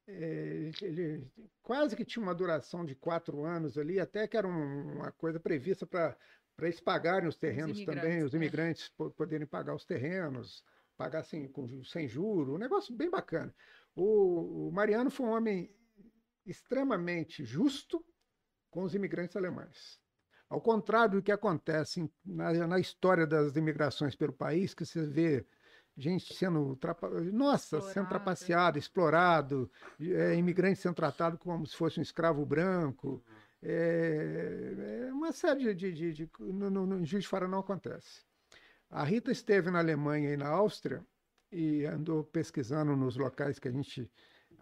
é, ele quase que tinha uma duração de quatro anos ali, até que era um- uma coisa prevista para eles pagarem os terrenos também, imigrantes, os né? imigrantes po- poderem pagar os terrenos, pagar assim, com, sem juro, um negócio bem bacana. O, o Mariano foi um homem extremamente justo com os imigrantes alemães. Ao contrário do que acontece na, na história das imigrações pelo país, que você vê gente sendo, trapa... nossa, sendo Explorado. trapaceado, explorado, é, imigrante sendo tratado como se fosse um escravo branco. É, é uma série de. de, de, de no, no, no Juiz de Fora não acontece. A Rita esteve na Alemanha e na Áustria e andou pesquisando nos locais que a gente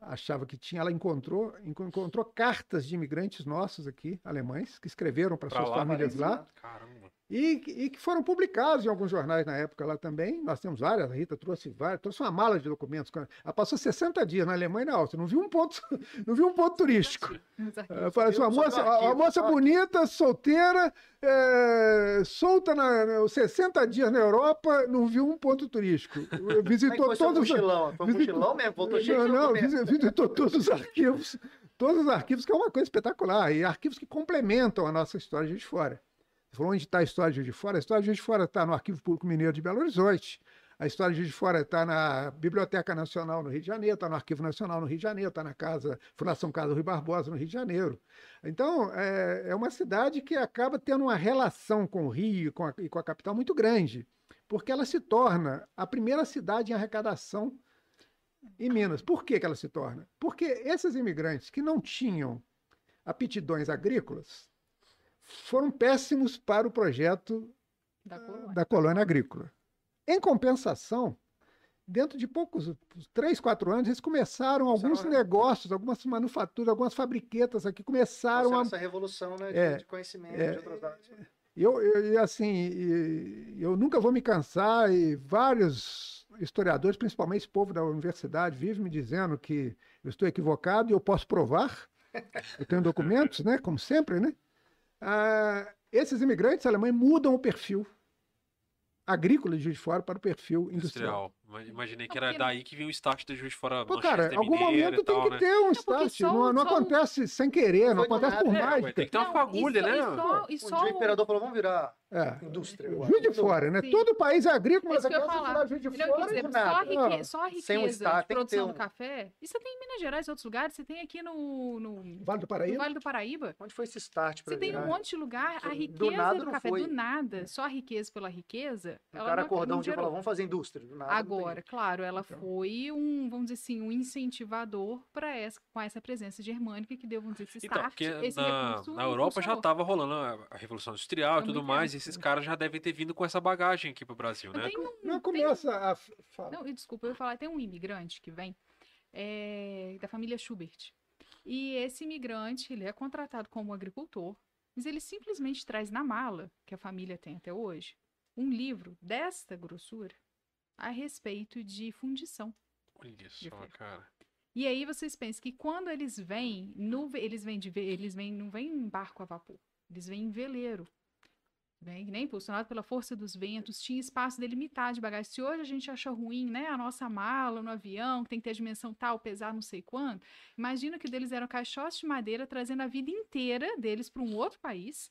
achava que tinha. Ela encontrou, enco- encontrou cartas de imigrantes nossos aqui, alemães, que escreveram para suas lá, famílias lá. né? Caramba. E, e que foram publicados em alguns jornais na época lá também. Nós temos várias, a Rita trouxe várias, trouxe uma mala de documentos. Ela passou 60 dias na Alemanha e na Áustria, não viu um ponto, não viu um ponto turístico. Falou assim, uma moça, uma moça bonita, solteira, é, solta na, na- 60 dias na Europa, não viu um ponto turístico. É Visitou foi seu todos os mochilão? Foi um mochilão mesmo? Voltou cheio não, de não, visitou todos os arquivos, todos os arquivos, que é uma coisa espetacular, e arquivos que complementam a nossa história de Fora. Falou onde está a história de Juiz de Fora? A história de Juiz de Fora está no Arquivo Público Mineiro de Belo Horizonte, a história de Juiz de Fora está na Biblioteca Nacional no Rio de Janeiro, está no Arquivo Nacional no Rio de Janeiro, está na casa Fundação Casa Rui Barbosa no Rio de Janeiro. Então, é, é uma cidade que acaba tendo uma relação com o Rio com a- e com a capital muito grande, porque ela se torna a primeira cidade em arrecadação em Minas. Por que, que ela se torna? Porque esses imigrantes que não tinham aptidões agrícolas foram péssimos para o projeto Da colônia. da colônia agrícola. Em compensação, dentro de poucos, três, quatro anos, eles começaram alguns negócios, algumas manufaturas, algumas fabriquetas aqui começaram a essa revolução né, de, É, de conhecimento é, de outras áreas. E Eu, eu, e assim, eu nunca vou me cansar e vários historiadores, principalmente esse povo da universidade, vivem me dizendo que eu estou equivocado e eu posso provar. Eu tenho documentos, né? Como sempre, né? Ah, esses imigrantes alemães mudam o perfil agrícola de de Fora para o perfil industrial. Industrial. Ima- Imaginei que era porque- daí que vinha o start do Juiz de Fora. Pô, cara, em algum momento e tem tal, que né? ter um start. só não o- não só acontece sem querer, não acontece por nada, é, mágica. Tem que ter uma fagulha, só- né? E só, Um só dia o imperador falou, vamos virar É. indústria. agora. Juiz de. Fora, né? Sim. Todo país é agrícola, mas eu ia aquela falar. cidade Juiz de Não, Fora dizer, é nada. só a, rique- só a sem um riqueza estado, de tem produção ter do um- café, isso você tem em Minas Gerais e outros lugares, você tem aqui no, no, no Vale do Paraíba. Vale do Paraíba. Onde foi esse start pra Você tem virar? um monte de lugar, a Do riqueza nada do não café, foi. do nada, só a riqueza pela riqueza, O cara acordou um dia e falou, vamos fazer indústria. Do nada, não Agora, claro, ela Então. foi um, vamos dizer assim, um incentivador para essa, com essa presença germânica que deu, vamos dizer, esse Então, start. porque esse na, recurso na Europa já estava rolando a Revolução Industrial e Há tudo mais, e esses caras já devem ter vindo com essa bagagem aqui pro Brasil, Não, né? um- Não tem começa a. fala. Não, e desculpa, eu ia falar, tem um imigrante que vem é, da família Schubert. E esse imigrante, ele é contratado como agricultor, mas ele simplesmente traz na mala, que a família tem até hoje, um livro desta grossura a respeito de fundição. Olha só, cara. E aí vocês pensam que quando eles vêm, no eles vêm de eles vêm, não vêm em barco a vapor, eles vêm em veleiro. Vem, né, impulsionado pela força dos ventos, tinha espaço delimitado de bagagem. Se hoje a gente acha ruim, né, a nossa mala no avião, que tem que ter a dimensão tal, pesar não sei quanto, imagina que deles eram caixotes de madeira trazendo a vida inteira deles para um outro país.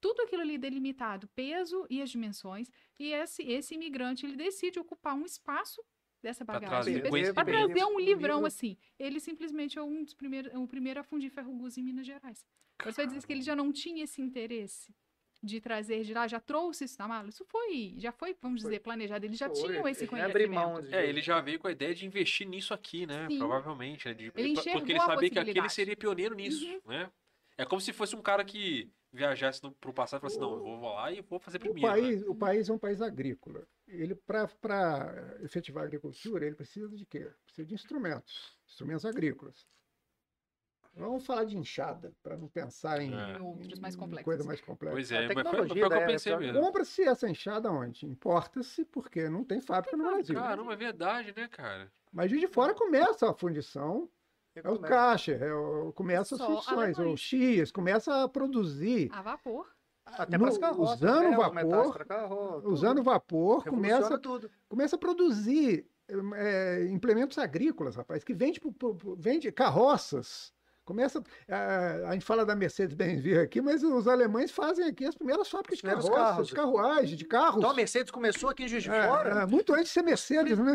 Tudo aquilo ali delimitado, peso e as dimensões, e esse, esse imigrante ele decide ocupar um espaço dessa Pra bagagem. trazer Para trazer um livrão assim. Ele simplesmente é um dos primeiros, é o primeiro a fundir ferro guzo em Minas Gerais. Você vai dizer que ele já não tinha esse interesse de trazer de lá, já trouxe isso na mala? Isso foi, já foi, vamos dizer, planejado. Eles já Foi, tinham esse ele conhecimento. abre mão de- É, ele já veio com a ideia de investir nisso aqui, né? Sim. Provavelmente, né? De- Ele porque ele sabia que aqui ele possibilidade. seria pioneiro nisso, Uhum. né? É como se fosse um cara que viajasse no, pro passado e falasse, não, eu vou lá e vou fazer O primeiro. né? país, o país é um país agrícola. Ele, para efetivar a agricultura, ele precisa de quê? Precisa de instrumentos, instrumentos agrícolas. Vamos falar de enxada, para não pensar em, É. Em mais em complexos. coisa mais complexa. Pois A é, mas foi, tecnologia foi o que eu da pensei época. mesmo. Compra-se essa enxada onde? Importa-se, porque não tem fábrica no Brasil. Caramba, é verdade, né, cara? Mas de fora começa a fundição, é o caixa, é o- começa as Só funções, o alemães. X, começa a produzir. A vapor. Até no- carroças. usando né, vapor, carro. Usando vapor, começa, tudo. começa a produzir é, implementos agrícolas, rapaz, que vende, vende carroças. Começa, a, a gente fala da Mercedes-Benz vir aqui, mas os alemães fazem aqui as primeiras fábricas de carroças, carros. de carruagem, de carros. Então a Mercedes começou aqui em Juiz de É, Fora. é, muito antes de ser Mercedes, né?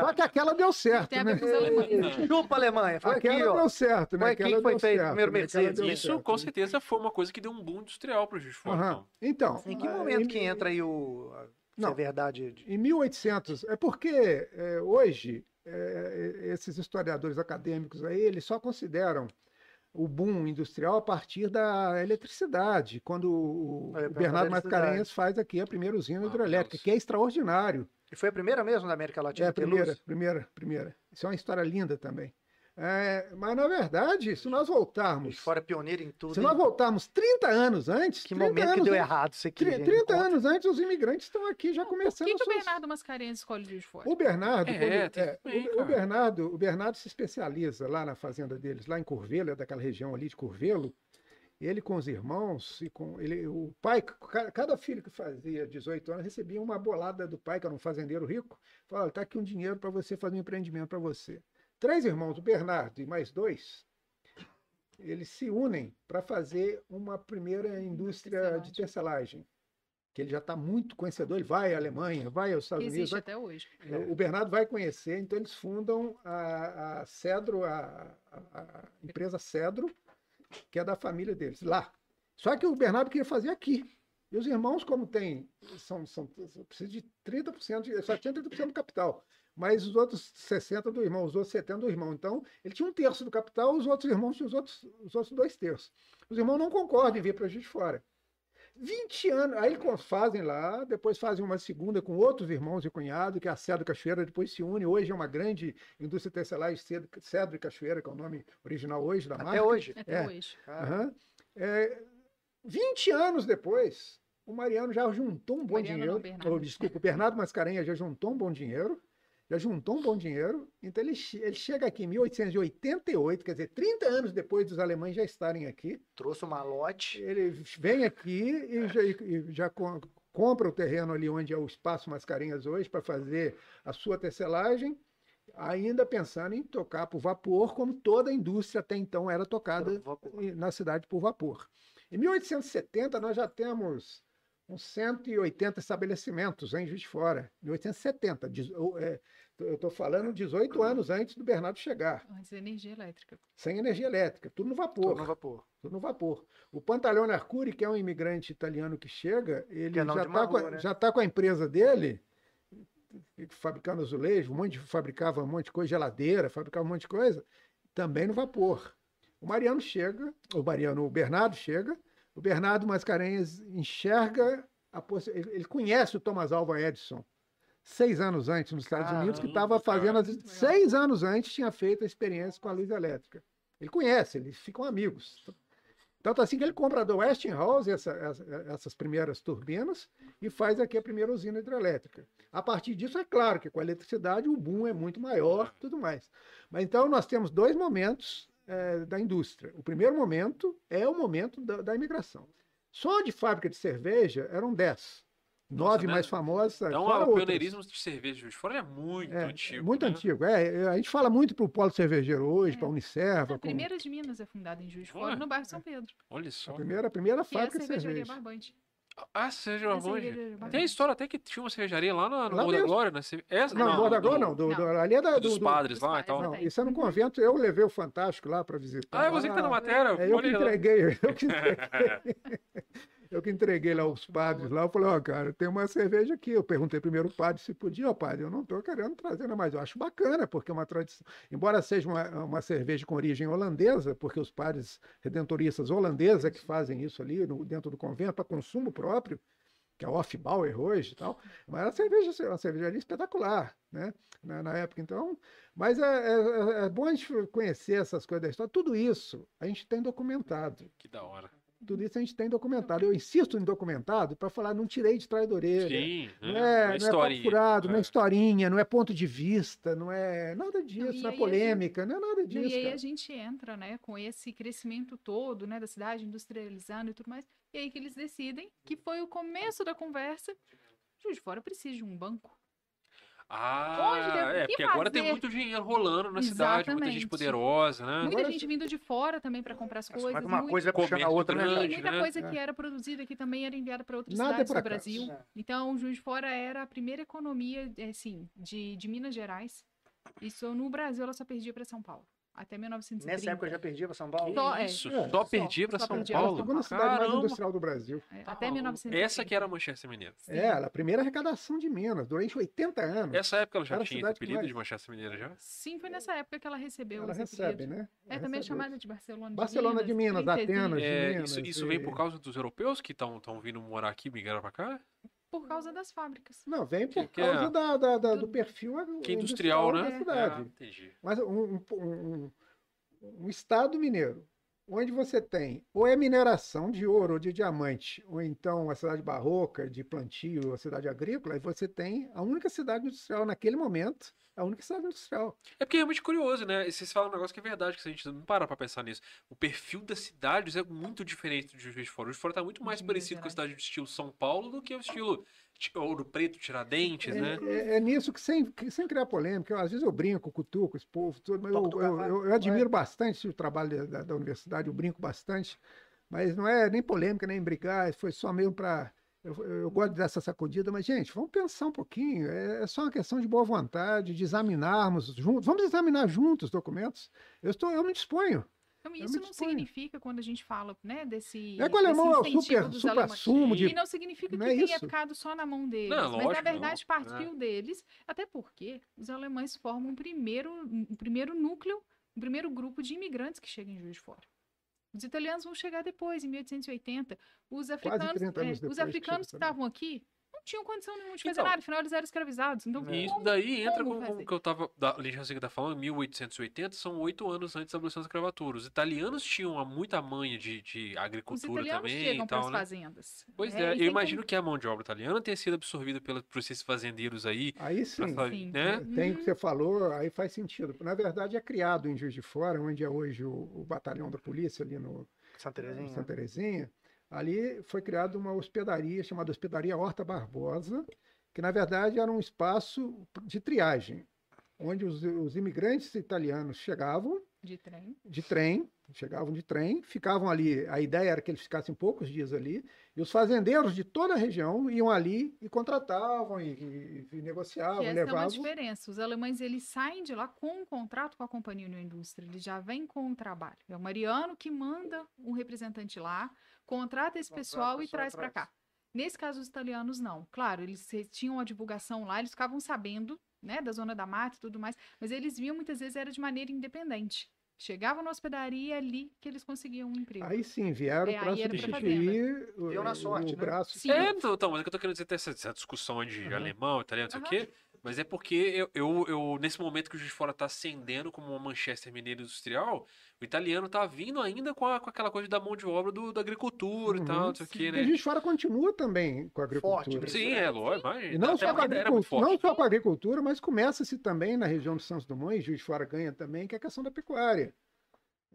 Só que aquela deu certo, Tem a né? alemães. Chupa, Alemanha. Foi aqui, Aquela ó. deu certo, né? Foi aqui Aquela que foi feito o primeiro né? Mercedes. Isso certo, com né? certeza foi uma coisa que deu um boom industrial pro Juiz de Fora. Aham. então. Então, Em que momento em- que entra aí o... Se Não. é verdade. de- Em 1800, é porque é, hoje é, esses historiadores acadêmicos aí, eles só consideram o boom industrial a partir da eletricidade, quando o, o perguntar Bernardo. Mascarenhas faz aqui a primeira usina Ah, hidrelétrica, Deus. que é extraordinário. E foi a primeira mesmo da América É Latina a a primeira, primeira, primeira. Isso é uma história linda também. É, mas, na verdade, se nós voltarmos, de Fora pioneiro em tudo. se nós voltarmos 30 anos antes, Que 30 momento que anos deu antes- errado isso aqui. tri- gente. 30 Conta. anos antes, os imigrantes estão aqui já Por começando que, que o Bernardo Mascarenhas escolhe Juiz de Fora? O Bernardo, É, quando- é, também, o- o. Bernardo, o Bernardo se especializa lá na fazenda deles, lá em Curvelo, é daquela região ali de Curvelo. Ele com os irmãos e com ele, o pai, ca- cada filho que fazia 18 anos recebia uma bolada do pai, que era um fazendeiro rico. Falava, tá aqui um dinheiro para você fazer um empreendimento para você. Três irmãos, o Bernardo e mais dois, eles se unem para fazer uma primeira indústria de tecelagem. Que ele já está muito conhecedor, ele vai à Alemanha, vai aos Estados Unidos, existe vai até hoje. o Bernardo vai conhecer, então eles fundam a, a Cedro, a, a- a empresa Cedro, que é da família deles, lá. Só que o Bernardo queria fazer aqui. E os irmãos, como tem, são, são, precisa de 30%, de- só tinha 30% do capital. Mas os outros 60% do irmão, os outros 70% do irmão. Então, ele tinha um terço do capital, os outros irmãos tinham os outros, os outros dois terços. Os irmãos não concordam em vir para a Juiz de Fora. 20 anos, aí eles fazem lá, depois fazem uma segunda com outros irmãos e cunhado, que é a Cedro Cachoeira, depois se une. Hoje é uma grande indústria tecelagem Cedro, Cedro e Cachoeira, que é o nome original hoje da Até marca. hoje. Até É. hoje. Aham. É, 20 anos depois, o Mariano já juntou um bom Mariano dinheiro. não, Bernardo. Ou, desculpa, o Bernardo Mascarenhas já juntou um bom dinheiro. Já juntou um bom dinheiro. Então ele, ele chega aqui em 1888, quer dizer, 30 anos depois dos alemães já estarem aqui. trouxe uma lote. Ele vem aqui e já, e já com- compra o terreno ali onde é o Espaço Mascarenhas hoje para fazer a sua tecelagem, ainda pensando em tocar por vapor, como toda a indústria até então era tocada na cidade por vapor. Em 1870, nós já temos uns 180 estabelecimentos em Juiz de Fora. 1870. diz- ou, é, eu estou falando 18 anos antes do Bernardo chegar, Antes da energia elétrica. sem energia elétrica, tudo no vapor. Tudo no vapor. Tudo no vapor. O Pantaleone Arcuri, que é um imigrante italiano que chega, ele Que é já está com, né? tá com a empresa dele, fabricando azulejo, um monte de, fabricava um monte de coisa, geladeira, fabricava um monte de coisa, também no vapor. O Mariano chega, o Mariano, o Bernardo chega, o Bernardo Mascarenhas enxerga, a ele, conhece o Thomas Alva Edison, seis anos antes nos Estados Unidos, que estava Caramba, fazendo, as, seis anos antes tinha feito a experiência com a luz elétrica. Ele conhece, eles ficam amigos. Tanto assim que ele compra da Westinghouse essa, essa, essas primeiras turbinas e faz aqui a primeira usina hidrelétrica. A partir disso, é claro que com a eletricidade o boom é muito maior tudo mais. Mas então nós temos dois momentos eh, da indústria. O primeiro momento é o momento da, da imigração. Só de fábrica de cerveja eram dez. Nove né? mais famosas. Então, fora o outras. pioneirismo de cerveja de Juiz de Fora é muito É, antigo. muito né? antigo. É, a gente fala muito para o polo cervejeiro hoje, É. para a Unicerva. A com- primeira de Minas é fundada em Juiz de Fora, no bairro São Pedro. Olha só. A primeira, a primeira Que é a fábrica de cervejaria cerveja. Barbante. Ah, É cervejaria Tem a história até que tinha uma cervejaria lá na, no Lá Morro da. Glória, né? Essa, Não, Não, Morro da Glória do- não. Do, do, não. ali é da, dos do, do- padres lá e tal. Não, Exatamente. isso é no convento. Eu levei o Fantástico lá para visitar. Ah, é você que tá na matéria? É, eu que entreguei, eu que entreguei. Eu que entreguei lá os padres lá, eu falei, ó, cara, tem uma cerveja aqui. Eu perguntei primeiro o padre se podia, ó, padre, eu não estou querendo trazer, mas eu acho bacana, porque é uma tradição. Embora seja uma, uma cerveja com origem holandesa, porque os padres redentoristas holandeses é que fazem isso ali no- dentro do convento para consumo próprio, que é Hofbauer hoje e tal, mas a cerveja é uma cervejaria espetacular, né, na, na época. Então, mas é, é- é bom a gente conhecer essas coisas da história. Tudo isso a gente tem documentado. Que da hora. Tudo isso a gente tem documentado. Eu insisto em documentado para falar, não tirei de trás da orelha. Sim. Não né? é, não é historinha. furado, não é É. historinha, não é ponto de vista, não é nada disso, não, é polêmica, não é nada Não, disso. e aí cara. a gente entra, né, com esse crescimento todo, né, da cidade industrializando e tudo mais. E aí que eles decidem que foi o começo da conversa. Juiz de Fora precisa de um banco. Ah, Onde deve- é, porque agora tem fazer? muito dinheiro rolando na cidade, muita gente Exatamente. poderosa, né? Muita Agora gente vindo de fora também para comprar as Mas coisas. uma muito- coisa vai puxando a outra, né? grande. E muita né? coisa É. que era produzida aqui também era enviada para outras Nada é cidades por do. Brasil. É. Então, Juiz de Fora era a primeira economia, assim, de, de Minas Gerais. Isso no Brasil ela só perdia para São Paulo. Até 1930. Nessa época eu já perdia pra São Paulo? Só- é. Isso, É. só perdia só São perdia Era a Paulo. segunda cidade mais Caramba. industrial do Brasil. É, Tá até maluco. 1930. Essa que era a Manchester Mineira. Sim. É, ela, a primeira arrecadação de Minas, durante 80 anos. Essa época ela já Era a tinha apelido mais- de Manchester Mineira já? Sim, foi nessa época que ela recebeu ela recebe, né? É Ela também recebe. chamada de Barcelona de Barcelona de Minas. Atenas. de É, Minas isso, isso vem e- por causa dos europeus que estão vindo morar aqui, migraram pra cá? Por causa das fábricas. Não, vem por Que- é? causa da, da- da- do Do- perfil Que é industrial, né? da cidade. Ah, entendi. Mas um, um- um- um estado mineiro, onde você tem ou é mineração de ouro ou de diamante, ou então a cidade barroca, de plantio, a cidade agrícola, e você tem a única cidade industrial naquele momento, a única cidade industrial. É porque é realmente curioso, né? E Vocês falam um negócio que é verdade, que se a gente não para pra pensar nisso. O perfil das cidades é muito diferente de Juiz de Fora. O Juiz de Fora tá muito mais Minas parecido com a cidade do estilo São Paulo do que o estilo Ti- Ouro Preto, Tiradentes, né? É, é- é nisso que sem, que sem criar polêmica, eu, às vezes eu brinco, cutuco esse povo, tudo, mas eu, eu- eu- eu admiro bastante o trabalho da, da universidade, eu brinco bastante, mas não é nem polêmica, nem brigar, foi só mesmo para. Eu, eu gosto dessa sacudida, mas, gente, vamos pensar um pouquinho. É, é só uma questão de boa vontade, de examinarmos juntos. Vamos examinar juntos os documentos. Eu, estou, eu me disponho. Então, Eu isso não disponho. significa, quando a gente fala né, desse. É que o alemão é o super, dos super alemães. assumo de. E não significa que Não é tenha ficado só na mão deles. Não, mas, na lógico, verdade, não. partiu deles, até porque os alemães formam um primeiro, um primeiro núcleo, um primeiro grupo de imigrantes que chega em Juiz de Fora. Os italianos vão chegar depois, em 1880. Os africanos, 30 anos é, depois os que africanos que estavam aqui tinham condição nenhuma de fazer Então. nada, afinal eles eram escravizados. Então, E isso como- daí entra como com, o que eu tava. Da, a gente já sei que tá falando, 1880, são oito anos antes da abolição da escravatura. Os italianos tinham uma- muita manha de, de os agricultura italianos também chegam e para tal, as né? fazendas. Pois é, E eu imagino que a mão de obra italiana tenha sido absorvida pela, por esses fazendeiros aí. Aí sim. pra Sim. né? Tem o Uhum. que você falou, aí faz sentido. Na verdade, é criado em Juiz de Fora, onde é hoje o, o batalhão da polícia, ali no Santa em Terezinha. Santa Terezinha. Ali foi criada uma hospedaria chamada Hospedaria Horta Barbosa, que na verdade era um espaço de triagem, onde os, os imigrantes italianos chegavam De trem. de trem, chegavam de trem, ficavam ali. A ideia era que eles ficassem poucos dias ali, e os fazendeiros de toda a região iam ali e contratavam e, e- e negociavam, Que essa é uma levavam. diferença. Os alemães, eles saem de lá com um contrato com a Companhia União Indústria. Eles já vêm com o trabalho. É o Mariano que manda um representante lá, contrata esse Contrata pessoal e traz para cá. Nesse caso, os italianos não. Claro, eles tinham a divulgação lá, eles ficavam sabendo, né, da zona da mata e tudo mais, mas eles viam muitas vezes era de maneira independente. Chegavam na hospedaria ali que eles conseguiam um emprego. Aí sim, vieram É, para substituir o, Deu na sorte, o né? braço. Sim. É, então, mas o que eu tô querendo dizer tem essa, essa discussão de Aham. alemão, italiano, não sei o quê. Mas é porque eu, eu, eu, nesse momento que o Juiz de Fora tá ascendendo como uma Manchester mineira industrial, o italiano tá vindo ainda com, a- com aquela coisa da mão de obra do, da agricultura e Uhum. tal, não sei o quê, Porque né? Juiz de Fora continua também com a Forte, agricultura. né? Sim, é, lógico, imagina. E não só, com agricultura, forte. não só com a agricultura, mas começa-se também na região de Santos Dumont, e Juiz de Fora ganha também, que é a questão da pecuária.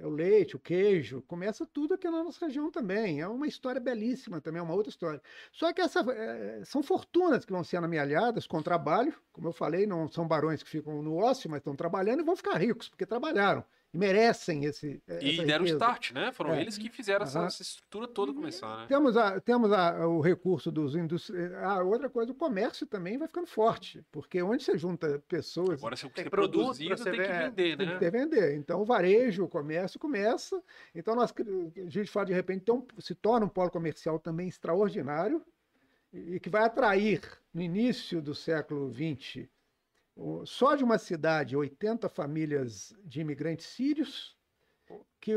É o leite, o queijo, começa tudo aqui na nossa região também. É uma história belíssima também, é uma outra história. Só que essa, eh, são fortunas que vão sendo amealhadas com trabalho. Como eu falei, não são barões que ficam no ócio, mas estão trabalhando e vão ficar ricos, porque trabalharam. E merecem esse. eh, E deram o riqueza. start, né? Foram É. eles que fizeram essa, essa estrutura toda começar, né? Temos, a, temos a, o recurso dos indústrias. Ah, outra coisa, o comércio também vai ficando forte, porque onde você junta pessoas, Agora, se Tem produto pra produzido, você tem que vender, tem né? que ter vender. Então, o varejo, o comércio começa. Então, nós, a gente fala de repente, então, se torna um polo comercial também extraordinário e que vai atrair, no início do século XX, só de uma cidade, 80 famílias de imigrantes sírios que,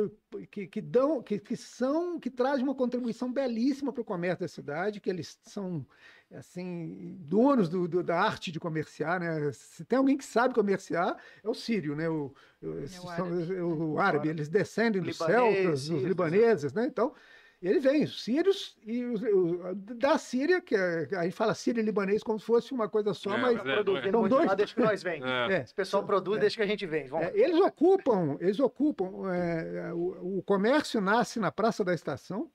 que, que dão, que, que são, que trazem uma contribuição belíssima para o comércio da cidade, que eles são assim donos do, do- da arte de comerciar, né? Se tem alguém que sabe comerciar, é o sírio, né? O, o, são- árabe. o árabe, eles descendem dos celtas, dos libaneses, né? Então, ele vem, os sírios e os, o- da Síria, que é, a gente fala sírio e libanês como se fosse uma coisa só, É, mas mas é, Produzindo São dois- lá, deixa que nós vem. É. é, Esse pessoal produz, deixa que a gente vem. Vamos. é, eles ocupam, eles ocupam. é, o, o comércio nasce na Praça da Estação,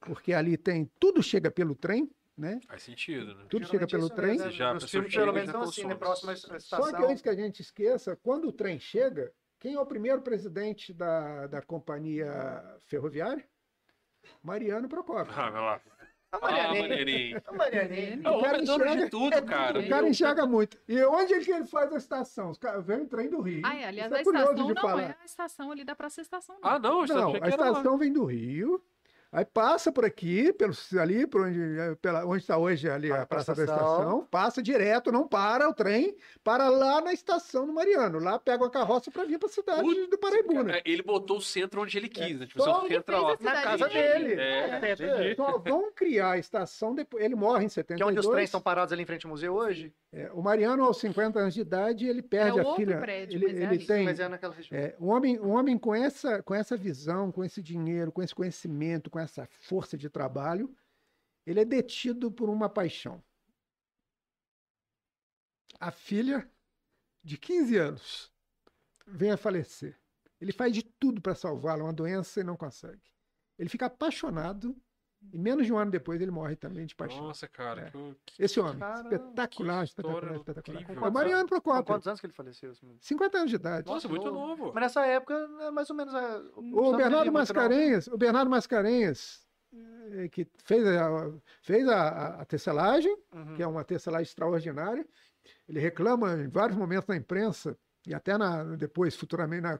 porque ali tem tudo chega pelo trem, né? Faz sentido, né? Tudo chega pelo trem. mesmo, né? Já pessoa filmes, pelo menos, são assim, né? consome. Próxima Só estação. que antes que a gente esqueça, quando o trem chega, quem é o primeiro presidente da, da companhia ferroviária? Mariano Procópio. Ah, vai lá. A Ah, Marianinha. A Marianinha. É, o O cara homem é dono de enxerga- tudo, é cara. O cara enxerga muito. E onde é que ele faz a estação? Os caras vem o trem do Rio. Ah, é, aliás, Isso a é curioso estação não falar. é a estação ali da Praça Estação, não. Ah, não, Não, a que era lá. estação vem do Rio, aí passa por aqui, pelo, ali, por onde pela, onde está hoje ali a pra Praça da estação. Passa direto, não para o trem, para lá na estação do Mariano. Lá pega uma carroça para vir para a cidade Putz, do Paraibuna. Cara, Ele botou o centro onde ele quis, né? Tipo, Só centro fez lá. a cidade Na casa dele. dele. É, entendi. Só vão criar a estação depois. Ele morre em Que é 72. onde os trens estão parados ali em frente ao museu hoje? É, o Mariano, aos 50 anos de idade, ele perde É a outro filha. prédio, ele mas é ele tem. Mas é naquela região. É, um homem, um homem com, essa, com essa visão, com esse dinheiro, com esse conhecimento, com essa força de trabalho, ele é detido por uma paixão. A filha, de 15 anos, vem a falecer. Ele faz de tudo para salvá-la, uma doença, e não consegue. Ele fica apaixonado e menos de um ano depois ele morre também de paixão. Nossa, cara. É. que- que- Esse homem, Caramba, espetacular, que espetacular, espetacular. incrível, É o Mariano Com Procópio, quantos anos que ele faleceu? menino? 50 anos de idade. Nossa, muito novo. Mas nessa época, é mais ou menos. é, O São Bernardo Mascarenhas, o Bernardo Mascarenhas, eh, que fez a, fez a, a- a tecelagem, novo. Uhum. que é uma tecelagem extraordinária, ele reclama em vários momentos na imprensa, e até na, depois, futuramente, na,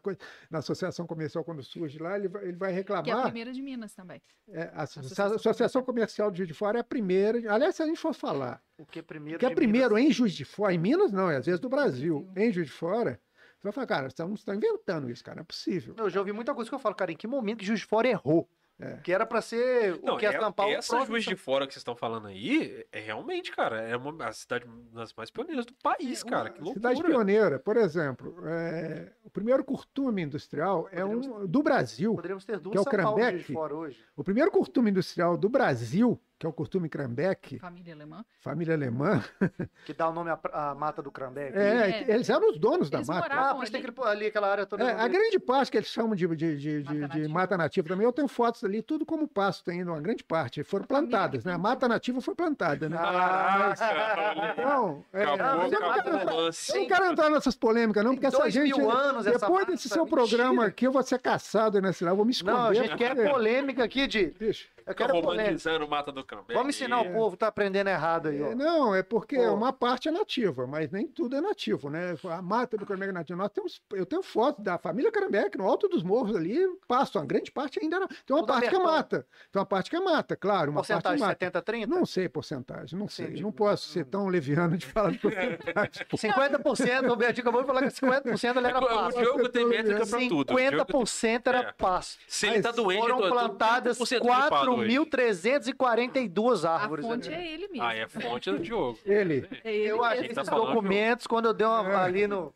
na Associação Comercial, quando surge lá, ele vai, ele vai Que é a reclamar. primeira de Minas também. É, a Asso- Associação Associação Comercial de Juiz de Fora é a primeira. Aliás, se a gente for falar O que primeiro? que é de primeiro Minas? em Juiz de Fora, em Minas não, é às vezes do Brasil, Brasil. em Juiz de Fora, você vai falar, cara, você está inventando isso, cara, não é possível. Eu já ouvi muita coisa que eu falo, cara, em que momento que Juiz de Fora errou? É. Que era pra ser Não, o que é é- São Paulo. essa Juiz de Fora que vocês estão falando aí, é realmente, cara, é uma a cidade das mais pioneiras do país, cara. Que loucura. Cidade pioneira, por exemplo, é, o primeiro curtume industrial é um do Brasil. Poderíamos ter duas que é o São Paulo de Crambeck. Fora hoje. O primeiro curtume industrial do Brasil, que é o curtume Crambeck, Família alemã. família alemã, Que dá o nome à, à mata do Crambeck. é, É. eles eram os donos da Eles mata. moravam Ah, por isso tem aquele- ali aquela área toda. É, a grande parte que eles chamam de, de, de, Mata de nativa. mata nativa também, eu tenho fotos ali, tudo como pasto ainda, uma grande parte. Foram plantadas, né? A mata nativa foi plantada, né? Caraca, Não, é, acabou, mas eu não quero entrar- eu não quero entrar nessas polêmicas, não, Tem porque essa gente. anos depois mata, desse seu mentira. programa aqui, eu vou ser caçado nesse lá, eu vou me esconder. Não, a gente porque- quer polêmica aqui de. Bicho, Eu quero romantizando o Mata do Campo. Vamos ensinar o povo, tá aprendendo errado aí, é, ó. não, é porque Pô. uma parte é nativa, mas nem tudo é nativo, né? A mata do Carameque é nativa. Nós temos, eu tenho foto da família Carameque no alto dos morros ali, pasto, uma grande parte ainda não. Tem uma Tudo parte que é abertão. mata. Tem uma parte que é mata, claro, uma parte Porcentagem mata. 70, 30? Não sei porcentagem, não sei. Entendi. Não posso ser tão leviano de falar de porcentagem. 50%, o Betinho acabou de falar que 50% ele era O pasto. Diogo tem métrica pra tudo. O Diogo- 50% era É. pasto. Se ele tá doente, Foram plantadas 30% gripado hoje. 4.342 A árvores. fonte ali. é ele mesmo. Ah, é a fonte do Diogo. Ele, É ele Eu achei tá esses documentos quando eu dei uma É. ali no.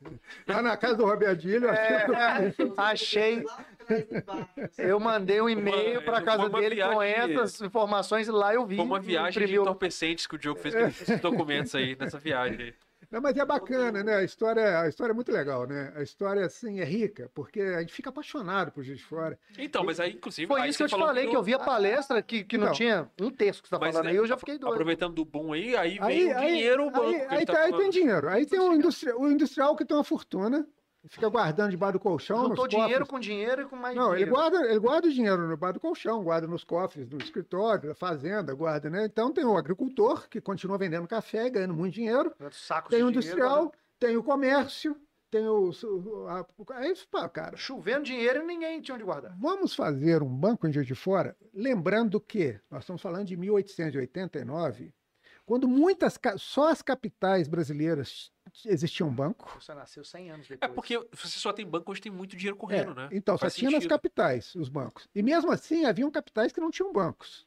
lá na casa do Robertilho, É, achei. Lá atrás embaixo. Eu mandei um e-mail para casa dele com essas informações e lá eu vi. Foi uma viagem de imprimiu. entorpecentes que o Diogo fez com esses documentos aí, nessa viagem. Aí. Não, mas é bacana, né? A história, a história é muito legal, né? A história, assim, é rica, porque a gente fica apaixonado por Juiz de Fora. Então, mas aí, inclusive. Foi aí isso que eu te falei, que eu vi a palestra que, que não Não. tinha um texto que você tá Mas, falando né, aí, eu já fiquei doido. Aproveitando do boom aí, aí vem Aí, o aí, dinheiro, o banco. aí, aí, gente tá tá- aí tem dinheiro. Aí tem o, industri- o industrial que tem uma fortuna, fica guardando debaixo do colchão, Juntou nos dinheiro cofres. com dinheiro e com mais Não, ele dinheiro. guarda, ele guarda o dinheiro no bar do colchão, guarda nos cofres do escritório, da fazenda, guarda, né? Então tem o agricultor, que continua vendendo café, ganhando muito dinheiro. Sacos Tem o dinheiro, industrial, tem o comércio, tem o. é isso, pá, cara. Chovendo dinheiro e ninguém tinha onde guardar. Vamos fazer um banco em Juiz de Fora, lembrando que nós estamos falando de 1889, quando muitas, só as capitais brasileiras existiam banco. Você nasceu 100 anos É depois. porque você só tem banco hoje tem muito dinheiro É, correndo, né? Então, só tinha nas capitais os bancos. E mesmo assim, haviam capitais que não tinham bancos.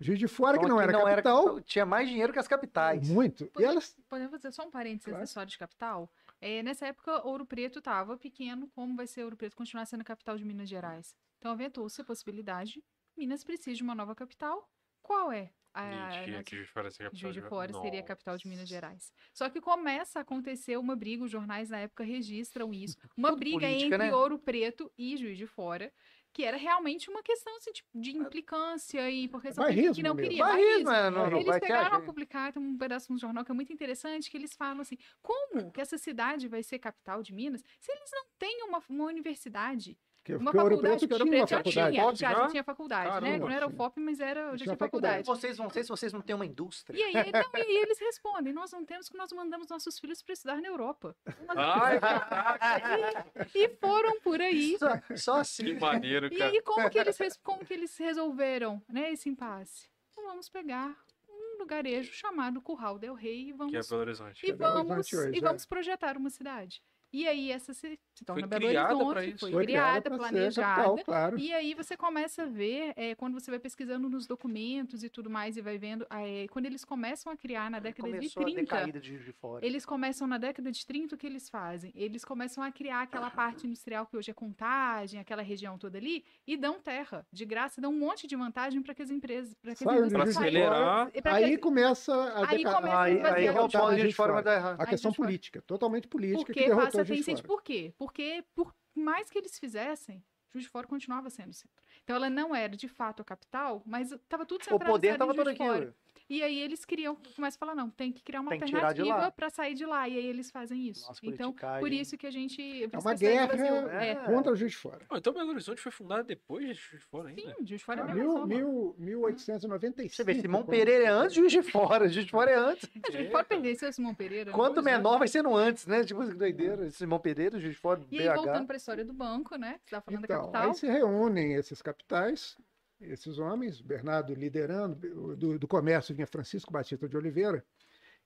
Juiz de Fora, que Então, não aqui era capital, tinha mais dinheiro que as capitais. muito. E Podemos- elas. Podemos fazer só um parênteses Claro. história de capital? É, nessa época, Ouro Preto estava pequeno, como vai ser Ouro Preto continuar sendo a capital de Minas Gerais? Então, aventou-se a possibilidade, Minas precisa de uma nova capital. Qual é? A, Mentira, nossa- que Juiz de Fora seria a Juiz de capital Fora seria a capital de Minas. Gerais. Só que começa a acontecer uma briga, os jornais na época registram isso, uma Tudo briga política, entre né? Ouro Preto e Juiz de Fora, que era realmente uma questão assim, tipo, de implicância e porque são Bairrismo que não queria. Barrismo, bairrismo. é, não, não Eles ter pegaram a publicar, tem um pedaço no jornal que é muito interessante, que eles falam assim, como que essa cidade vai ser capital de Minas se eles não têm uma, uma universidade? Porque, Uma faculdade, Preto que Ouro tinha uma Preto já faculdade. tinha, FOP já, já? tinha faculdade, né? Caramba, Não era o. FOP, mas era, já Tinha tinha faculdade. faculdade. Vocês não sei se vocês não têm uma indústria. E aí, não, e eles respondem, nós não temos que nós mandamos nossos filhos para estudar na Europa. Ai, caraca, E foram por aí. Só, só assim. que maneiro, E cara. aí, como que eles, como que eles resolveram né, esse impasse? Então, vamos pegar um lugarejo chamado Curral del Rei e vamos, Que é Belo Horizonte. e é vamos, Horizonte hoje, e é. vamos projetar uma cidade. E aí essa se, se torna Foi Belo Horizonte, isso. foi, Foi criada, planejada. capital, claro. E aí você começa a ver, é, quando você vai pesquisando nos documentos e tudo mais, e vai vendo, é, quando eles começam a criar na década Começou de 30, decaída de eles começam na década de 30, o que eles fazem? Eles começam a criar aquela parte industrial que hoje é contagem, aquela região toda ali, e dão terra, de graça, dão um monte de vantagem para que as empresas, para que as saiam. acelerar. Pra Aí que- começa a, Aí deca- começa a Aí, aí a o derrotar pau de Juiz Juiz de de Fora vai Fora. dar errado. a questão Juiz de Fora. política, totalmente política, que Porque derrotou passa a Juiz ter de incêndio. Fora. Por quê? Porque por mais que eles fizessem, Juiz de Fora continuava sendo centro. Então ela não era de fato a capital, mas estava tudo O centralizado poder em tava Juiz todo aqui. E aí eles criam, começam a falar, não, tem que criar uma Tem alternativa para sair de lá. E aí eles fazem isso. Nossa, então, por isso que a gente... É uma guerra Brasil, é. é. contra Juiz de Fora. Pô, então Belo Horizonte foi fundado depois de Juiz de Fora ainda? Sim, Juiz de Fora é Ah, mil, mil, 1895. Você vê, Simão Pereira é antes de Juiz de Fora. Juiz de Fora é antes. É, Juiz de Fora pertence ao Simão Pereira. Quanto menor vai sendo antes, né? Tipo, que doideira. Simão Pereira, Juiz de Fora, E aí, voltando para a história do banco, né? Você estava falando da Então, capital. aí se reúnem esses capitais, esses homens, Bernardo liderando, do, do comércio vinha Francisco Batista de Oliveira,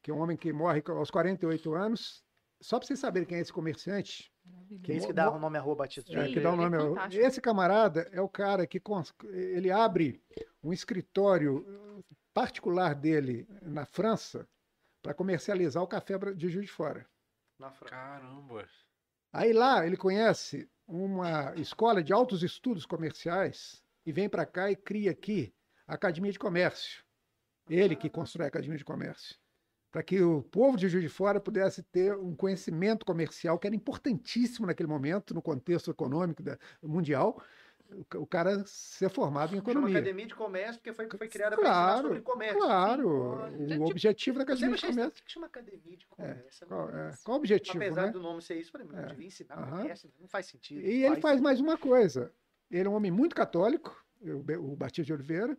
que é um homem que morre aos 48 anos. Só para vocês saberem quem é esse comerciante. Que é isso que dá o nome à rua Batista. de é, que Oliveira. dá o ele é nome ao- fantástico. Esse camarada é o cara que cons- ele abre um escritório eh, particular dele na França para comercializar o café de Juiz de Fora. Na França. Caramba. Aí lá ele conhece uma escola de altos estudos comerciais e vem para cá e cria aqui a Academia de Comércio. Ele que constrói a Academia de Comércio. Para que o povo de Juiz de Fora pudesse ter um conhecimento comercial que era importantíssimo naquele momento, no contexto econômico da- mundial, o ca- o cara ser formado em Chama economia. Academia de Comércio, porque foi, foi criada para ensinar Claro, sobre comércio. claro. Sim, O Tipo, objetivo da Academia de Comércio. que chama Academia de Comércio. Qual, é, qual o objetivo, Apesar né? do nome ser isso, eu falei, mas É. devia ensinar Aham. comércio, não faz sentido. E ele faz mais uma coisa. Ele é um homem muito católico, o Be- o Batista de Oliveira,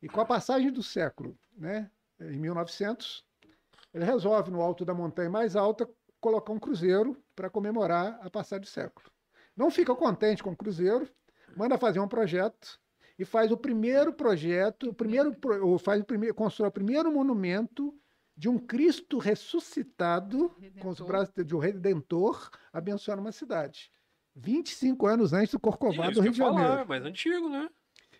e com a passagem do século, né, em 1900, ele resolve, no alto da montanha mais alta, colocar um cruzeiro para comemorar a passagem do século. Não fica contente com o cruzeiro, manda fazer um projeto e faz o primeiro projeto, o primeiro, ou faz o primeiro, constrói o primeiro monumento de um Cristo ressuscitado com os Redentor. braços de um redentor abençoando uma cidade. 25 anos antes do Corcovado Isso do Rio de ia falar, Janeiro. mas antigo, né?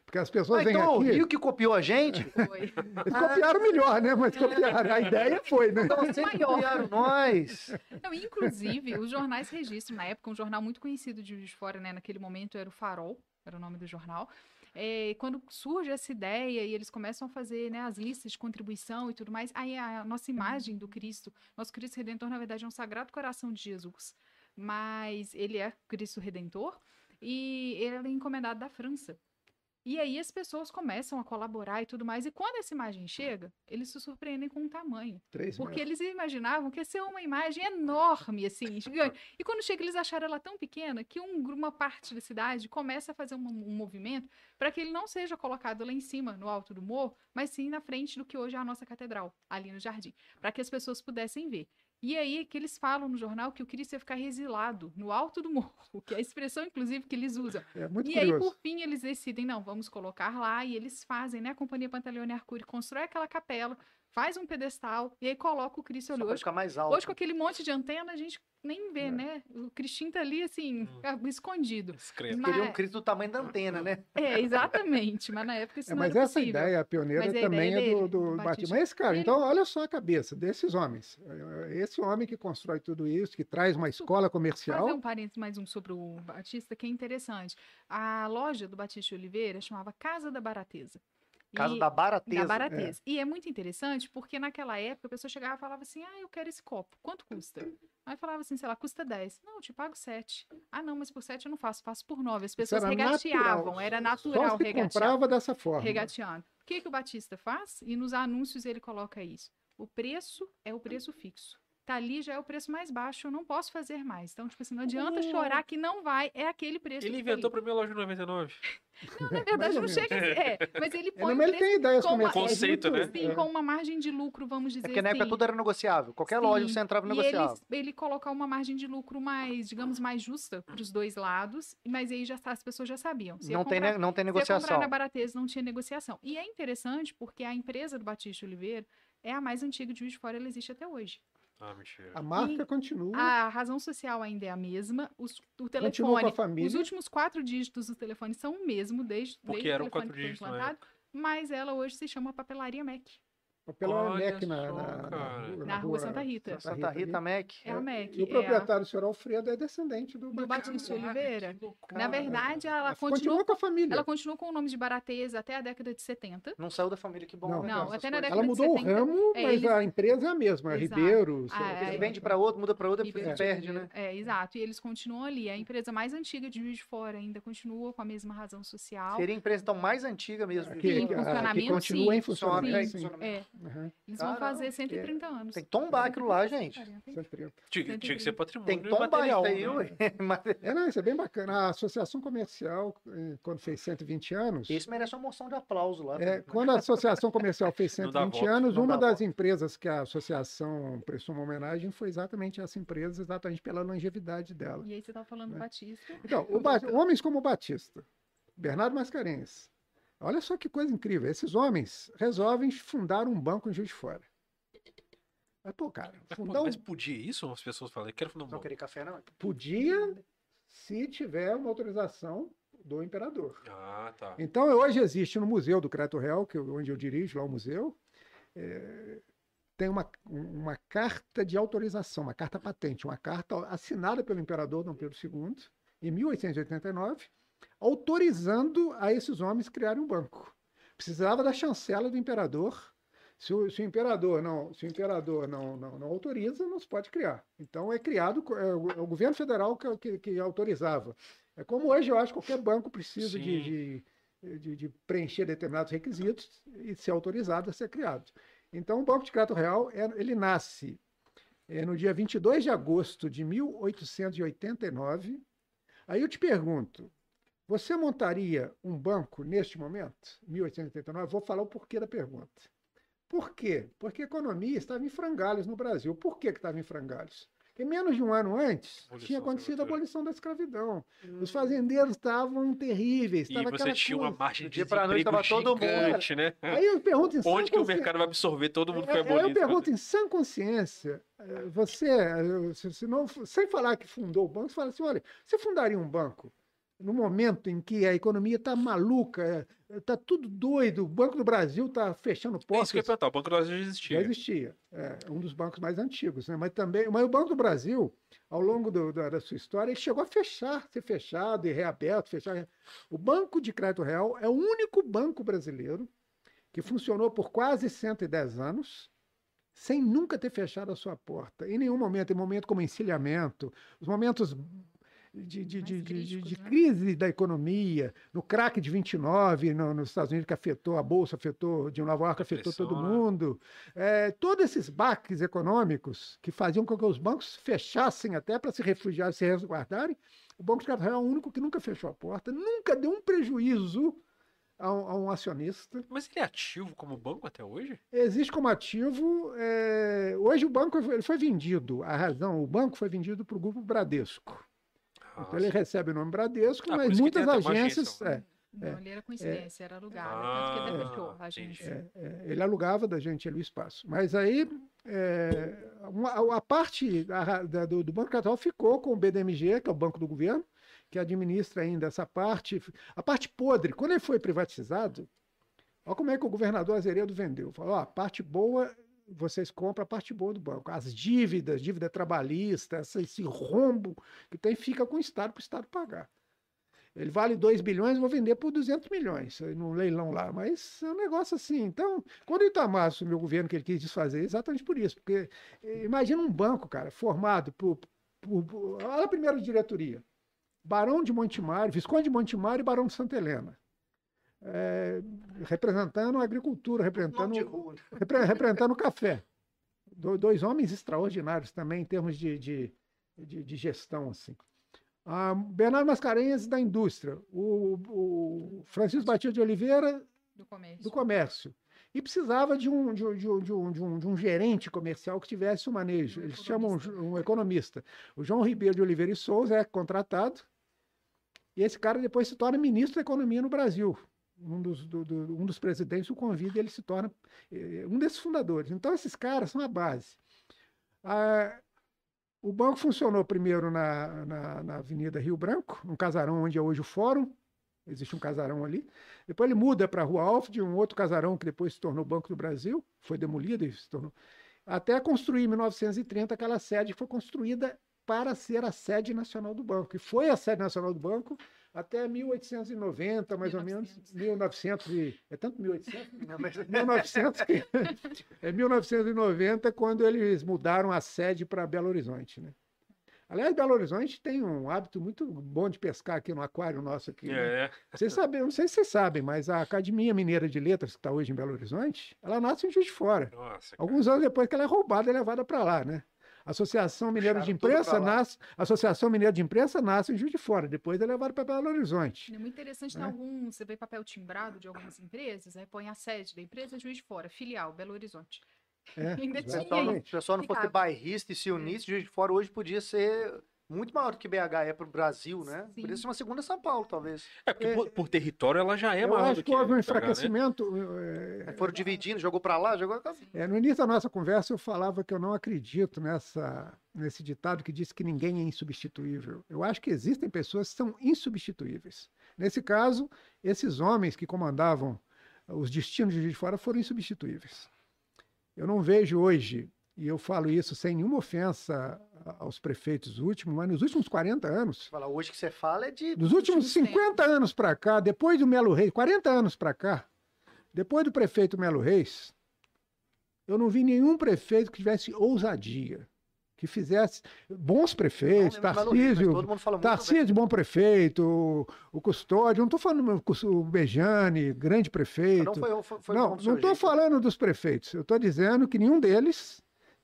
Porque as pessoas Ah, vêm então é o aqui, Rio que copiou a gente? Foi. eles copiaram melhor, né? Mas copiaram. A ideia foi, né? Então sempre Maior. copiaram nós. Não, inclusive, os jornais registram, na época, um jornal muito conhecido de Juiz de Fora, né? Naquele momento era o Farol, era o nome do jornal. É, quando surge essa ideia e eles começam a fazer né, as listas de contribuição e tudo mais, aí a nossa imagem do Cristo, nosso Cristo Redentor, na verdade, é um sagrado coração de Jesus. Mas ele é Cristo Redentor e ele é encomendado da França. E aí as pessoas começam a colaborar e tudo mais. E quando essa imagem chega, eles se surpreendem com o tamanho. Três Porque metros. eles imaginavam que ia ser uma imagem enorme, assim, gigante. E quando chega, eles acharam ela tão pequena que um uma parte da cidade começa a fazer um, um movimento para que ele não seja colocado lá em cima, no alto do morro, mas sim na frente do que hoje é a nossa catedral, ali no jardim, para que as pessoas pudessem ver. E aí que eles falam no jornal que o Cristo ia ficar resilado no alto do morro, que é a expressão, inclusive, que eles usam. É muito E aí, curioso. por fim, eles decidem, não, vamos colocar lá, e eles fazem, né? A Companhia Pantaleone Arcuri constrói aquela capela, faz um pedestal, e aí coloca o Cristo ali. Hoje, ficar mais alto. hoje, com aquele monte de antena, a gente nem vê, É. né? O Cristinho tá ali, assim, Hum. escondido. Discreto. Mas- Queria um Cristo do tamanho da antena, né? É, exatamente, mas na época isso É, não mas era essa possível. ideia pioneira Mas a também ideia é do, do Batista. Mas esse cara, Ele- então olha só a cabeça desses homens. É Esse homem que constrói tudo isso, que traz uma escola comercial. Fazer um parênteses mais um sobre o Batista, que é interessante. A loja do Batista Oliveira chamava Casa da Barateza. Casa E- da Barateza. Da barateza. E é muito interessante porque naquela época a pessoa chegava e falava assim: ah, eu quero esse copo, quanto custa? Aí falava assim, sei lá, custa 10. Não, eu te pago 7. Ah, não, mas por 7 eu não faço, faço por 9. As pessoas regateavam, natural. era Só natural se regatear, comprava dessa forma. regateando. O que, que o Batista faz? E nos anúncios ele coloca isso. O preço é o preço fixo. Tá ali já é o preço mais baixo, eu não posso fazer mais. Então, tipo assim, não adianta Oh. chorar que não vai, é aquele preço. Ele inventou tá pra mim a loja de 99. ali. Não, na verdade, não chega a ser. É, mas ele É, põe ele tem ideias com uma- comerciais Conceito, muito- né? Sim, é. com uma margem de lucro, vamos dizer É porque na época assim. tudo era negociável. Qualquer loja Sim, você entrava e negociava. ele, ele colocar uma margem de lucro mais, digamos, mais justa para os dois lados, mas aí já as pessoas já sabiam. Se ia Não tem, comprar- ne- não tem se comprar negociação. na Baratesa não tinha negociação. E é interessante porque a empresa do Batista Oliveira é a mais antiga de Juiz de Fora, ela existe até hoje. Ah, mentira. A marca continua. A razão social ainda é a mesma, os- o Continua com a telefone, família. os últimos quatro dígitos do telefone são o mesmo desde, Porque desde eram o telefone quatro que foi dígitos implantado, mas ela hoje se chama Papelaria Mac. Pela Olha NEC na, só, na, cara. Na rua Santa Rita. Santa Rita Mac. É a Mac. E o é a- proprietário, o senhor Alfredo, é descendente do, do Batista Oliveira. Na verdade, ela Ela continua, continua com a família. ela continua com o nome de Baratesa até a década de 70. Não saiu da família, que bom. Não. né, Não, até na coisas. década Ela de mudou o 70, ramo, é, mas eles- a empresa é a mesma, é Exato. Ribeiro. Ah, é, vende pra outro, muda pra outro, E depois Verde perde, né? É, exato. E eles continuam ali. A empresa mais antiga de Juiz de Fora ainda continua com a mesma razão social. Seria a empresa então mais antiga mesmo. Que, continua em funcionamento. É, Uhum. eles vão Caramba, fazer 130 anos. Tem que tombar aquilo lá, gente. 130. Tinha, tinha que ser patrimônio Tem que tombar material. isso aí, né? É, não, isso é bem bacana. A Associação Comercial, eh, quando fez 120 anos, Esse merece uma moção de aplauso lá. é, quando a Associação Comercial fez Não dá 120 voto, anos, uma das voto. empresas que a associação prestou uma homenagem foi exatamente essa empresa, exatamente pela longevidade dela. E aí você tava falando do Batista. Então, o Ba- homens como o Batista, Bernardo Mascarenhas, olha só que coisa incrível. Esses homens resolvem fundar um banco em Juiz de Fora. Mas, pô, cara, Mas, fundar um mas podia isso? As pessoas falam, eu quero fundar um Não banco. querer café, não. podia se tiver uma autorização do imperador. Ah, tá. Então, hoje existe no Museu do Creto Real, que eu- onde eu dirijo lá o museu, eh, tem uma, uma carta de autorização, uma carta patente, uma carta assinada pelo imperador Dom Pedro II, em 1889, autorizando a esses homens criarem um banco. Precisava da chancela do imperador. Se o, se o imperador não, se o imperador não, não, não autoriza, não se pode criar. Então é criado, é o, é o governo federal que, que, que autorizava. É como hoje eu acho que qualquer banco precisa de, de, de- de preencher determinados requisitos e ser autorizado a ser criado. Então o Banco de Crédito Real, é- ele nasce é, no dia 22 de agosto de 1889. Aí eu te pergunto, você montaria um banco neste momento, 1889? Vou falar o porquê da pergunta. Por quê? Porque a economia estava em frangalhos no Brasil. Por que que estava em frangalhos? Porque menos de um ano antes Abolição tinha acontecido a abolição da escravidão. Os fazendeiros estavam terríveis. E Estava você tinha uma coisa. margem Do de dia pra noite desemprego tava todo mundo- gigante, né? Aí eu pergunto em sã Onde que o consciência- mercado vai absorver todo mundo que foi abolido? Eu pergunto em sã consciência, eh, você, eh, se não, sem falar que fundou o banco, você fala assim, olha, você fundaria um banco no momento em que a economia está maluca, está tudo doido, o Banco do Brasil está fechando É isso que eu ia portas. perguntar, o Banco do Brasil já Já existia. existia, é um dos bancos mais antigos, né? Mas também, mas o Banco do Brasil, ao longo do- da, da sua história, ele chegou a fechar, ser fechado e reaberto, fechar. O Banco de Crédito Real é o único banco brasileiro que funcionou por quase 110 anos, sem nunca ter fechado a sua porta. Em nenhum momento, em momento como encilhamento, os momentos de, de, de, de- de- críticos, de né? crise da economia, no crack de 29, no- nos Estados Unidos, que afetou a Bolsa, afetou de Nova York, afetou todo né? mundo. É, todos esses baques econômicos que faziam com que os bancos fechassem até para se refugiar, se resguardarem, o Banco de Real é o único que nunca fechou a porta, nunca deu um prejuízo a um, a um acionista. Mas ele é ativo como banco até hoje? Existe como ativo. é, hoje o banco ele foi vendido, a razão, o banco foi vendido para o grupo Bradesco. Ah, Então ele recebe o nome Bradesco, Ah, mas muitas agências. agência, é, Não, ali era coincidência, era alugado. Ah, tanto que até fechou a entendi. agência. É, é, ele alugava da gente ali o espaço. Mas aí é, uma- a, parte da- da- do, do Banco Capital ficou com o BDMG, que é o Banco do Governo, que administra ainda essa parte. A parte podre, quando ele foi privatizado, olha como é que o governador Azeredo vendeu. Falou: ó, a parte boa vocês compram a parte boa do banco. As dívidas, dívida trabalhista, esse rombo que tem, fica com o Estado para o Estado pagar. Ele vale 2 bilhões, vou vender por 200 milhões no leilão lá. Mas é um negócio assim. Então, quando o Itamar assumiu o governo que ele quis desfazer, é exatamente por isso. Porque eh, imagina um banco, cara, formado por. por, por olha a primeira diretoria: Barão de Montemário, Visconde de Montemário e Barão de Santa Helena. Eh, representando a agricultura, representando, repre- representando o café. do- dois homens extraordinários também em termos de, de, de, de gestão, assim. Ah, Bernardo Mascarenhas, da indústria. O, o Francisco Batista de Oliveira, Do comércio. do comércio. E precisava de um, de, um- de um- de um- de um- de um gerente comercial que tivesse o manejo. Um Eles chamam um, economista. um economista. O João Ribeiro de Oliveira e Souza é contratado. E esse cara depois se torna ministro da Economia no Brasil. Um dos, do- do- um dos presidentes o convida e ele se torna eh, um desses fundadores. Então, esses caras são a base. Ah, o banco funcionou primeiro na, na, na Avenida Rio Branco, um casarão onde é hoje o Fórum. Existe um casarão ali. Depois ele muda para a Rua Alfred, um outro casarão que depois se tornou Banco do Brasil, foi demolido e se tornou. Até construir em 1930 aquela sede que foi construída para ser a sede nacional do banco. E foi a sede nacional do banco até 1890, mais ou menos. 1900 e, é tanto 1800? Não, mas- 1900, que- é 1990, quando eles mudaram a sede para Belo Horizonte. Né? Aliás, Belo Horizonte tem um hábito muito bom de pescar aqui no aquário nosso aqui. né? É, Vocês sabem, não sei se vocês sabem, mas a Academia Mineira de Letras, que está hoje em Belo Horizonte, ela nasce em Juiz de Fora. nossa. Alguns anos depois que ela é roubada e levada para lá, né? A Associação Mineira de Puxaram Imprensa nasce, Associação Mineira de Imprensa nasce em Juiz de Fora, depois é levada para Belo Horizonte. É muito interessante, tem alguns, você vê papel timbrado de algumas empresas, aí põe a sede da empresa Juiz de Fora, filial, Belo Horizonte. É, Ainda Se o tinha pessoal não, isso. se o pessoal não fosse bairrista e se unisse, Juiz de Fora hoje podia ser muito maior do que BH é para o Brasil, né? Sim. Podia ser uma segunda São Paulo, talvez. É porque por, por território ela já é eu maior acho do que houve um né? enfraquecimento. eh, Aí foram dividindo, jogou para lá, jogou cá. É, no início da nossa conversa eu falava que eu não acredito nessa, nesse ditado que diz que ninguém é insubstituível. Eu acho que existem pessoas que são insubstituíveis. Nesse caso, esses homens que comandavam os destinos de Juiz de Fora foram insubstituíveis. Eu não vejo hoje, e eu falo isso sem nenhuma ofensa aos prefeitos últimos, mas nos últimos 40 anos, Fala, hoje que você fala é de. dos últimos últimos 50 anos para cá, depois do Melo Reis, 40 anos para cá, depois do prefeito Melo Reis, eu não vi nenhum prefeito que tivesse ousadia, que fizesse bons prefeitos, Não, Tarcísio, todo mundo fala muito bem. Tarcísio, bom prefeito, o, Custódio, não estou falando do o Bejane, grande prefeito. Não foi, foi, foi não, estou falando dos prefeitos, eu estou dizendo que nenhum deles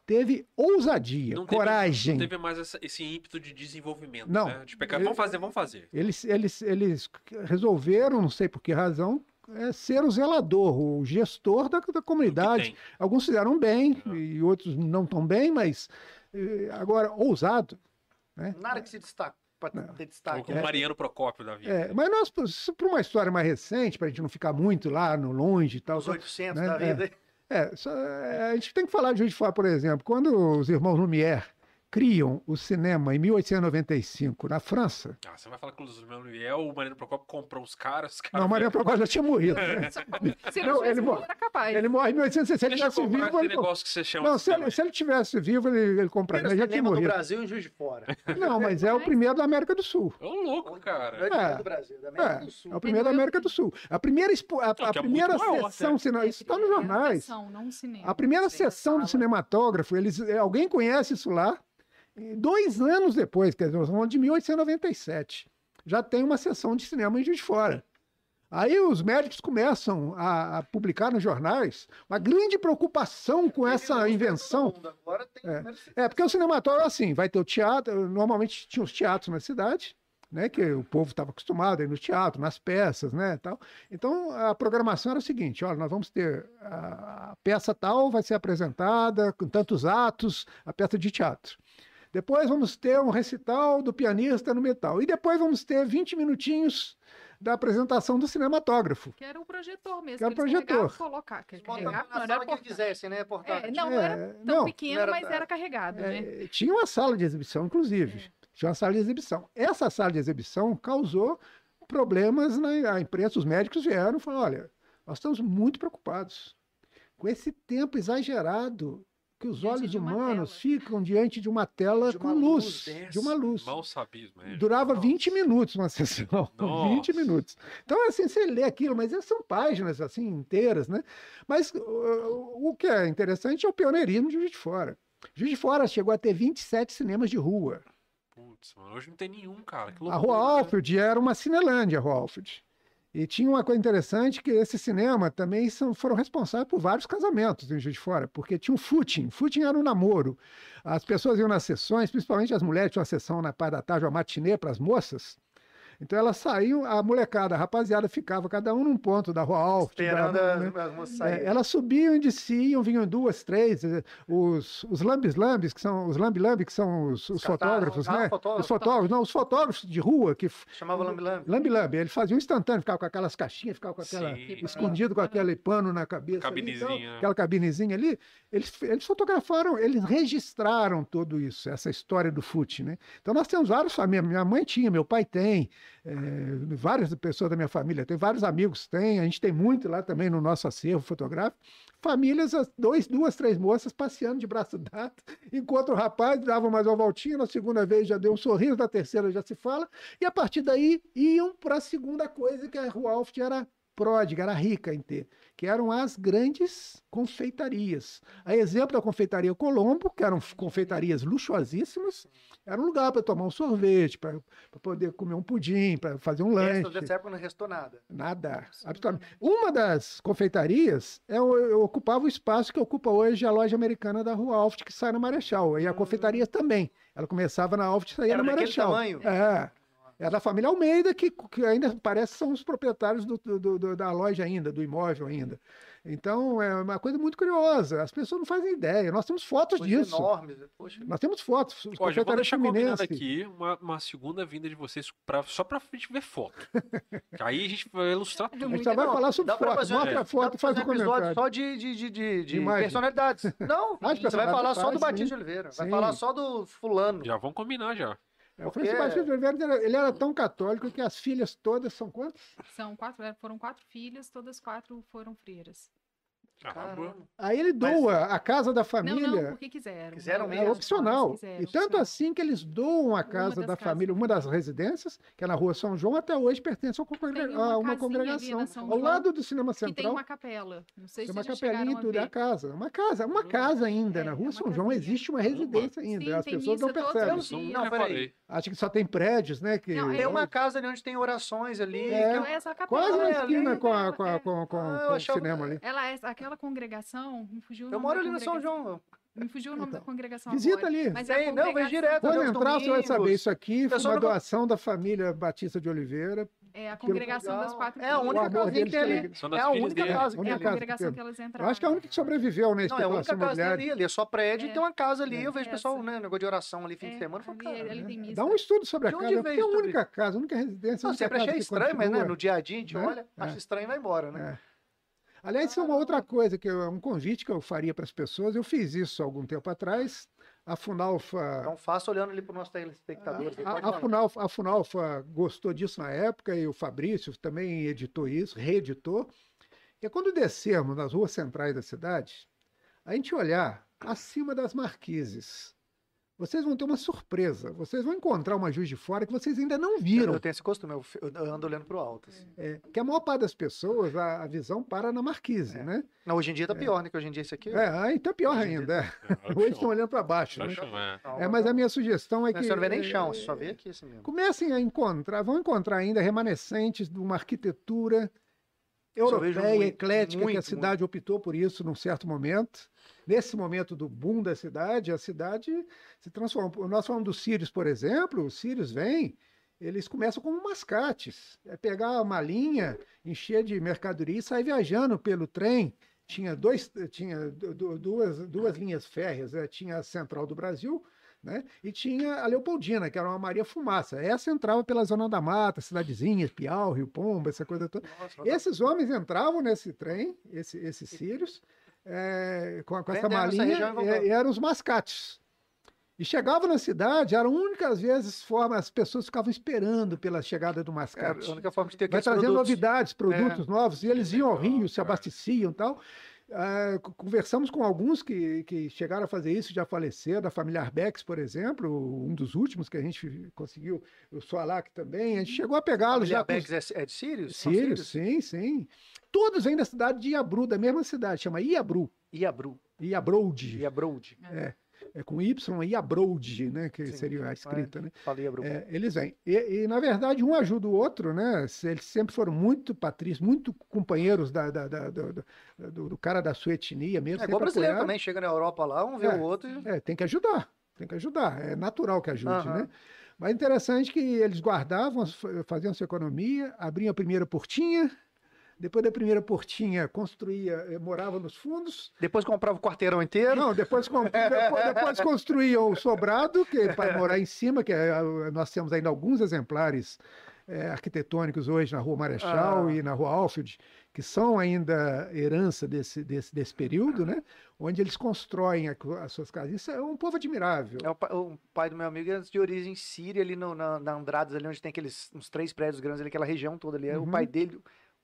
teve ousadia, Não teve- coragem. Não teve mais essa- esse ímpeto de desenvolvimento, Não. né? De pecar, vamos fazer, vamos fazer. Eles, eles, eles resolveram, não sei por que razão, é, ser o zelador, o gestor da, da O comunidade. Alguns fizeram bem Uhum. e outros não tão bem, mas eh, agora, ousado. Né? Nada que se destaque, para Não. ter O, destaque. o né? Mariano Procópio da vida. É, mas nós, para uma história mais recente, para a gente não ficar muito lá no longe e tal. Os só- 800 né? da É. vida. É, só- é, a gente tem que falar de Juiz de Fora, por exemplo. Quando os irmãos Lumière criam o cinema em 1895 na França, Ah, você vai falar que o Manuel, o Mariano Procópio comprou os caras, os caras. não, Maria Procópio já tinha morrido. né? Se Não, não, ele ele morre. era capaz. Ele morre em 1860, se ele Deixa eu tivesse vivo, ele... negócio que você chama Não, se ele, cinema. se ele tivesse vivo, ele, ele compraria, mas já tinha cinema do morrido. Brasil em Juiz de Fora. Não, mas é o primeiro da América do Sul. Ô, louco, Não é cara. do Brasil, da América É, do Sul. é o primeiro da América do Sul. A primeira, expo- a, a é primeira maior, sessão, cinema, isso está nos jornais. sessão, não um cinema. A primeira sessão do cinematógrafo, eles, é, alguém conhece isso lá? E Dois anos depois, quer dizer, nós estamos falando de 1897, já tem uma sessão de cinema em Juiz de Fora. Aí os médicos começam a, a publicar nos jornais uma grande preocupação com essa invenção. É. É, porque o cinematógrafo, assim, vai ter o teatro, normalmente tinha os teatros na cidade, né, que o povo estava acostumado a ir no teatro, nas peças, né, tal. Então, a programação era o seguinte, olha, nós vamos ter a, a peça tal vai ser apresentada com tantos atos, a peça de teatro. Depois vamos ter um recital do pianista no metal. E depois vamos ter 20 minutinhos da apresentação do cinematógrafo. Que era o projetor mesmo. Que era carregavam, projetor. Colocar, que carregava, na não era sala que quisessem, né? Portátil. É, não, É, não era tão não, pequeno, não era- mas era carregado, né? É, tinha uma sala de exibição, inclusive. Tinha uma sala de exibição. Essa sala de exibição causou problemas na imprensa. Os médicos vieram e falaram: olha, nós estamos muito preocupados com esse tempo exagerado que os Diante olhos humanos tela. ficam diante de uma tela De uma com luz luz, de uma luz. Mal sabia, mas... Durava Nossa. 20 minutos uma sessão. Nossa. 20 minutos. Então, assim, você lê aquilo, mas são páginas assim inteiras, né? Mas uh, o que é interessante é o pioneirismo de Juiz de Fora. Juiz de Fora chegou a ter 27 cinemas de rua. Putz, mano, hoje não tem nenhum, cara. Que A loucura. Rua né? Alfred era uma cinelândia, a Rua Alfred. E tinha uma coisa interessante que esse cinema também são, foram responsáveis por vários casamentos em Juiz de Fora, porque tinha um footing. Footing era um namoro. As pessoas iam nas sessões, principalmente as mulheres tinham uma sessão na parte da tarde, uma matinê para as moças. Então elas saíam, a molecada, a rapaziada ficava cada um num ponto da Rua Alfa. Esperando né? as É, elas subiam e desciam, vinham duas, três. eh, Os, os lambis-lambis, que são os lambi-lambi, que são os, os fotógrafos, ah, né? fotógrafo. Os fotógrafos, não, os fotógrafos de rua que Chamava lambi-lambi. lambi-lambi, eles faziam instantâneo, ficavam com aquelas caixinhas, ficavam com aquela Sim. escondido com aquele pano na cabeça, ali, Cabinezinha, então, né? aquela cabinezinha ali. Eles, eles fotografaram, eles registraram tudo isso, essa história do fute, né? Então nós temos vários famílias, minha mãe tinha, meu pai tem, eh, várias pessoas da minha família tem, vários amigos têm, a gente tem muito lá também no nosso acervo fotográfico. Famílias, as dois, duas, três moças passeando de braço dado, enquanto o rapaz dava mais uma voltinha, na segunda vez já deu um sorriso, na terceira já se fala, e a partir daí iam para a segunda coisa que a Rua Alft era pródiga, era rica em ter, que eram as grandes confeitarias. A exemplo da confeitaria Colombo, que eram confeitarias luxuosíssimas, era um lugar para tomar um sorvete, para poder comer um pudim, para fazer um lanche. Essa dessa época não restou nada. Nada, absolutamente. Uma das confeitarias é, o- eu ocupava o espaço que ocupa hoje a loja americana da Rua Alft, que sai na Marechal. E a confeitaria também. Ela começava na Alft e saía Era daquele Marechal. tamanho? É. É da família Almeida, que, que ainda parece que são os proprietários do- do- do- da loja ainda, do imóvel ainda. Então, é uma coisa muito curiosa. As pessoas não fazem ideia. Nós temos fotos Coisas disso. enormes. Poxa. Nós temos fotos. Os já vou deixar Fluminense. aqui uma, uma segunda vinda de vocês pra, só pra gente ver foto. Que Aí a gente vai ilustrar tudo. A gente só vai falar sobre foto. fazer, Mostra é, a foto e faz um comentário. só de, de, de, de, de personalidades. Não, você vai falar só do Batista sim. de Oliveira. Vai Sim. falar só do fulano. Já vamos combinar já. É, O Francisco Batista de Oliveira, ele era- ele era tão católico que as filhas todas são quantas? São quatro, é, foram quatro filhas, todas quatro foram freiras. Caramba. Aí ele Mas- doa a casa da Não, família. não, porque quiseram. Quiseram Não, mesmo? É opcional. quiseram, E tanto assim que eles doam a casa da casas família, uma das residências, que é na rua São João, até hoje pertence a uma, congrega- Tem uma a uma congregação. São Ao João, lado do Cinema Que tem Central, uma capela. Não sei tem se uma vocês capelinha e tudo. É a casa. Uma casa, uma casa ainda. É, na é rua uma São João existe uma Uma. residência ainda. Sim, As tem pessoas não percebem. Não, não Não, peraí. Acho que só tem prédios, né? Que... Não, é Tem uma casa ali onde tem orações ali. É. Não, essa capela. Quase na é esquina com, é- o cinema ali. Ela é aquela congregação, me fugiu o Eu moro ali no São. João. Me fugiu o nome Então, da congregação visita agora. ali. Mas é a Tem, não, vem direto. Quando entrar, você vai saber. domingos. Isso aqui foi Pessoal uma não- doação da família Batista de Oliveira. É a congregação das quatro É a única amor casinha que tem ali. É a única casa que É a casa congregação que elas Eu entraram. acho que é a única que sobreviveu na Não, é a única casa ali. Ali é só prédio e É. tem uma casa ali. É. Eu vejo pessoal, Essa. né, negócio de oração ali, fim É, de semana. Eu falo, ali- cara, ali tem missa. Dá um estudo sobre a casa, porque é a única casa, a única residência. Não, sempre casa achei estranho, mas né, no dia a dia a gente Né? olha, É. acha estranho e vai embora, né? Aliás, isso é uma outra coisa, que é um convite que eu faria para as pessoas. Eu fiz isso há algum tempo atrás. A Funalfa, Então faça olhando ali para os nossos telespectadores. aí, a, a, falar. Funalfa, a Funalfa gostou disso na época e o Fabrício também editou isso, reeditou. E é quando descermos nas ruas centrais da cidade, a gente olhar acima das marquises. Vocês vão ter uma surpresa. Vocês vão encontrar uma Juiz de Fora que vocês ainda não Eu, viram. eu tenho esse costume, eu, eu ando olhando para o alto. assim. É, que a maior parte das pessoas, a, a visão para na marquise, É. né? Não, hoje em dia tá pior, né? Que hoje em dia esse aqui. É, aí tá pior Hoje ainda. é. É, Hoje estão olhando para baixo. Tá Né? chão, é. Não, É, mas a minha sugestão é que. Você não vê nem é, chão, você só vê aqui assim mesmo. Comecem a encontrar, vão encontrar ainda remanescentes de uma arquitetura eu vejo europeia, muito, eclética, que a muito, cidade optou por isso num certo momento. Nesse momento do boom da cidade, a cidade se transforma. Nós falamos dos sírios, por exemplo, os sírios vêm, eles começam como mascates. É pegar uma linha, encher de mercadoria e sair viajando pelo trem. Tinha, dois, tinha du- du- duas, duas linhas férreas, né? tinha a Central do Brasil, né? E tinha a Leopoldina, que era uma Maria Fumaça. Essa entrava pela Zona da Mata, cidadezinhas, Piau, Rio Pomba, essa coisa toda. Nossa, Esses homens entravam nesse trem, esse- esses sírios, é, com, com essa malinha, e e, eram os mascates. E chegavam na cidade, eram únicas vezes forma, as pessoas ficavam esperando pela chegada do é mascate. a única forma de ter Vai trazendo produtos. novidades, produtos novos, e eles iam ao Rio, se abasteciam e tal. Co- conversamos com alguns que, que chegaram a fazer isso, já faleceram, da família Arbex, por exemplo, um dos últimos que a gente conseguiu, o Soalac também, a gente chegou a pegá-los Família já com os- Bex é, é de Sírios? Sírios, sim, sim. Todos vêm da cidade de Iabru, da mesma cidade, chama Iabru. Iabru. Iabroud. Iabroad. É, é com Y e Abroad, né? Que Sim, seria a escrita, né? Falei. É, eles vêm. E, e, na verdade, um ajuda o outro, né? Eles sempre foram muito patrícios, muito companheiros da, da- da- do, do- cara da sua etnia mesmo. É igual brasileiro apoiaram. também, chega na Europa lá, um vê É, o outro e... É, tem que ajudar, tem que ajudar. É natural que ajude, Aham. né? Mas interessante que eles guardavam, faziam sua economia, abriam a primeira portinha, depois da primeira portinha construía, eh, morava nos fundos. Depois comprava o quarteirão inteiro. Não, depois, depois, depois construíam o sobrado, que é para morar em cima, que é, ah, nós temos ainda alguns exemplares eh, arquitetônicos hoje na Rua Marechal Ah. e na Rua Alfield, que são ainda herança desse, desse, desse período, né? Onde eles constroem a- as suas casas. Isso é um povo admirável. É o, o pai do meu amigo é de origem síria, ali no, na, na Andradas, ali onde tem aqueles uns três prédios grandes ali, aquela região toda ali. É O Uhum. pai dele,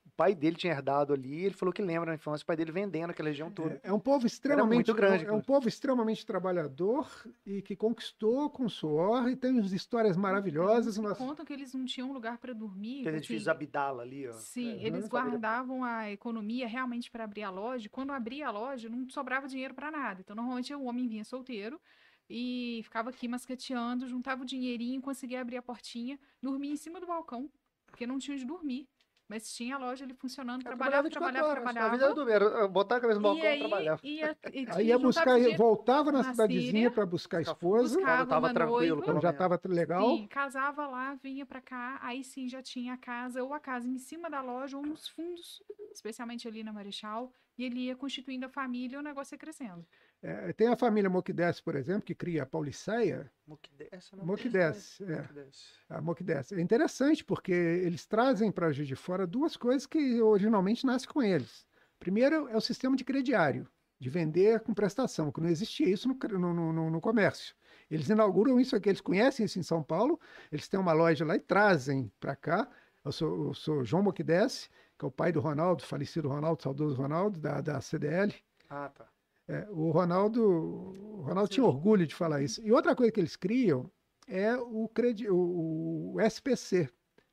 o pai dele tinha herdado ali, ele falou que lembra na infância, o pai dele vendendo aquela região toda. É, é um povo extremamente grande, é um povo extremamente trabalhador e que conquistou com suor e tem umas histórias maravilhosas. Eles Nós- Contam que eles não tinham lugar para dormir. Aquele assim, edifício Abdala ali, ó. Sim, É, eles guardavam a economia realmente para abrir a loja. Quando abria a loja, não sobrava dinheiro para nada. Então, normalmente, o homem vinha solteiro e ficava aqui mascateando, juntava o dinheirinho, conseguia abrir a portinha, dormia em cima do balcão, porque não tinha onde dormir. Mas tinha a loja ali funcionando, Eu trabalhava, 24 trabalhava, horas, trabalhava. A vida do era botar a cabeça no E balcão e aí, trabalhava. ia, e Aí ia buscar, voltava na, na cidadezinha para buscar a esposa, buscava Quando tava tranquilo, noiva, quando já estava legal. Sim, casava lá, vinha pra cá, aí sim já tinha a casa, ou a casa em cima da loja, ou nos fundos, especialmente ali na Marechal, e ele ia constituindo a família e o negócio ia crescendo. É, tem a família Moquides, por exemplo, que cria a Pauliceia. Moquides, Moquides, é. Moquides. A Moquides. É interessante porque eles trazem para Juiz de Fora duas coisas que originalmente nascem com eles. Primeiro é o sistema de crediário, de vender com prestação, que não existia isso no, no- no- no comércio. Eles inauguram isso aqui, eles conhecem isso em São Paulo, eles têm uma loja lá e trazem para cá. Eu sou, eu sou João Moquides, que é o pai do Ronaldo, falecido Ronaldo, saudoso Ronaldo, da, da CDL. Ah, tá. É, o Ronaldo, o Ronaldo tinha orgulho de falar isso. E outra coisa que eles criam é o, credi o, o SPC.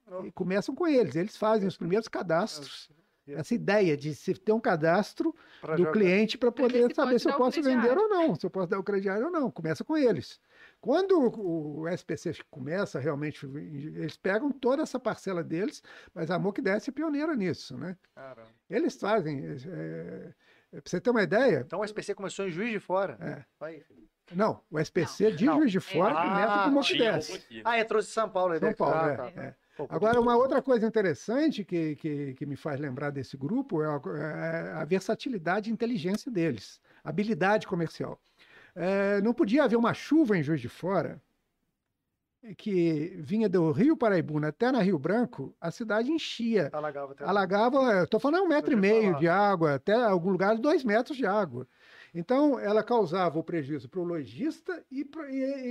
Oh. E começam com eles, eles fazem os primeiros cadastros. Essa ideia de se ter um cadastro Pra do jogar. cliente para poder se saber se eu posso vender ou não, se eu posso dar o crediário ou não. Começa com eles. Quando o, o SPC começa realmente, eles pegam toda essa parcela deles, mas a MOC desce é pioneira nisso, né? Caramba. Eles fazem. É, para você ter uma ideia, Então o SPC começou em Juiz de Fora. É. Não, o SPC de não. Juiz de Fora Ah, começa com o aqui. Ah, é, trouxe de São Paulo. São ideia. Paulo, Ah, é, tá. é. Pô, Agora, uma outra coisa interessante que, que, que me faz lembrar desse grupo é a, é a versatilidade e inteligência deles, habilidade comercial. É, não podia haver uma chuva em Juiz de Fora que vinha do Rio Paraibuna até na Rio Branco, a cidade enchia. Alagava até. Alagava, estou falando, um metro e meio falar. de água, até algum lugar dois metros de água. Então, ela causava o prejuízo para o lojista e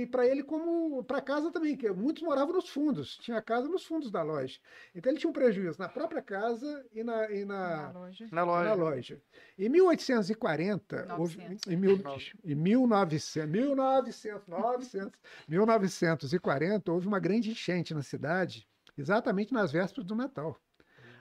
para ele como para casa também, que muitos moravam nos fundos, tinha casa nos fundos da loja. Então, ele tinha um prejuízo na própria casa e na, e Na na, loja. Na na loja. Em 1840, houve, 900. em, mil, em 1900, 1900, 900, 1940, houve uma grande enchente na cidade, exatamente nas vésperas do Natal.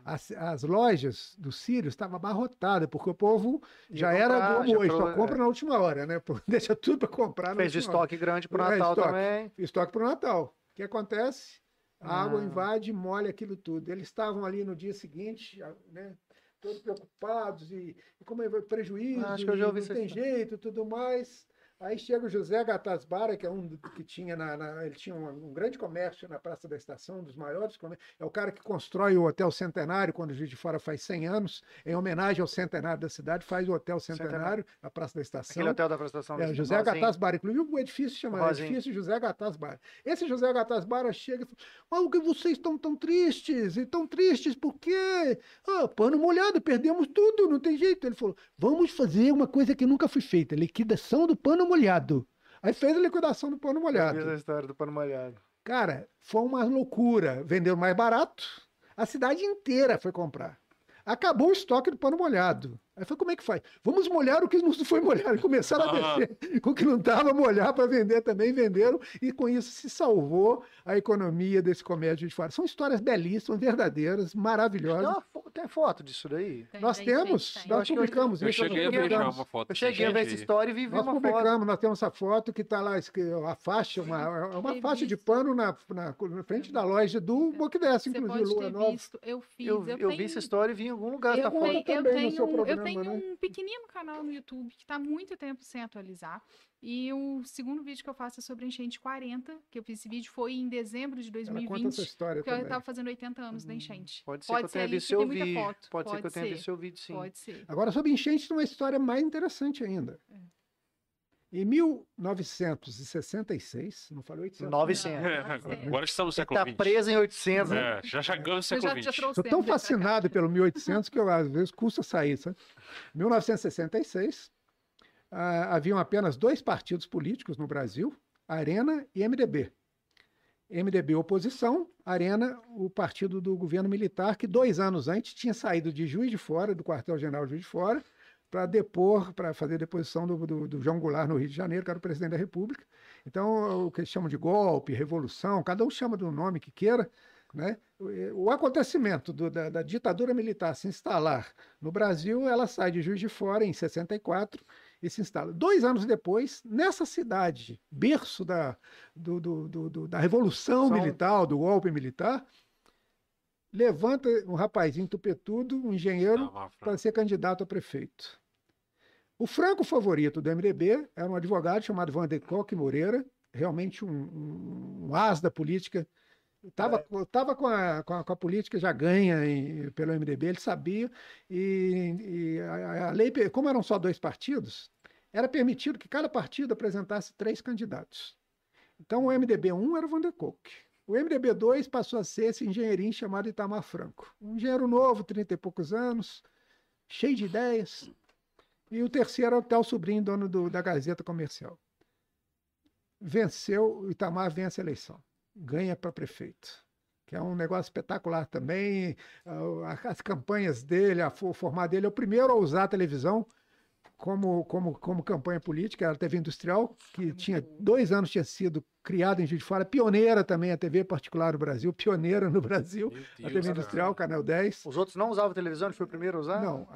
As, as lojas dos sírios estavam abarrotadas, porque o povo já Ia era comprar, como hoje, pro- só compra na última hora, né? Deixa tudo para comprar Fez última hora. estoque grande pro É, Natal estoque. também. Estoque para o Natal. O que acontece? A água Ah. invade e molha aquilo tudo. Eles estavam ali no dia seguinte, né? Todos preocupados e, e como é prejuízo, Ah, acho que eu já ouvi não tem história. jeito e tudo mais. Aí chega o José Gatasbara, que é um que tinha na, na- ele tinha um, um grande comércio na Praça da Estação, um dos maiores comércios. É o cara que constrói o Hotel Centenário quando o Juiz de Fora faz 100 anos, em homenagem ao centenário da cidade, faz o Hotel Centenário, Centenário. na Praça da Estação. Aquele hotel da prestação. É, José Gataz Bara. Inclusive o edifício chama Rosinha. Edifício José Gataz Bara. Esse José Gataz Bara chega e fala: Mas o que vocês estão tão tristes? E tão tristes por quê? Ah, pano molhado, perdemos tudo, não tem jeito. Ele falou: Vamos fazer uma coisa que nunca foi feita: liquidação do pano molhado. Aí fez a liquidação do pano molhado. Essa história do pano molhado. Cara, foi uma loucura. Vendeu mais barato, a cidade inteira foi comprar. Acabou o estoque do pano molhado. Aí foi como é que faz? Vamos molhar o que não foi molhado. E começaram a descer com o que não estava molhar para vender também, venderam, e com isso se salvou a economia desse comércio de fora. São histórias belíssimas, verdadeiras, maravilhosas. fo- tem foto disso daí? Tem, Nós tem, temos, tem, tem. Eu nós eu- publicamos Eu isso. cheguei a nós ver uma foto. Eu cheguei a ver essa história e vi, Nós uma foto. publicamos, nós temos essa foto que está lá, escre- a faixa, uma, é uma faixa de pano na, na, na frente da loja do Você inclusive, pode Lua ter Nova. visto, eu fiz. Eu, Eu, eu tenho, vi essa história e vi em algum lugar eu essa foto. tenho, eu também no tenho, seu eu tenho né? um pequenino canal no YouTube que está há muito tempo sem atualizar. E o segundo vídeo que eu faço é sobre enchente 40, que eu fiz esse vídeo foi em dezembro de Ela conta 2020. essa história Porque eu também. estava fazendo 80 anos da enchente. Pode ser que eu tenha visto seu vídeo. foto. Pode, ser que eu tenha ser, visto seu vídeo, sim. Pode ser. Agora, sobre enchente, tem uma história mais interessante ainda. É. Em 1966, não falei 800. 900. Agora estamos no Você século tá XX. preso em 800. né? É, já chegamos no século XX. Sou tão fascinado pelo 1800 que eu, às vezes custa sair. Sabe? 1966, ah, haviam apenas dois partidos políticos no Brasil, Arena e MDB. MDB oposição, Arena o partido do governo militar que dois anos antes tinha saído de Juiz de Fora, do quartel-general de Juiz de Fora, para depor, para fazer a deposição do, do, do João Goulart no Rio de Janeiro, que era o presidente da República. Então, o que eles chamam de golpe, revolução, cada um chama do nome que queira, né? O acontecimento do- da, da ditadura militar se instalar no Brasil, ela sai de Juiz de Fora em 64 e se instala. Dois anos depois, nessa cidade, berço da, do- do- da Revolução São- Militar, do golpe militar, levanta um rapazinho tupetudo, um engenheiro, para ser candidato a prefeito. O franco favorito do MDB era um advogado chamado Vandercock Moreira, realmente um, um, um as da política. Estava tava com, a, com, a, com a política já ganha em- pelo MDB, ele sabia. E, e a, a lei, como eram só dois partidos, era permitido que cada partido apresentasse três candidatos. Então o MDB 1 era o Vandercock. O MDB 2 passou a ser esse engenheirinho chamado Itamar Franco. Um engenheiro novo, 30 e poucos anos, cheio de ideias. E o terceiro é o Theo Sobrinho, dono do- da Gazeta Comercial. Venceu, o Itamar vence a eleição. Ganha para prefeito. Que é um negócio espetacular também. ah, As campanhas dele, a fo- o formato dele, é o primeiro a usar a televisão como, como, como campanha política, era a TV Industrial, que tinha dois anos tinha sido criada em Juiz de Fora, pioneira também, a TV particular no Brasil, pioneira no Brasil, Meu a Deus, TV cara. Industrial, Canal 10. Os outros não usavam televisão, ele foi o primeiro a usar? Não,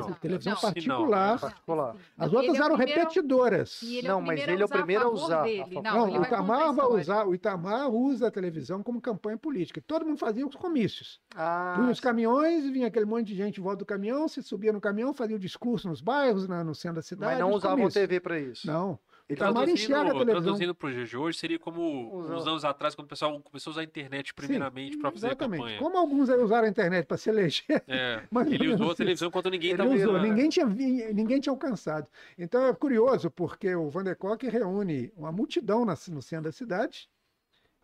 Não. televisão Não. particular. Particular. As Ele outras é o eram primeiro- repetidoras. Ele Não, é mas primeiro ele é o a usar primeiro a favor usar, dele. Não, Não, o Itamar vai usar, o Itamar usa a televisão como campanha política. Todo mundo fazia os comícios. Ah, Punha os caminhões, vinha aquele monte de gente em volta do caminhão, se subia no caminhão, fazia o discurso nos bairros, na- no centro da cidade. mas não usavam comícios. TV para isso. Não. Ele Itamar Traduzindo, enxerga a televisão. traduzindo pro de hoje, seria como Usar- uns anos atrás, quando o pessoal começou a usar a internet primeiramente para fazer Exatamente. campanha. Como alguns usaram a internet para se eleger, É, ele usou a televisão quando ninguém Ele tava usou, usando. ninguém tinha, ninguém tinha alcançado. Então é curioso, porque o Van der Kock reúne uma multidão no centro da cidade,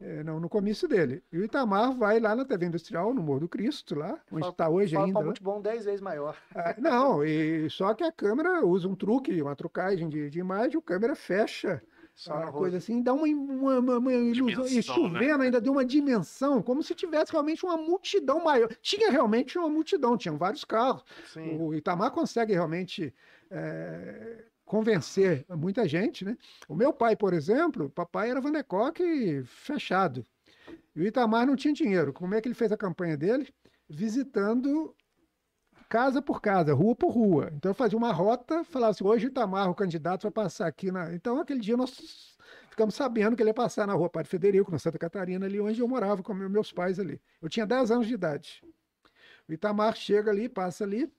eh, no, no comício dele. E o Itamar vai lá na TV Industrial, no Morro do Cristo, lá, onde Fala- está hoje Fala ainda. para lá. muito bom 10 vezes maior. Ah, não, e só que a câmera usa um truque, uma trucagem de, de imagem, a câmera fecha Só a no coisa assim, dá uma, uma, uma- uma ilusão. E né? chovendo ainda deu uma dimensão, como se tivesse realmente uma multidão maior. Tinha realmente uma multidão, tinham vários carros. Sim. O Itamar consegue realmente eh, convencer muita gente, né? O meu pai, por exemplo, papai era Vandecock fechado. E o Itamar não tinha dinheiro. Como é que ele fez a campanha dele? Visitando casa por casa, rua por rua. Então eu fazia uma rota, falava assim, hoje o Itamar, o candidato, vai passar aqui na... Então aquele dia nós ficamos sabendo que ele ia passar na rua Padre Federico, na Santa Catarina, ali onde eu morava com meu- meus pais ali. Eu tinha 10 anos de idade. O Itamar chega ali, passa ali,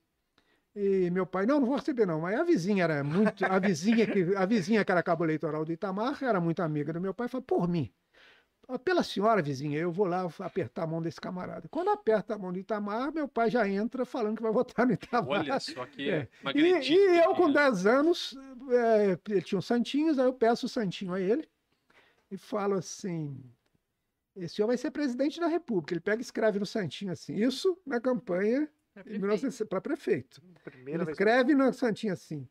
e meu pai, não, não vou receber não, mas a vizinha era muito, a vizinha que, a vizinha que era cabo eleitoral do Itamar era muito amiga do meu pai, falou, por mim, pela senhora vizinha, eu vou lá apertar a mão desse camarada. Quando aperta a mão do Itamar, meu pai já entra falando que vai votar no Itamar. Olha só que É. E, e eu, com tinha. 10 anos, é, ele tinha uns santinhos, aí eu peço o santinho a ele e falo assim: esse senhor vai ser presidente da República. Ele pega e escreve no santinho assim, isso na campanha para prefeito. prefeito. Primeira Ele vez. escreve no santinho assim: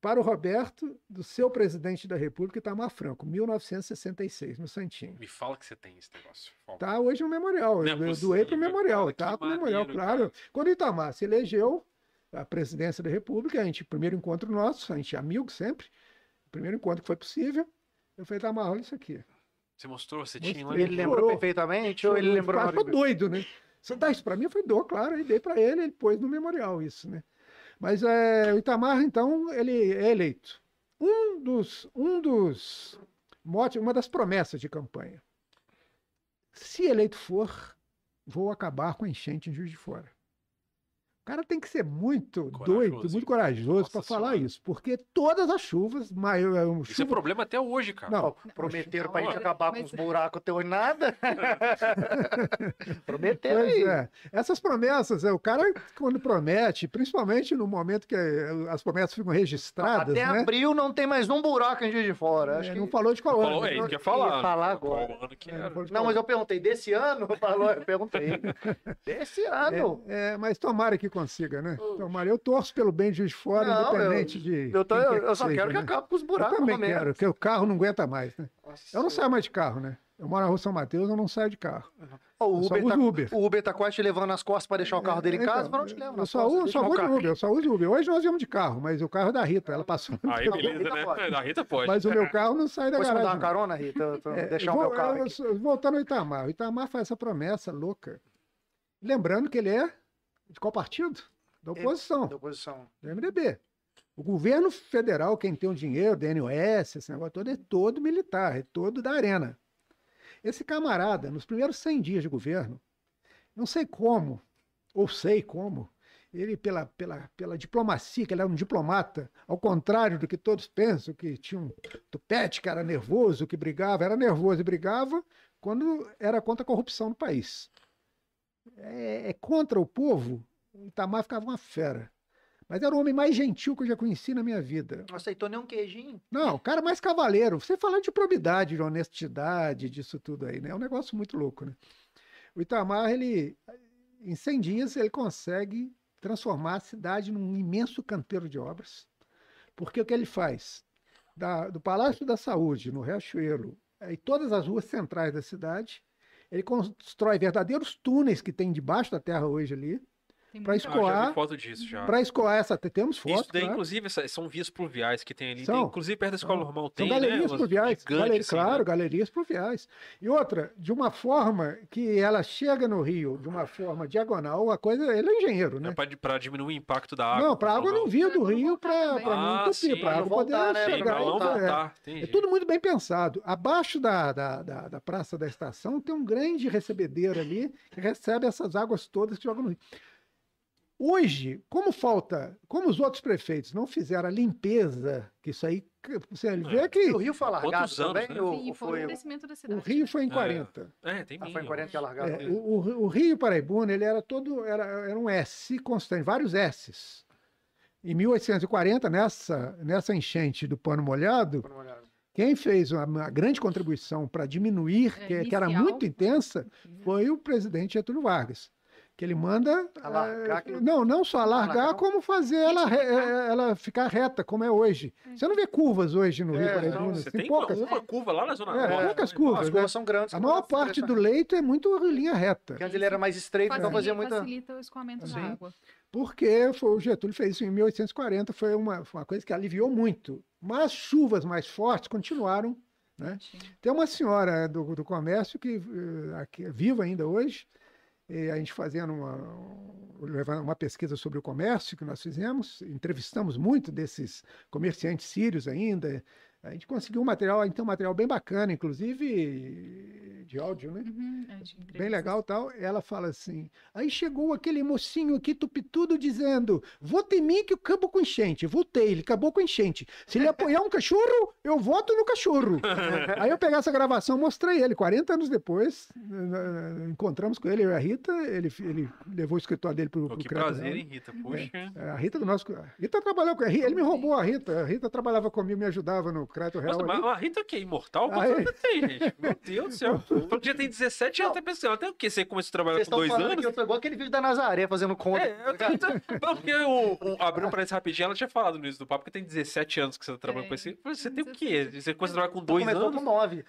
para o Roberto, do seu presidente da República, Itamar Franco, 1966, no santinho. Me fala que você tem esse negócio. Fala. Tá hoje no memorial. Não Eu, doei para o memorial. cara, que Tá com o memorial, claro. Quando o Itamar se elegeu a presidência da República, a gente, primeiro encontro nosso, a gente é amigo sempre, o primeiro encontro que foi possível, eu falei, Itamar, olha isso aqui. Você mostrou, você Mostrei. tinha. Ele lembrou perfeitamente ou ele lembrou na Ficou doido, né? Você dá isso para mim? Eu falei, dou, claro, e dei para ele, ele pôs no memorial isso, né? Mas é, o Itamar, então, ele é eleito. Um dos, um dos motes, uma das promessas de campanha. Se eleito for, vou acabar com a enchente em Juiz de Fora. O cara tem que ser muito Corajoso, doido, muito corajoso para falar Senhora. isso, porque todas as chuvas, maior, um Isso é chuva, problema até hoje, cara. Não, Prometeram pra Não, gente acabar com mas- os buracos teu e nada. Prometeram Pois aí. é. Essas promessas, é, o cara, quando promete, principalmente no momento que eh, as promessas ficam registradas, Até né? abril não tem mais um buraco em Juiz de Fora. É, Acho que... Não falou de qual Falou, ano. é isso né? que eu ia falar. falar Qual agora. ano que É, era? falou Não, qual mas eu perguntei, desse ano? Falou, eu perguntei. Desse ano. É, é, mas tomara que consiga, né? Tomara. Eu torço pelo bem de Juiz de fora, Não, independente de. Eu, tô- eu só seja, quero que né? acabe com os Eu buracos, também pelo menos. quero, porque o carro não aguenta mais, né? Nossa Eu não saio mais de carro, né? Eu moro na rua São Mateus, eu não saio de carro. Ó, o, Eu Uber tá, Uber. o Uber tá quase te levando nas costas pra deixar o carro dele em Então, casa, mas não te leva eu nas só, costas. só no vou de. Uber, eu só uso Uber. Hoje nós viemos de carro, mas o carro é da Rita, ela passou. Aí, beleza, Rita né? pode. Da Rita pode. Mas o meu carro não sai da Depois você me dá garagem. uma carona, Rita? Eu tô- É, deixar eu o meu vou- carro eu Voltando ao Itamar. O Itamar faz essa promessa louca. Lembrando que ele é de qual partido? Da oposição, Da oposição. do MDB. O governo federal, quem tem o dinheiro, DNOS, esse negócio todo, é todo militar, é todo da arena. Esse camarada, nos primeiros 100 dias de governo, não sei como, ou sei como, ele, pela, pela, pela diplomacia, que ele era um diplomata, ao contrário do que todos pensam, que tinha um tupete que era nervoso, que brigava, era nervoso e brigava quando era contra a corrupção no país. É, é contra o povo, o Itamar ficava uma fera. Mas era o homem mais gentil que eu já conheci na minha vida. Não aceitou nem um queijinho. Não, o cara mais cavaleiro. Você falando de probidade, de honestidade, disso tudo aí, né? É um negócio muito louco, né? O Itamar, ele, em 100 dias, ele consegue transformar a cidade num imenso canteiro de obras. Porque o que ele faz? Da- do Palácio da Saúde, no Riachuelo, eh, e todas as ruas centrais da cidade, ele constrói verdadeiros túneis que tem debaixo da terra hoje ali, Ah, já escoar- vi foto disso já. para escoar essa. Temos fotos. Isso daí, né? inclusive, essa- são vias pluviais que tem ali. São. Tem, inclusive, perto da escola São. normal São tem, galerias né? umas pluviais, gigantes, galeri- assim, claro, né? galerias pluviais. E outra, de uma forma que ela chega no rio, de uma forma diagonal, a coisa, ele é engenheiro, né? É pra diminuir o impacto da água. não, para a água não vir do rio para também. não Ah, entupir, para a água poder voltar, né? Chegar. não é. voltar. É Entendi. tudo muito bem pensado. Abaixo da, da, da, da praça da estação tem um grande recebedeiro ali que recebe essas águas todas que jogam no rio. Hoje, como falta, como os outros prefeitos não fizeram a limpeza, que isso aí, você vê É. que O Rio foi alargado anos, também? né? Ou, Sim, foi o crescimento da o cidade. Rio foi em É. 40. É, tem Ah, foi em mil. 40 que é alargado. É, o, o- o Rio Paraibuna ele era todo era, era um S constante, vários S's. Em 1840, nessa, nessa enchente do pano molhado, uma olhada. quem fez uma, uma grande contribuição para diminuir, É, que, que era muito intensa, foi o presidente Getúlio Vargas. Que ele manda. Alargar eh, aquilo- não, não só alargar, Alargar. como fazer ela, re- eh, ela ficar reta, como é hoje. Você não vê curvas hoje no Rio É, Paraibuna. não, Você tem tem poucas. uma curva lá na Zona É, Norte. poucas curvas. As né? curvas são grandes. A maior parte do leito é muito linha reta. Porque antes ele era mais estreito, então fazia Facilita, muita... facilita o escoamento Sim. da água. Porque foi, o Getúlio fez isso em 1840, foi uma, foi uma coisa que aliviou muito. Mas chuvas mais fortes continuaram. Né? Tem uma senhora do, do comércio que eh, aqui, é viva ainda hoje, e a gente fazendo uma, uma pesquisa sobre o comércio que nós fizemos, entrevistamos muito desses comerciantes sírios ainda. A gente conseguiu um material, então um material bem bacana, inclusive de áudio, né? Uhum, é, bem legal tal. Ela fala assim: aí chegou aquele mocinho aqui, tupitudo, dizendo: Vota em mim que eu acabo com enchente. Votei, ele acabou com enchente. Se ele apoiar um cachorro, eu voto no cachorro. aí eu peguei essa gravação, mostrei ele. 40 anos depois, encontramos com ele, eu e a Rita. Ele, ele levou o escritório dele pro, Pô, pro que Credo prazer, hein, Rita? Puxa. É, A Rita do nosso. a Rita trabalhou com ele me roubou a Rita. A Rita trabalhava comigo, me ajudava no Crédito Real. Nossa, ali. mas a Rita que é imortal? É? anos tem, gente? Meu Deus do céu. Falou que já tem 17 anos, até pensando. Até o que? Você começou a trabalhar Vocês com estão dois falando anos? que eu tô igual aquele vídeo da Nazaré fazendo conta. É, eu tô, porque o, o, abriu um parênteses rapidinho, ela tinha falado no início do papo que tem 17 anos que você tá trabalhando É, com esse. Você tem o quê? 17. Você começou a trabalhar com Então dois anos? com nove.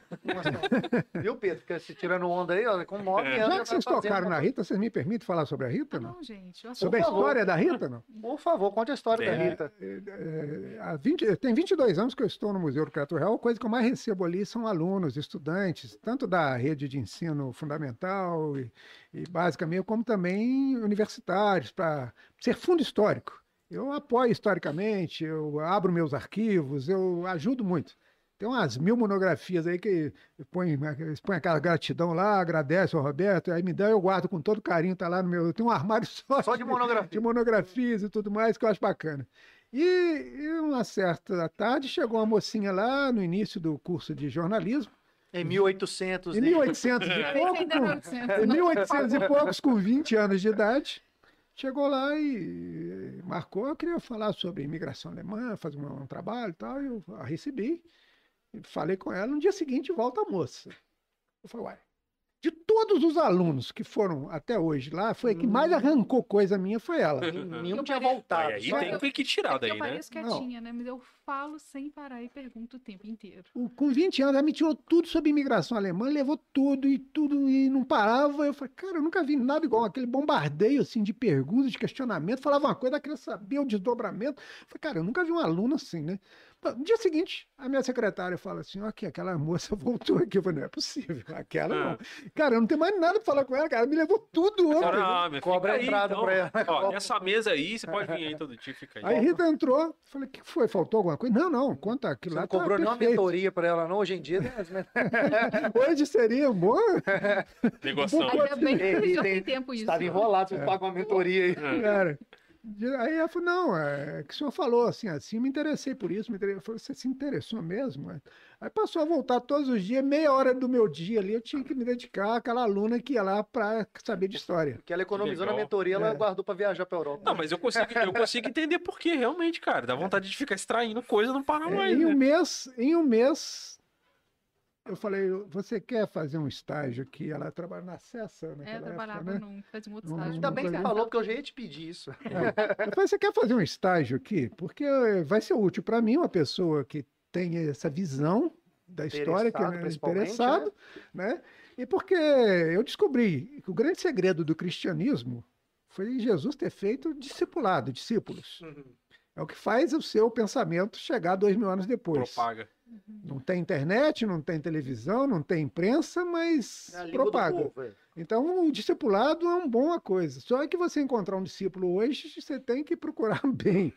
Viu, Pedro? Fica se tirando onda aí, ó, com nove É. anos. Já que vocês tá tocaram na Rita, vocês me permitem falar sobre a Rita? Ah, Não? não, gente. eu Sobre a história da Rita, não? Por favor, conte a história da É. Rita. É, há 20, tem 22 anos que eu estou no Museu Museu do Criatura Real, a coisa que eu mais recebo ali são alunos, estudantes, tanto da rede de ensino fundamental e, e básica mesmo, como também universitários, para ser fundo histórico. Eu apoio historicamente, eu abro meus arquivos, eu ajudo muito. Tem umas mil monografias aí que põe, põe aquela gratidão lá, agradece ao Roberto, aí me dá, eu guardo com todo carinho, tá lá no meu. Tem um armário só, Só de monografia. de monografias e tudo mais que eu acho bacana. E, e uma certa tarde chegou uma mocinha lá no início do curso de jornalismo, Em 1800, em né? 1800 e pouco, 1800, em não. 1800 e poucos, com 20 anos de idade, chegou lá e marcou. Eu queria falar sobre imigração alemã, fazer um, um trabalho e tal. e Eu a recebi, e falei com ela. No dia seguinte, volta a moça. Eu falei, uai. De todos os alunos que foram até hoje lá, foi a que mais arrancou coisa minha, foi ela. Nenhum Eu tinha voltado. Aí só- tem que tirar É daí, eu né? pareço quietinha, né? Mas eu falo sem parar e pergunto o tempo inteiro. O- Com 20 anos, ela me tirou tudo sobre imigração alemã, levou tudo e tudo e não parava. Eu falei, cara, eu nunca vi nada igual aquele bombardeio assim de perguntas, de questionamento. Falava uma coisa, ela queria saber o desdobramento. Eu falei, cara, eu nunca vi um aluno assim, né? No dia seguinte, a minha secretária fala assim: ó, aqui, aquela moça voltou aqui. Eu falei, não é possível, aquela não. Cara, eu não tenho mais nada pra falar com ela, cara. Ela me levou tudo ontem. Ah, meu, Cobra aí, entrada então. pra ela. Ó, nessa mesa aí, você pode vir aí todo dia, fica aí. Aí Rita entrou, falei, o que foi? Faltou alguma coisa? Não, não, conta aquilo Você lá. não tá cobrou nenhuma mentoria pra ela, não? Hoje em dia, né? Hoje seria bom. Negoção. Pô, Ainda bem que tem- tem tempo isso. Estava enrolado, você paga uma mentoria aí. Cara, de- aí ela falou, não, é que o senhor falou assim, assim, me interessei por isso, me interessei. Eu falei, você se interessou mesmo? é?" Aí passou a voltar todos os dias, meia hora do meu dia ali, eu tinha que me dedicar àquela aluna que ia lá para saber de história. Porque ela economizou na Legal. mentoria, ela É. guardou pra viajar pra Europa. Não, mas eu consigo, eu consigo entender por quê, realmente, cara. Dá vontade de ficar extraindo coisa não parar mais, em um né? mês, em um mês, eu falei, você quer fazer um estágio aqui? Ela trabalha na CESA É, eu naquela trabalhava época, né? num, fazia um outro estágio. Ainda bem que você falou, porque eu já ia te pedir isso. Eu falei, você quer fazer um estágio aqui? Porque eh, vai ser útil para mim, uma pessoa que tem essa visão da história, que é interessado, né? E porque eu descobri que o grande segredo do cristianismo foi Jesus ter feito discipulado, discípulos. É o que faz o seu pensamento chegar dois mil anos depois. Propaga. Não tem internet, não tem televisão, não tem imprensa, mas É propaga. povo, é. Então, o discipulado é uma boa coisa. Só que você encontrar um discípulo hoje, você tem que procurar bem.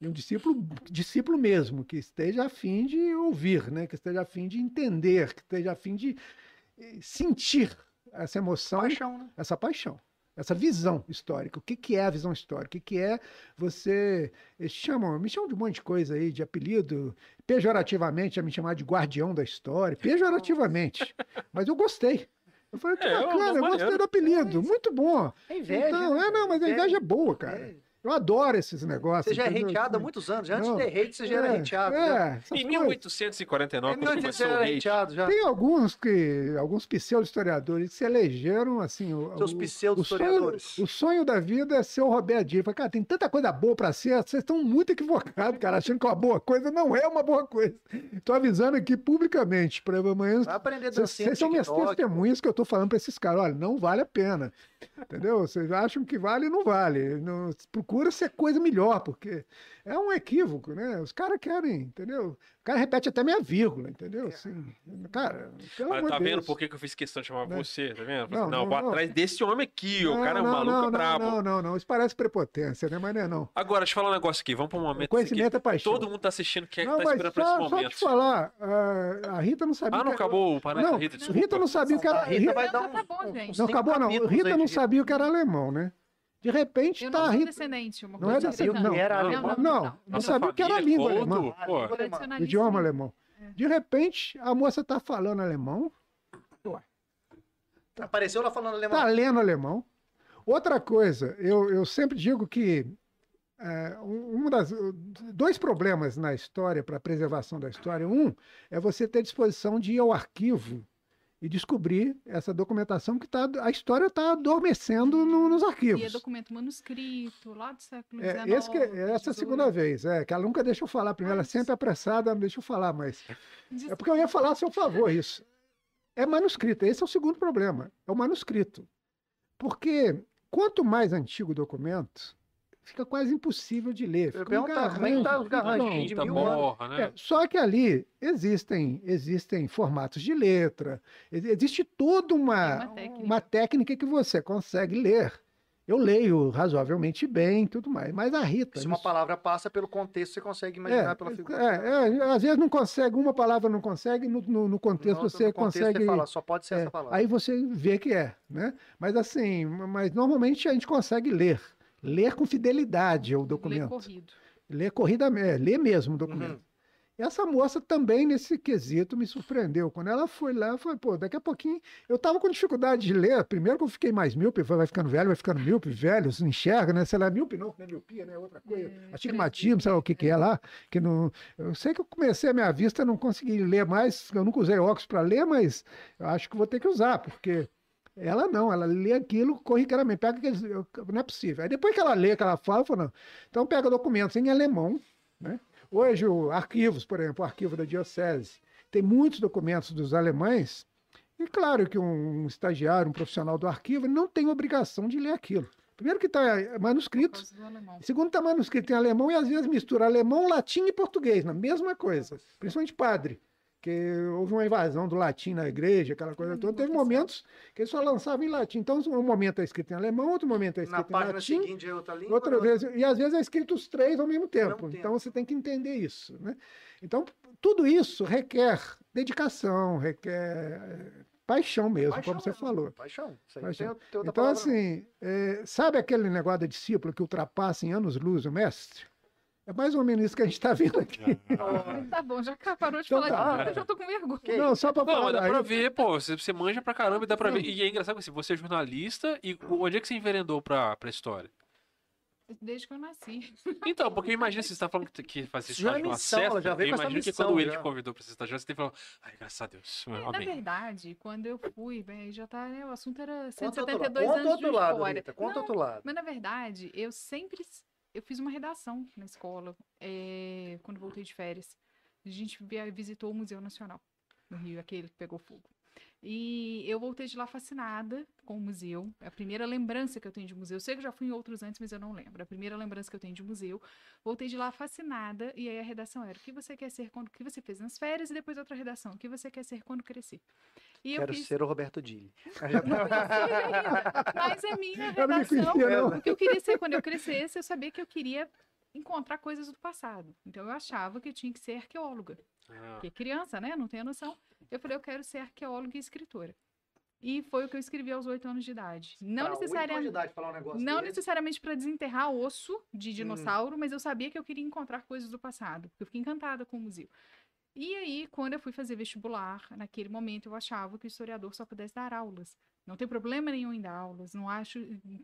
E um discípulo, discípulo mesmo, que esteja a fim de ouvir, né? que esteja a fim de entender, que esteja a fim de eh, sentir essa emoção, Paixão, né? essa paixão, essa visão histórica. O que, que é a visão histórica? O que, que é você. Eles chamam, me chamam de um monte de coisa aí, de apelido, pejorativamente, a me chamar de guardião da história, pejorativamente. Mas eu gostei. Eu falei, que É, eu- bacana, eu maneiro. gostei do apelido, muito bom. É inveja. então, né, é, não, mas a inveja é boa, cara. Eu adoro esses negócios. Você já é hateado há muitos anos. Já antes de ter hate, você já era É, hateado. É, Em coisas. 1849, Em quando 1800 você começou o já era hate, já. Tem alguns que, alguns pseudo-historiadores que se elegeram, assim, Seus pseudo-historiadores. O sonho, o sonho da vida é ser o Roberto Dias. Cara, tem tanta coisa boa pra ser, vocês estão muito equivocados, cara, achando que uma boa coisa não é uma boa coisa. Tô avisando aqui publicamente, para amanhã. Vai aprender Vocês dancinha no vocês são minhas testemunhas que eu tô falando pra esses caras. Olha, não vale a pena. Entendeu? Vocês acham que vale não vale. Não, procura ser coisa melhor, porque é um equívoco, né? Os caras querem, entendeu? O cara repete até minha vírgula, entendeu? Assim, cara, pelo Ah, amor tá de vendo Deus. por que, que eu fiz questão de chamar Né? você, tá vendo? Não, Não, não, não, vou não. atrás desse homem aqui, o cara é um não, maluco não, brabo. Não, não, não. Isso parece prepotência, né? Mas não é não. Agora, deixa eu falar um negócio aqui, vamos pra um momento O conhecimento é paixão. todo mundo tá assistindo, quer não, tá mas esperando por esse só, só momento. te falar, a, a Rita não sabia. Ah, não que- acabou o Não, Rita, Rita, desculpa. não sabia o que era. A Rita Rita- vai Não, dar tá um. Não cinco acabou, não. Rita não sabia o que era alemão, né? De repente Eu tá não sou descendente, uma Não é coisa descendente, assim, não. Era não, alemão? não, Não, não. não sabia o que era a língua todo, alemã. Pô. Idioma alemão. De repente, a moça tá falando alemão, Apareceu lá falando alemão. tá lendo alemão. Outra coisa, eu, eu sempre digo que é, um um das, dois problemas na história, para a preservação da história. Um é você ter disposição de ir ao arquivo e descobrir essa documentação que tá, a história está adormecendo no- nos E é arquivos. documento manuscrito, lá do século É, XIX. esse que- essa é a 18. segunda vez, é, que ela nunca deixa eu falar primeiro, ela sempre é apressada, não deixa eu falar, mas é porque eu ia falar a seu favor isso. É manuscrito, esse é o segundo problema, é o manuscrito. Porque quanto mais antigo o documento, fica quase impossível de ler. Eu Fica um como é que tá os de anos. borra, né? é, só que ali existem, existem formatos de letra, ex- existe toda uma, uma técnica. uma técnica que você consegue ler. Eu leio razoavelmente bem e tudo mais, mas a Rita. Se uma isso- palavra passa pelo contexto, você consegue é, imaginar pela figura. é, é, às vezes não consegue, uma palavra não consegue, no, no, no contexto No- você no contexto, consegue. Você fala, só pode ser é, essa palavra. aí você vê que é, né? Mas assim, mas normalmente a gente consegue ler. Ler com fidelidade o Ler documento. corrido. Ler corrida, é, ler mesmo o documento. Uhum. Essa moça também, nesse quesito, me surpreendeu. Quando ela foi lá, eu falei, pô, daqui a pouquinho. Eu tava com dificuldade de ler. Primeiro que eu fiquei mais míope, vai ficando velho, vai ficando míope, velho, se não enxerga, né? Sei lá, míope não, não é miopia, né? Outra coisa. É, Astigmatismo, sei lá o que, que é lá. Que não... Eu sei que eu comecei a minha vista, não consegui ler mais. Eu nunca usei óculos para ler, mas eu acho que vou ter que usar, porque. Ela não, ela lê aquilo corriqueiramente. Pega aqueles, não é possível. Aí depois que ela lê, que ela fala, eu falo, não. Então pega documentos em alemão, né? Hoje, o arquivos, por exemplo, o arquivo da Diocese, tem muitos documentos dos alemães, e claro que um estagiário, um profissional do arquivo, não tem obrigação de ler aquilo. Primeiro que está Por manuscrito, segundo está manuscrito em alemão e às vezes mistura alemão, latim e português, na mesma coisa, principalmente padre, que houve uma invasão do latim na igreja, aquela coisa Hum, toda, teve momentos que ele só lançava em latim. Então, um momento é escrito em alemão, outro momento é Na escrito em página latim, seguinte é outra língua. Outra na vez, e às vezes é escrito os três ao mesmo tempo. mesmo Então tempo. você tem que entender isso. Né? Então, tudo isso requer dedicação, requer eh, paixão mesmo, Paixão como você mesmo, falou. Paixão. Isso aí Paixão. tem, tem Então, palavra, não. assim, eh, sabe aquele negócio da discípula que ultrapassa em anos-luz o mestre? É mais ou menos isso que a gente está vendo aqui. Tá bom, já parou de Então falar tá. de mim, eu já tô com vergonha. Que Não, só para Não, mas falar. dá pra ver, pô, você, você manja pra caramba e dá pra Não. ver. E é engraçado que assim, você é jornalista e onde é que você enveredou pra, pra história? Desde que eu nasci. Então, porque imagina se você tá falando que, que fazia Isso já estágio no missão, acesso, já veio eu com essa imagino que missão quando ele já. te convidou pra ser estagiário, você tem que falar, ai, graças a Deus, É, na verdade, quando eu fui, bem, já tá, né, o assunto era Conta outro lado, 172 conta anos outro de lado, história. Rita, conta Não, outro lado. Mas na verdade, eu sempre eu fiz uma redação na escola eh, quando voltei de férias. A gente visitou o Museu Nacional no Rio, aquele que pegou fogo. E eu voltei de lá fascinada com o museu. É a primeira lembrança que eu tenho de museu. Eu sei que eu já fui em outros antes, mas eu não lembro. É A primeira lembrança que eu tenho de museu. Voltei de lá fascinada e aí a redação era o que você quer ser quando o que você fez nas férias e depois outra redação, o que você quer ser quando crescer. E Quero fiz ser o Roberto Dili. mas a minha não me redação, conhecia, o que eu queria ser quando eu crescesse, eu sabia que eu queria encontrar coisas do passado. Então eu achava que eu tinha que ser arqueóloga. Ah, Porque criança, né? Não tem noção. Eu falei, eu quero ser arqueóloga e escritora. E foi o que eu escrevi aos oito anos de idade. Não Pra anos de necessariamente. idade falar um negócio Não desse. necessariamente para desenterrar osso de dinossauro, mas eu sabia que eu queria encontrar coisas do passado, porque eu fiquei encantada com o museu. E aí, quando eu fui fazer vestibular, naquele momento eu achava que o historiador só pudesse dar aulas. Não tem problema nenhum em dar aulas, não acho,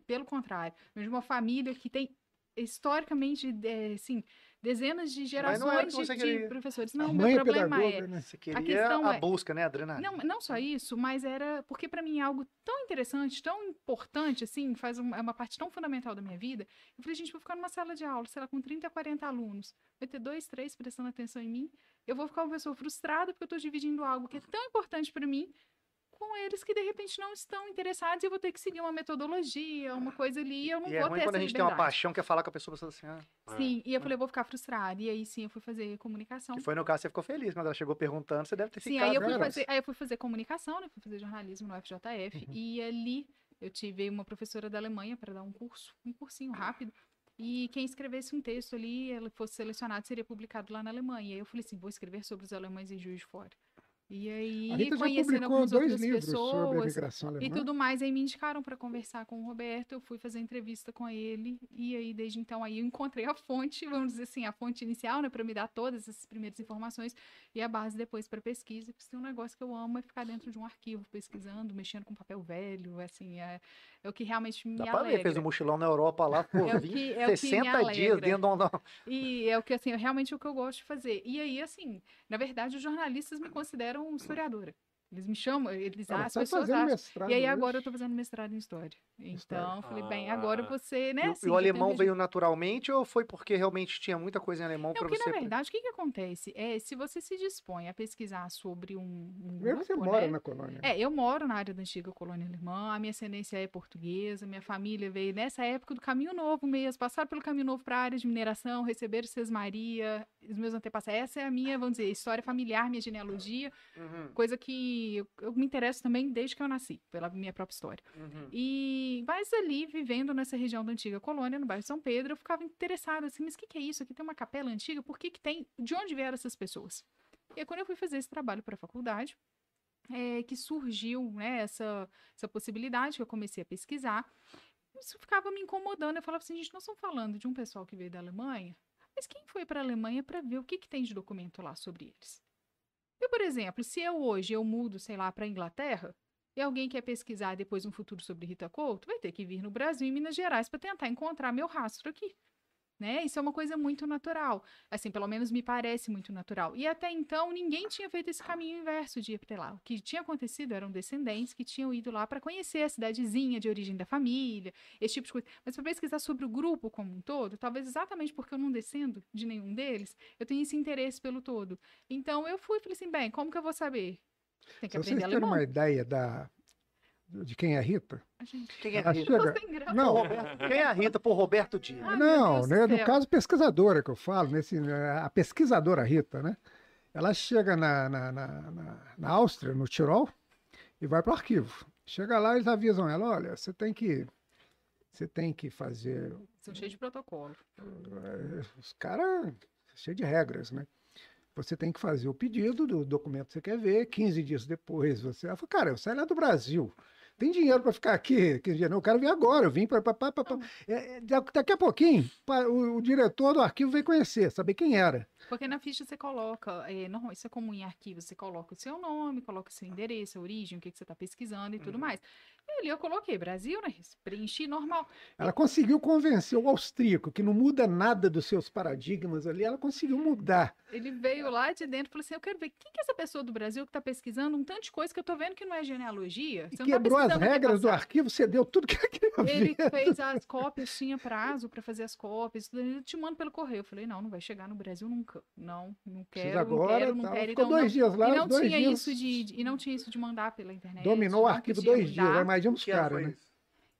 pelo contrário. De uma família que tem historicamente, é, assim, dezenas de gerações de, de professores. A Não, meu problema é né? Você queria questão a é- busca, né? Adrenalina. não, não só isso, mas era porque para mim é algo tão interessante, tão importante, assim, faz uma, é uma parte tão fundamental da minha vida. Eu falei, gente, vou ficar numa sala de aula, sei lá, com 30, 40 alunos, vai ter dois, três prestando atenção em mim. Eu vou ficar uma pessoa frustrada porque eu estou dividindo algo que é tão importante para mim com eles que de repente não estão interessados e eu vou ter que seguir uma metodologia, uma coisa ali, e eu não E é vou ruim ter quando a gente tem uma liberdade. paixão, quer falar com a pessoa, você assim, ah. Sim, e eu falei, eu vou ficar frustrada. E aí sim, eu fui fazer comunicação. Que foi no caso, você ficou feliz, mas ela chegou perguntando, você deve ter Sim, ficado. aí eu, fui né? fazer, aí eu fui fazer comunicação, né? Fui fazer jornalismo no FJF. E ali eu tive uma professora da Alemanha para dar um curso, um cursinho rápido. E quem escrevesse um texto ali, ela fosse selecionado, seria publicado lá na Alemanha. E aí eu falei assim, vou escrever sobre os alemães em Juiz de Fora. E aí, A Rita já conhecendo publicou algumas dois outras livros sobre a pessoas, e tudo mais. Aí me indicaram para conversar com o Roberto, eu fui fazer entrevista com ele, e aí desde então aí eu encontrei a fonte, vamos dizer assim, a fonte inicial, né, para me dar todas essas primeiras informações e a base depois para pesquisa. Porque tem um negócio que eu amo é ficar dentro de um arquivo pesquisando, mexendo com papel velho, assim, é, é o que realmente me Dá pra ver, alegra. fez um mochilão na Europa lá, pô, É o 20, que- é o que me 60 dias alegra. dentro de um. E é o que, assim, é realmente o que eu gosto de fazer. E aí, assim, na verdade, os jornalistas me consideram historiadora. Eles me chamam, eles Ela as tá pessoas acham. mestrado E aí hoje. agora eu tô fazendo mestrado em história. Então, falei, bem, agora Ah. você, né? E o- assim, e o alemão veio naturalmente ou foi porque realmente tinha muita coisa em alemão para porque você? na verdade, o que, que acontece? É, se você se dispõe a pesquisar sobre um, um Primeiro que você grupo, mora né? na colônia. É, eu moro na área da antiga colônia alemã, a minha ascendência é portuguesa, minha família veio nessa época do Caminho Novo mesmo, passaram pelo Caminho Novo para a área de mineração, receberam Maria, os meus antepassados. Essa é a minha, vamos dizer, história familiar, minha genealogia, Uhum, coisa que eu, eu me interesso também desde que eu nasci, pela minha própria história. uhum. E mas ali, vivendo nessa região da antiga colônia, no bairro São Pedro, eu ficava interessada assim, mas o que, que é isso? Aqui tem uma capela antiga, por que, que tem? De onde vieram essas pessoas? E aí, quando eu fui fazer esse trabalho para a faculdade, é que surgiu né, essa, essa possibilidade que eu comecei a pesquisar. Isso ficava me incomodando. Eu falava assim, gente, nós estamos falando de um pessoal que veio da Alemanha, mas quem foi para a Alemanha para ver o que, que tem de documento lá sobre eles? Eu, por exemplo, se eu hoje eu mudo, sei lá, para a Inglaterra, e alguém quer pesquisar depois um futuro sobre Rita Couto, vai ter que vir no Brasil e Minas Gerais para tentar encontrar meu rastro aqui. Né? Isso é uma coisa muito natural. Assim, pelo menos me parece muito natural. E até então, ninguém tinha feito esse caminho inverso de ir para lá. O que tinha acontecido eram descendentes que tinham ido lá para conhecer a cidadezinha de origem da família, esse tipo de coisa. Mas para pesquisar sobre o grupo como um todo, talvez exatamente porque eu não descendo de nenhum deles, eu tenho esse interesse pelo todo. Então eu fui e falei assim: bem, como que eu vou saber? Tem que Se vocês aprender terem alemão. uma ideia da, de quem é Rita, A gente- Quem é ela Rita? chega... Não, Roberto- Quem é a Rita por Roberto Dias? Ai, meu Não, né, no caso pesquisadora que eu falo, nesse, né, a pesquisadora Rita, né? Ela chega na, na, na, na- na Áustria, no Tirol, e vai para o arquivo. Chega lá, eles avisam ela, olha, você tem que você tem que fazer São cheios de protocolo. eh, os caras cheio de regras, né? Você tem que fazer o pedido do documento que você quer ver, 15 dias depois você. Ela falou, cara, eu saí lá do Brasil. Tem dinheiro para ficar aqui 15 dias? Não, eu quero vir agora, eu vim para. É, daqui a pouquinho, o, o diretor do arquivo veio conhecer, saber quem era. Porque na ficha você coloca, é, normal, isso é comum em arquivo, você coloca o seu nome, coloca o seu endereço, a origem, o que, que você está pesquisando e tudo mais. E ali eu coloquei Brasil, né? Preenchi normal. Ela conseguiu convencer o austríaco, que não muda nada dos seus paradigmas ali, ela conseguiu mudar. Ele veio lá de dentro e falou assim: Eu quero ver quem que é essa pessoa do Brasil que está pesquisando um tanto de coisa que eu tô vendo que não é genealogia. Você tá quebrou as pesquisando regras do antepassado." arquivo, você deu tudo que queria Ele ver. fez as cópias, tinha prazo para fazer as cópias, tudo, ele te manda pelo correio. Eu falei, não, não vai chegar no Brasil nunca. Não, não Precisa quero, não agora, quero, não quero. Ficou Então, dois não, dias lá, e não dois tinha dias. isso de, de- e não tinha isso de mandar pela internet. Dominou o não arquivo dois dias, mandar. imagina os Que ano caras, né?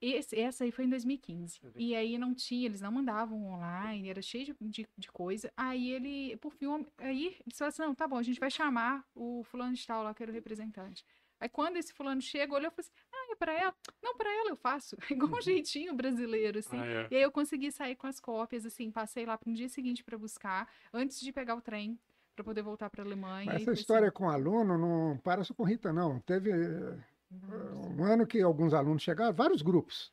Esse, essa aí foi em 2015. E aí não tinha, eles não mandavam online, era cheio de, de, de coisa. Aí ele, por fim, aí eles falaram assim: não, tá bom, a gente vai chamar o fulano de tal lá, que era o representante. Aí quando esse fulano chega, olhou e falou assim: ah, é pra ela? Não, pra ela eu faço. Igual um jeitinho brasileiro, assim. Ah, é. E aí eu consegui sair com as cópias, assim, passei lá no dia seguinte para buscar, antes de pegar o trem, para poder voltar para Alemanha. Mas essa assim, história com aluno não para só com Rita, não. Teve eh, um ano que alguns alunos chegaram, vários grupos,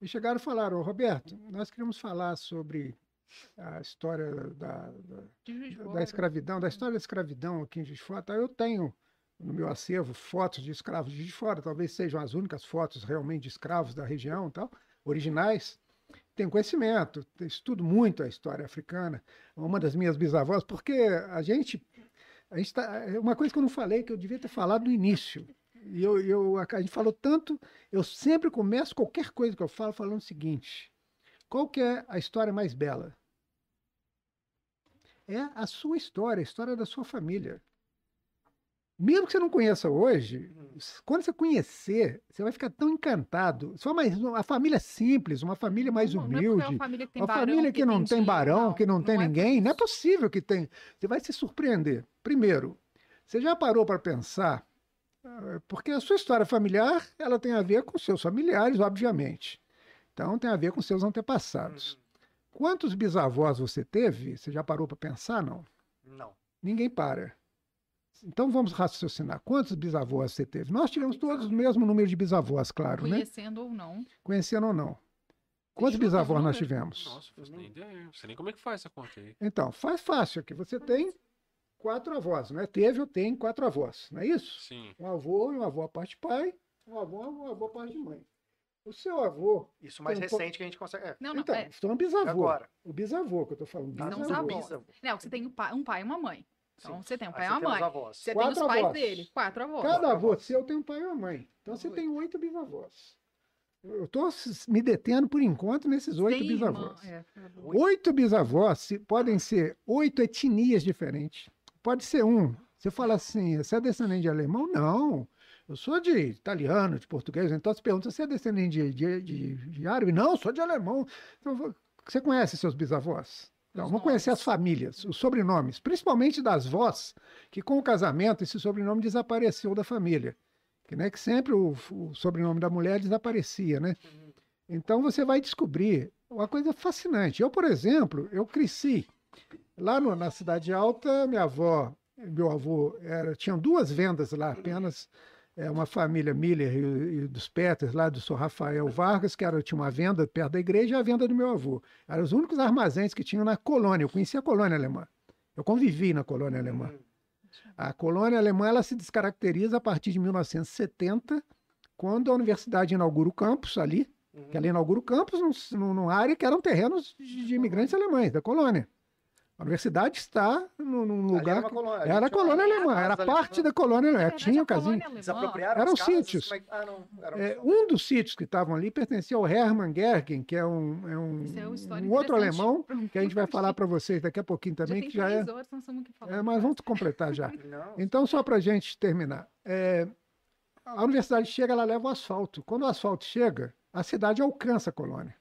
e chegaram e falaram, "Ô, Roberto, nós queríamos falar sobre a história da, da, da escravidão, da história da escravidão aqui em Juiz de Fora. Tá, Eu tenho no meu acervo fotos de escravos de Fora, talvez sejam as únicas fotos realmente de escravos da região, tal, originais. Tenho conhecimento, estudo muito a história africana. Uma das minhas bisavós, porque a gente, a gente tá, é uma coisa que eu não falei que eu devia ter falado no início. E eu, eu, a gente falou tanto, eu sempre começo qualquer coisa que eu falo falando o seguinte: qual que é a história mais bela? é a sua história, a história da sua família. Mesmo que você não conheça hoje, quando você conhecer, você vai ficar tão encantado. Só mais uma família simples, uma família mais Não, não é porque é humilde, uma família que tem uma barão, família que não tem barão, que não tem é ninguém, não é possível que tem. Você vai se surpreender. Primeiro, você já parou para pensar? ah, Porque a sua história familiar, ela tem a ver com seus familiares, obviamente. Então tem a ver com seus antepassados. Quantos bisavós você teve? Você já parou para pensar? Não. Não. Ninguém para. Então vamos raciocinar. Quantos bisavós você teve? Nós tivemos todos o mesmo número de bisavós, claro, né? Conhecendo ou não. Conhecendo ou não. Quantos bisavós nós tivemos? Nossa, não nem ideia. Não sei nem como é que faz essa conta aí. Então, faz fácil aqui. Você tem quatro avós, né? Teve ou tem quatro avós, não é isso? Sim. Um avô e um avô a parte de pai, um avô e um avô a parte de mãe. O seu avô. Isso mais um recente que a gente consegue. É. Não, não. então, é, estou um bisavô. Agora. O bisavô que eu estou falando. Bisavô. avós. bisavô. não, você tem um pai, um pai e uma mãe. Então Sim. você tem um pai e uma tem os mãe. Você tem Quatro os pais avós. dele, quatro avós. Cada avô seu tem um pai e uma mãe. Então você Oito. tem oito bisavós. Eu estou me detendo por enquanto nesses oito Tem bisavós. é. Oito bisavós se- podem ser oito etnias diferentes. Pode ser um. Você fala assim, você é descendente de alemão? Não. Eu sou de italiano, de português. Então você pergunta, você é descendente de, de, de, de árabe? Não, sou de alemão. Então, vo- você conhece seus bisavós? Não, Os vamos conhecer as famílias, os sobrenomes, principalmente das vós, que com o casamento esse sobrenome desapareceu da família. Que, né, que sempre o, o sobrenome da mulher desaparecia, né? Então você vai descobrir uma coisa fascinante. Eu, por exemplo, eu cresci lá no- na Cidade Alta, minha avó, meu avô, era, tinham duas vendas lá apenas, é, uma família Miller e, e dos Peters, lá do Sr. Rafael Vargas, que era, tinha uma venda perto da igreja, e a venda do meu avô. Eram os únicos armazéns que tinham na colônia. Eu conhecia a colônia alemã. Eu convivi na colônia alemã. A colônia alemã ela se descaracteriza a partir de 1970, quando a universidade inaugura o campus ali, Uhum. que ela inaugura o campus num- num- numa área que eram terrenos de, de imigrantes alemães, da colônia. A universidade está num, lugar. uma que- colônia, Era colônia alemã, era alemã. parte da colônia alemã. Verdade, Tinha alemã- Desapropriaram Eram sítios. Como é Ah, não. Eram É, um dos sítios que estavam ali pertencia ao Hermann Gergen, que é um, é um, é um outro alemão, que a gente vai falar para vocês daqui a pouquinho Já também, tem que já é. é, mas vamos completar já. Não. Então, só para a gente terminar. é, a universidade chega, ela leva o asfalto. Quando o asfalto chega, a cidade alcança a colônia.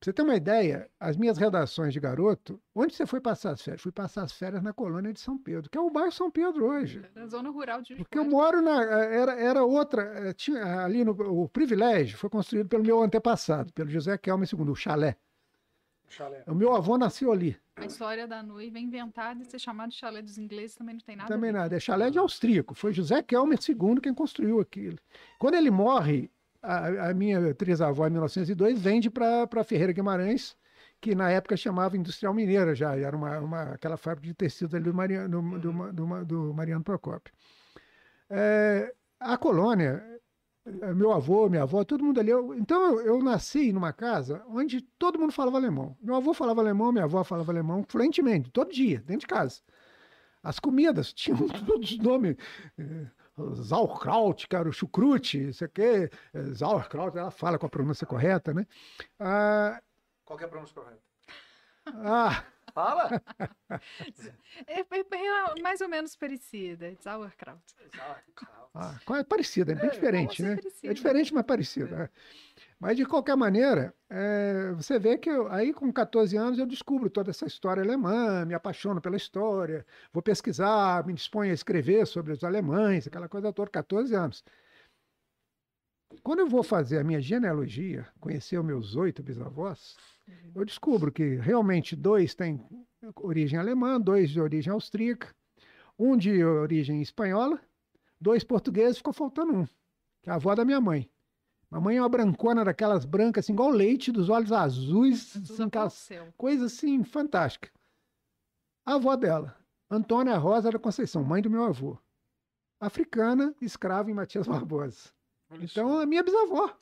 Pra você ter uma ideia, as minhas redações de garoto, onde você foi passar as férias? Fui passar as férias na colônia de São Pedro, que é o bairro São Pedro hoje. Na zona rural de Juiz de Porque eu moro na. Era, era outra. eh, Tinha, ali no. O privilégio foi construído pelo meu antepassado, pelo José Kelmer II, o chalé. Chalé. O meu avô nasceu ali. A história da noiva é inventada e ser chamado de chalé dos ingleses também não tem nada Também a ver. nada. É chalé de austríaco. Foi José Kelmer II quem construiu aquilo. Quando ele morre, a, a minha trisavó, em 1902, vende para Ferreira Guimarães, que na época chamava Industrial Mineira já. Era uma, uma, aquela fábrica de tecidos ali do Mariano, do, do, do, do Mariano Procópio. É, a colônia, eh, meu avô, minha avó, todo mundo ali. eu- então eu, eu nasci numa casa onde todo mundo falava alemão. Meu avô falava alemão, minha avó falava alemão fluentemente, todo dia, dentro de casa. As comidas tinham todos os nomes. eh, Sauerkraut, que era o chucrute, isso aqui, Sauerkraut, ela fala com a pronúncia correta, né? Ah, Qual que é a pronúncia correta? ah, Fala! É, é- é mais ou menos parecida. Sauerkraut. ah, qual é parecida, é bem É, diferente, né? parecida? É diferente, mas parecido. é. Mas, de qualquer maneira, é, você vê que eu- aí com 14 anos eu descubro toda essa história alemã, me apaixono pela história, vou pesquisar, me disponho a escrever sobre os alemães, aquela coisa toda, 14 anos. Quando eu vou fazer a minha genealogia, conhecer os meus oito bisavós, eu descubro que realmente dois têm origem alemã, dois de origem austríaca, um de origem espanhola, dois portugueses, ficou faltando um, que é a avó da minha mãe. Mamãe é uma brancona daquelas brancas, assim, igual leite, dos olhos azuis, assim, aquelas coisa assim fantástica. A avó dela, Antônia Rosa da Conceição, mãe do meu avô. Africana, escrava em Matias Barbosa. Olha Então, a minha bisavó.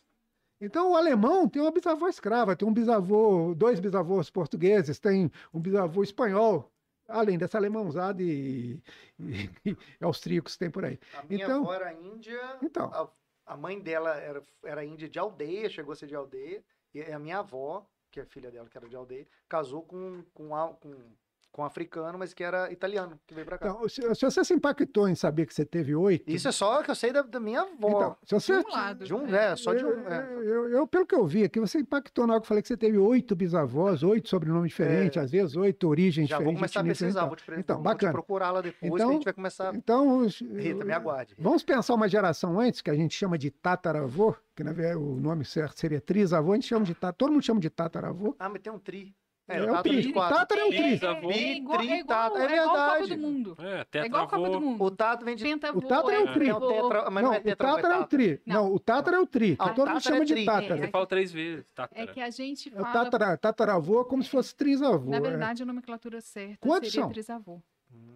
Então, o alemão tem uma bisavó escrava, tem um bisavô, dois bisavôs portugueses, tem um bisavô espanhol, além dessa alemãozada e, e, e austríacos que tem por aí. A minha Então- avó era índia, Então, a, a mãe dela era, era índia de aldeia, chegou a ser de aldeia, e a minha avó, que é filha dela, que era de aldeia, casou com, com, com, com um africano, mas que era italiano, que veio pra cá. então se, se você se impactou em saber que você teve oito. Isso é só que eu sei da, da minha avó. Então, se você, De um lado. de um, é, só de um. eu, é. eu- eu- pelo que eu vi aqui, você impactou na hora que eu falei que você teve oito bisavós, oito sobrenomes diferentes, às vezes oito origens É. Já vou diferentes. começar a pesquisar, diferentes. vou te, Então, vou te bacana. procurar lá depois, que Então- a gente vai começar. Então, os- Rita, me aguarde. Vamos pensar uma geração antes, que a gente chama de tataravô, que na verdade o nome certo seria trisavô, a gente chama de tataravô, todo mundo chama de tataravô. Ah, mas tem um tri. É, o o tri. 24. Tata é o tri. É, é igual, é igual, é é igual a Copa verdade. do Mundo. É, É igual a Copa do. Mundo. O Tato vem de. Pentavô, O Tata é o tri. É o tetra, mas não, não, é o tátara é o tri. Não, o tátara é o tri, Ah, todo mundo chama é de tri. tátara. Você fala três vezes. É que a gente É o fala... tátara, tataravô é como se fosse trisavô. Na é. verdade, a nomenclatura certa Quantos seria são? trisavô.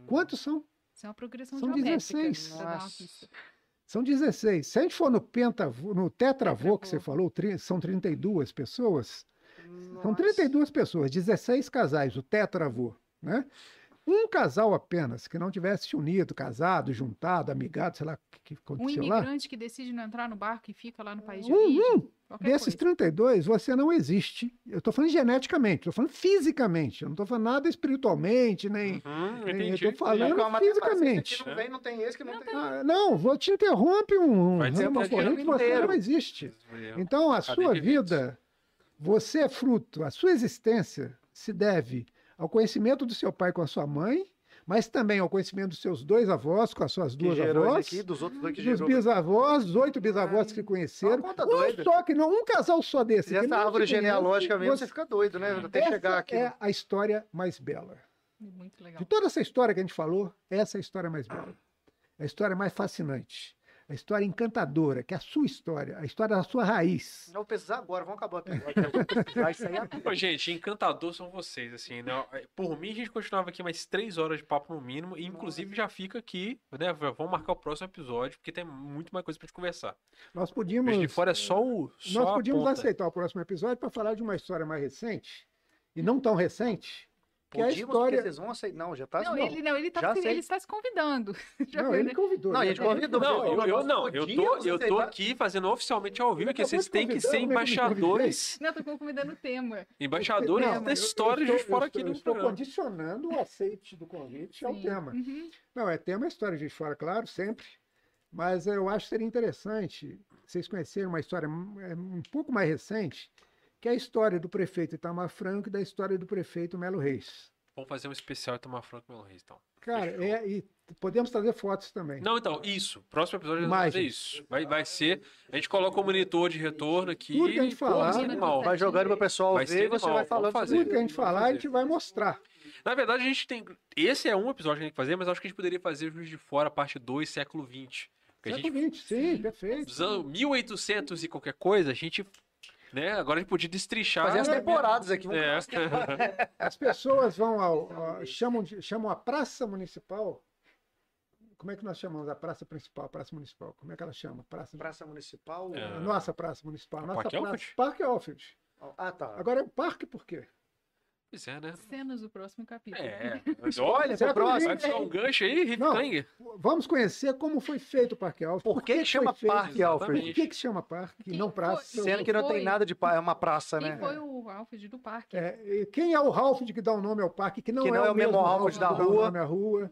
Quantos são? Isso é uma progressão São geométrica. 16. uma Nossa. pista. São 16. Se a gente for no pentavô, no tetravô que você falou, tri- são 32 pessoas. São Nossa. 32 pessoas, 16 casais, o tetravô, né? um casal apenas que não tivesse se unido, casado, juntado, amigado, sei lá o que, que Um aconteceu lá. imigrante que decide não entrar no barco e fica lá no país de Um, origem. um desses coisa. 32, você não existe. Eu estou falando geneticamente, estou falando fisicamente. Eu não estou falando nada espiritualmente, nem. Uhum, nem- tô falando- Com a matemática, fisicamente. Não vem, não tem esse que não, tem. Ah, não, vou te interrompe um, Vai uma corrente que você não existe. Então, a Cadê sua vida, você é fruto, a sua existência se deve ao conhecimento do seu pai com a sua mãe, mas também ao conhecimento dos seus dois avós com as suas Que duas gerou avós, aqui, dos outros dois que dos gerou. bisavós, os oito bisavós que se conheceram. Conta Um doida. só que não, um casal só desse. Se que essa árvore genealógica mesmo, você- você fica doido, né? Até Essa chegar aqui. é a história mais bela. Muito legal. De toda essa história que a gente falou, essa é a história mais bela. É a história mais fascinante. A história encantadora, que é a sua história, a história da sua raiz. Eu vou pesquisar agora, vamos acabar isso aí agora. Gente, encantador são vocês, assim, né? Por mim, a gente continuava aqui mais três horas de papo no mínimo, e inclusive já fica aqui, né? Vamos marcar o próximo episódio, porque tem muito mais coisa pra gente conversar. Nós Mas podíamos, de fora é só o. Só nós a podíamos aceitar o próximo episódio para falar de uma história mais recente, e não tão recente, que é a porque história. vocês vão aceitar. Não, já tá. Não, ele, não, ele, tá, ele está se convidando. Já Não, foi, ele né? convidou. Não, a né? gente convidou. Não, eu, eu não, eu tô, eu tô aqui fazendo oficialmente ao vivo, que vocês têm que ser é embaixadores. Não, tô convidando o tema. Embaixadores Não, da história de estou- fora aqui estou- no eu Estou condicionando o aceite do convite ao tema. Uhum. Não, é tema história de fora, claro, sempre. Mas eu acho que seria interessante vocês conhecerem uma história é, um pouco mais recente, que é a história do prefeito Itamar Franco e da história do prefeito Melo Reis. Vamos fazer um especial e tomar Franco Melo Reis, então. Cara, Fechou. é, e podemos trazer fotos também. Não, então, isso. Próximo episódio a gente vai fazer isso. Vai, vai ser. A gente coloca o monitor de retorno aqui. Tudo que a gente falar- animal. Vai jogando pro pessoal Vai ver ser e você vai falando. fazer. Tudo que a gente falar, a gente vai mostrar. Na verdade, a gente tem. Esse é um episódio que a gente tem que fazer, mas acho que a gente poderia fazer Juiz de Fora, parte 2, século XX. Porque Século gente. XX, sim, perfeito. Dos anos 1800 e qualquer coisa, a gente. Né? Agora a gente podia destrinchar. Fazer as temporadas aqui. É. As pessoas vão ao, ao- chamam, de- chamam a praça municipal. Como é que nós chamamos a praça principal, a praça municipal? Como é que ela chama? Praça, Praça Municipal. É. a nossa praça municipal. Nossa Parque praça, Alfred? Parque Alfred. Ah, tá. Agora é parque por quê? Pois é, né? Cenas do próximo capítulo. É. Olha, pro próximo. Vai um gancho aí. Klang? Vamos conhecer como foi feito o Parque Alfred. Por que foi chama feito? Parque Alfred? Por que, que chama parque e Quem não praça? foi? Sendo que não tem Foi. nada de. pa- É uma praça, Quem né? foi o Alfred do parque? É, quem é o de que dá o nome ao parque, que não, Que não é, é o mesmo Ralph da que dá o rua. nome à rua.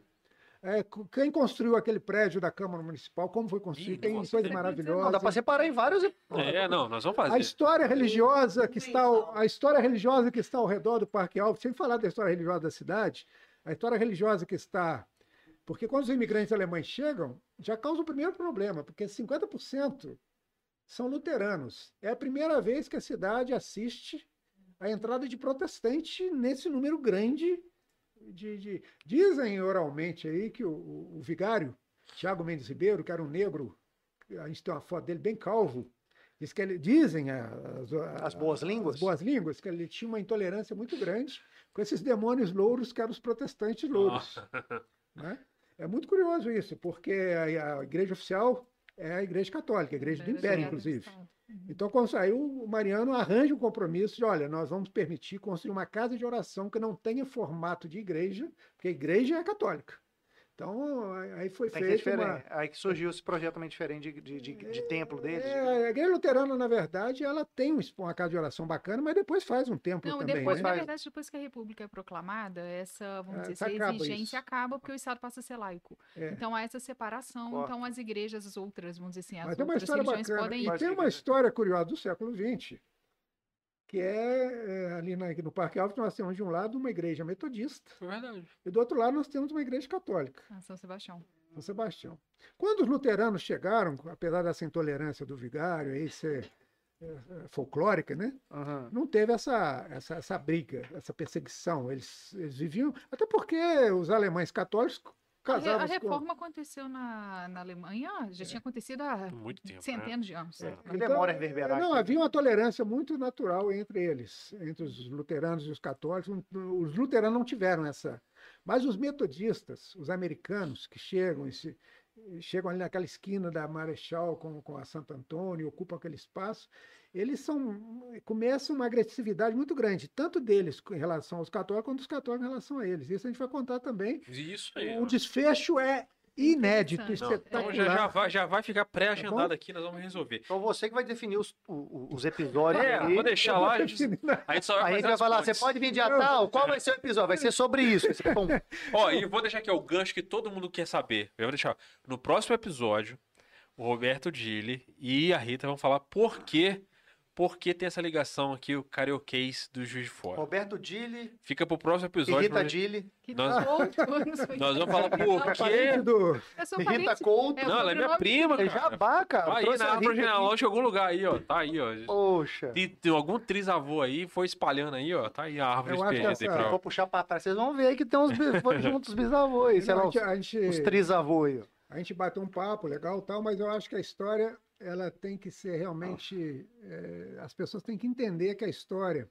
É, quem construiu aquele prédio da Câmara Municipal, como foi construído, tem coisas tem- maravilhosas. Não, dá pra separar em vários. É, não, nós vamos A fazer. história religiosa que está ao, a história religiosa que está ao redor do Parque Alves, sem falar da história religiosa da cidade, a história religiosa que está porque quando os imigrantes alemães chegam, já causa o primeiro problema, porque 50% são luteranos. É a primeira vez que a cidade assiste a entrada de protestante nesse número grande de, de- dizem oralmente aí que o, o- o vigário Tiago Mendes Ribeiro, que era um negro, a gente tem uma foto dele bem calvo, diz que ele, dizem as, As boas línguas? as boas línguas que ele tinha uma intolerância muito grande com esses demônios louros que eram os protestantes louros. né? É muito curioso isso, porque a, a igreja oficial é a igreja católica, a igreja do Império, inclusive. Então, quando saiu, o Mariano arranja um compromisso de, olha, nós vamos permitir construir uma casa de oração que não tenha formato de igreja, porque a igreja é católica. Então, aí foi Tem que ser feito uma... diferente. Aí que surgiu esse projeto também diferente de, de, de, de templo deles. É, a igreja luterana, na verdade, ela tem um- uma casa de oração bacana, mas depois faz um templo Não, também, depois, né? na verdade, depois que a República é proclamada, essa, vamos É, dizer, essa acaba exigência isso. acaba porque o Estado passa a ser laico. É. Então há essa separação, Corta. então as igrejas, as outras, vamos dizer assim, as Mas tem uma outras história religiões bacana. podem E ir. Mas tem uma história curiosa do século XX, que é, é, ali na- no Parque Alves nós temos de um lado uma igreja metodista Foi verdade. e do outro lado nós temos uma igreja católica, Ah, São Sebastião. São Sebastião. Quando os luteranos chegaram, apesar dessa intolerância do vigário aí ser é, é, folclórica, né? Aham. não teve essa, essa, essa briga, essa perseguição. Eles, eles viviam. Até porque os alemães católicos A, re- a casavam com. reforma aconteceu na, na Alemanha, já tinha acontecido há Muito tempo. né? centenas de anos. É, Que demora a reverberar Não, aqui. havia uma tolerância muito natural entre eles, entre os luteranos e os católicos. Os luteranos não tiveram essa. Mas os metodistas, os americanos que chegam e se, chegam ali naquela esquina da Marechal com, com a Santo Antônio, ocupam aquele espaço, eles são começam uma agressividade muito grande, tanto deles em relação aos católicos, quanto dos católicos em relação a eles. Isso a gente vai contar também. Isso aí. O desfecho é inédito. Não, espetacular. então já, já vai, já vai ficar Tá pré-agendado bom? aqui, nós vamos resolver. Então você que vai definir os, os episódios É, aí. vou deixar lá, a gente, a gente só vai a gente vai falar, você pode vir dia tal, qual vai ser o episódio? Vai ser sobre isso. Ó, e vou deixar aqui ó, o gancho que todo mundo quer saber. Eu vou deixar. No próximo episódio, o Roberto Dille e a Rita vão falar por que, por que tem essa ligação aqui, o carioquês do Juiz de Fora. Roberto Dille Fica pro próximo episódio. Rita pra- Dille. Que Nós-. Nós vamos falar por quê. do- Rita Couto. Não, ela é minha prima, É cara. jabá, cara. Tá aí na árvore genealógica em algum lugar aí, ó. Tá aí, ó. Poxa. Tem, tem algum trisavô aí, foi espalhando aí, ó. Tá aí a árvore Eu acho que perdida aí essa- pra- Vou puxar pra trás. Vocês vão ver aí que tem uns juntos bisavôs aí, sei lá, gente- gente- os trisavôs aí. ó. A gente bateu um papo legal e tal, mas eu acho que a história ela tem que ser realmente. eh, as pessoas têm que entender que a história.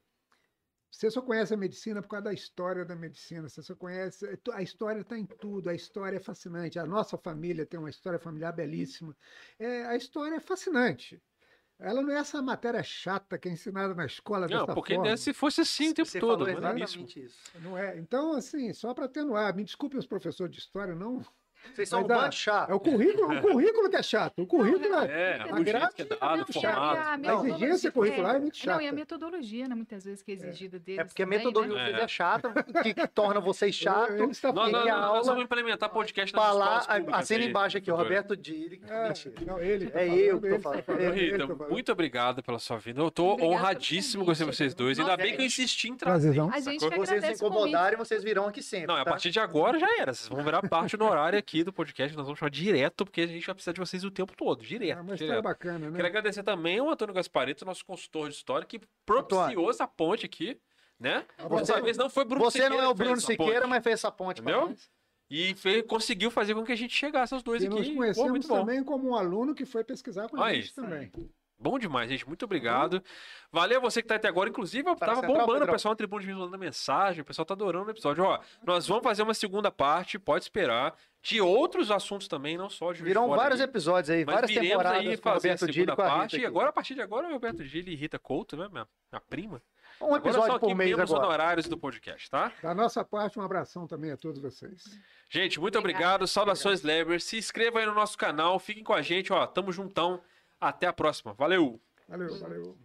Você só conhece a medicina por causa da história da medicina. Você só conhece. A história está em tudo. A história é fascinante. A nossa família tem uma história familiar belíssima. É, a história é fascinante. Ela não é essa matéria chata que é ensinada na escola Não, dessa porque forma. se fosse assim o tempo Você todo, falou maneiríssimo. exatamente isso. Não é. Então, assim, só para atenuar, me desculpem os professores de história, não. Vocês são um Mas, bando chato. É o currículo, o currículo que é chato. O currículo é. É, A o jeito que é dado, Não, o e a- formato. a A metodologia- exigência curricular é muito Não, e a chata. metodologia, né, muitas vezes, que é exigida deles É porque a metodologia né? vocês É. é chata, que, que torna vocês chato. Ele está Nós, nós, nós vamos implementar podcast nas Falar, assina embaixo aqui, favor. Roberto Dille. É, Mentira. não, ele tá É eu que tô tá falando. Rita, tá muito obrigado pela sua vinda. Eu tô honradíssimo com vocês dois. Ainda bem que eu insisti em trazer. Quando vocês se o incomodarem, vocês virão aqui sempre. Não, a partir de agora já era. Vocês vão virar parte do horário aqui do podcast. Nós vamos chamar direto, porque a gente vai precisar de vocês o tempo todo. É Direto. uma história direto. bacana, né? Quero agradecer também ao Antônio Gaspareto, nosso consultor de história, que propiciou essa ponte aqui, né? Você- Dessa vez não foi Bruno Você não Siqueira é o Bruno Siqueira, ponte, mas fez essa ponte pra Entendeu? nós. E fez- conseguiu fazer com que a gente chegasse aos dois E aqui. Pô, conhecemos muito bom. também como um aluno que foi pesquisar com a Aí. gente também. Bom demais, gente. Muito obrigado. Valeu você que tá até agora. Inclusive, eu Tá tava central, bombando o pessoal na tribuna de vídeo mandando mensagem. O pessoal tá adorando o episódio. Ó, nós vamos fazer uma segunda parte, pode esperar. De outros assuntos também, não só de Fora vários aí. episódios aí, Mas várias temporadas aí com o fazer a Roberto segunda e a Rita parte. E aqui. agora, a partir de agora, o Roberto Gili e Rita Couto, né? Minha, minha prima. Um Agora episódio são por aqui mês agora. honorários do podcast, tá? Da nossa parte, um abração também a todos vocês. Gente, muito Obrigada. obrigado. Saudações, Leber. Se inscreva aí no nosso canal. Fiquem com a gente, ó. Tamo juntão. Até a próxima. Valeu! Valeu, valeu.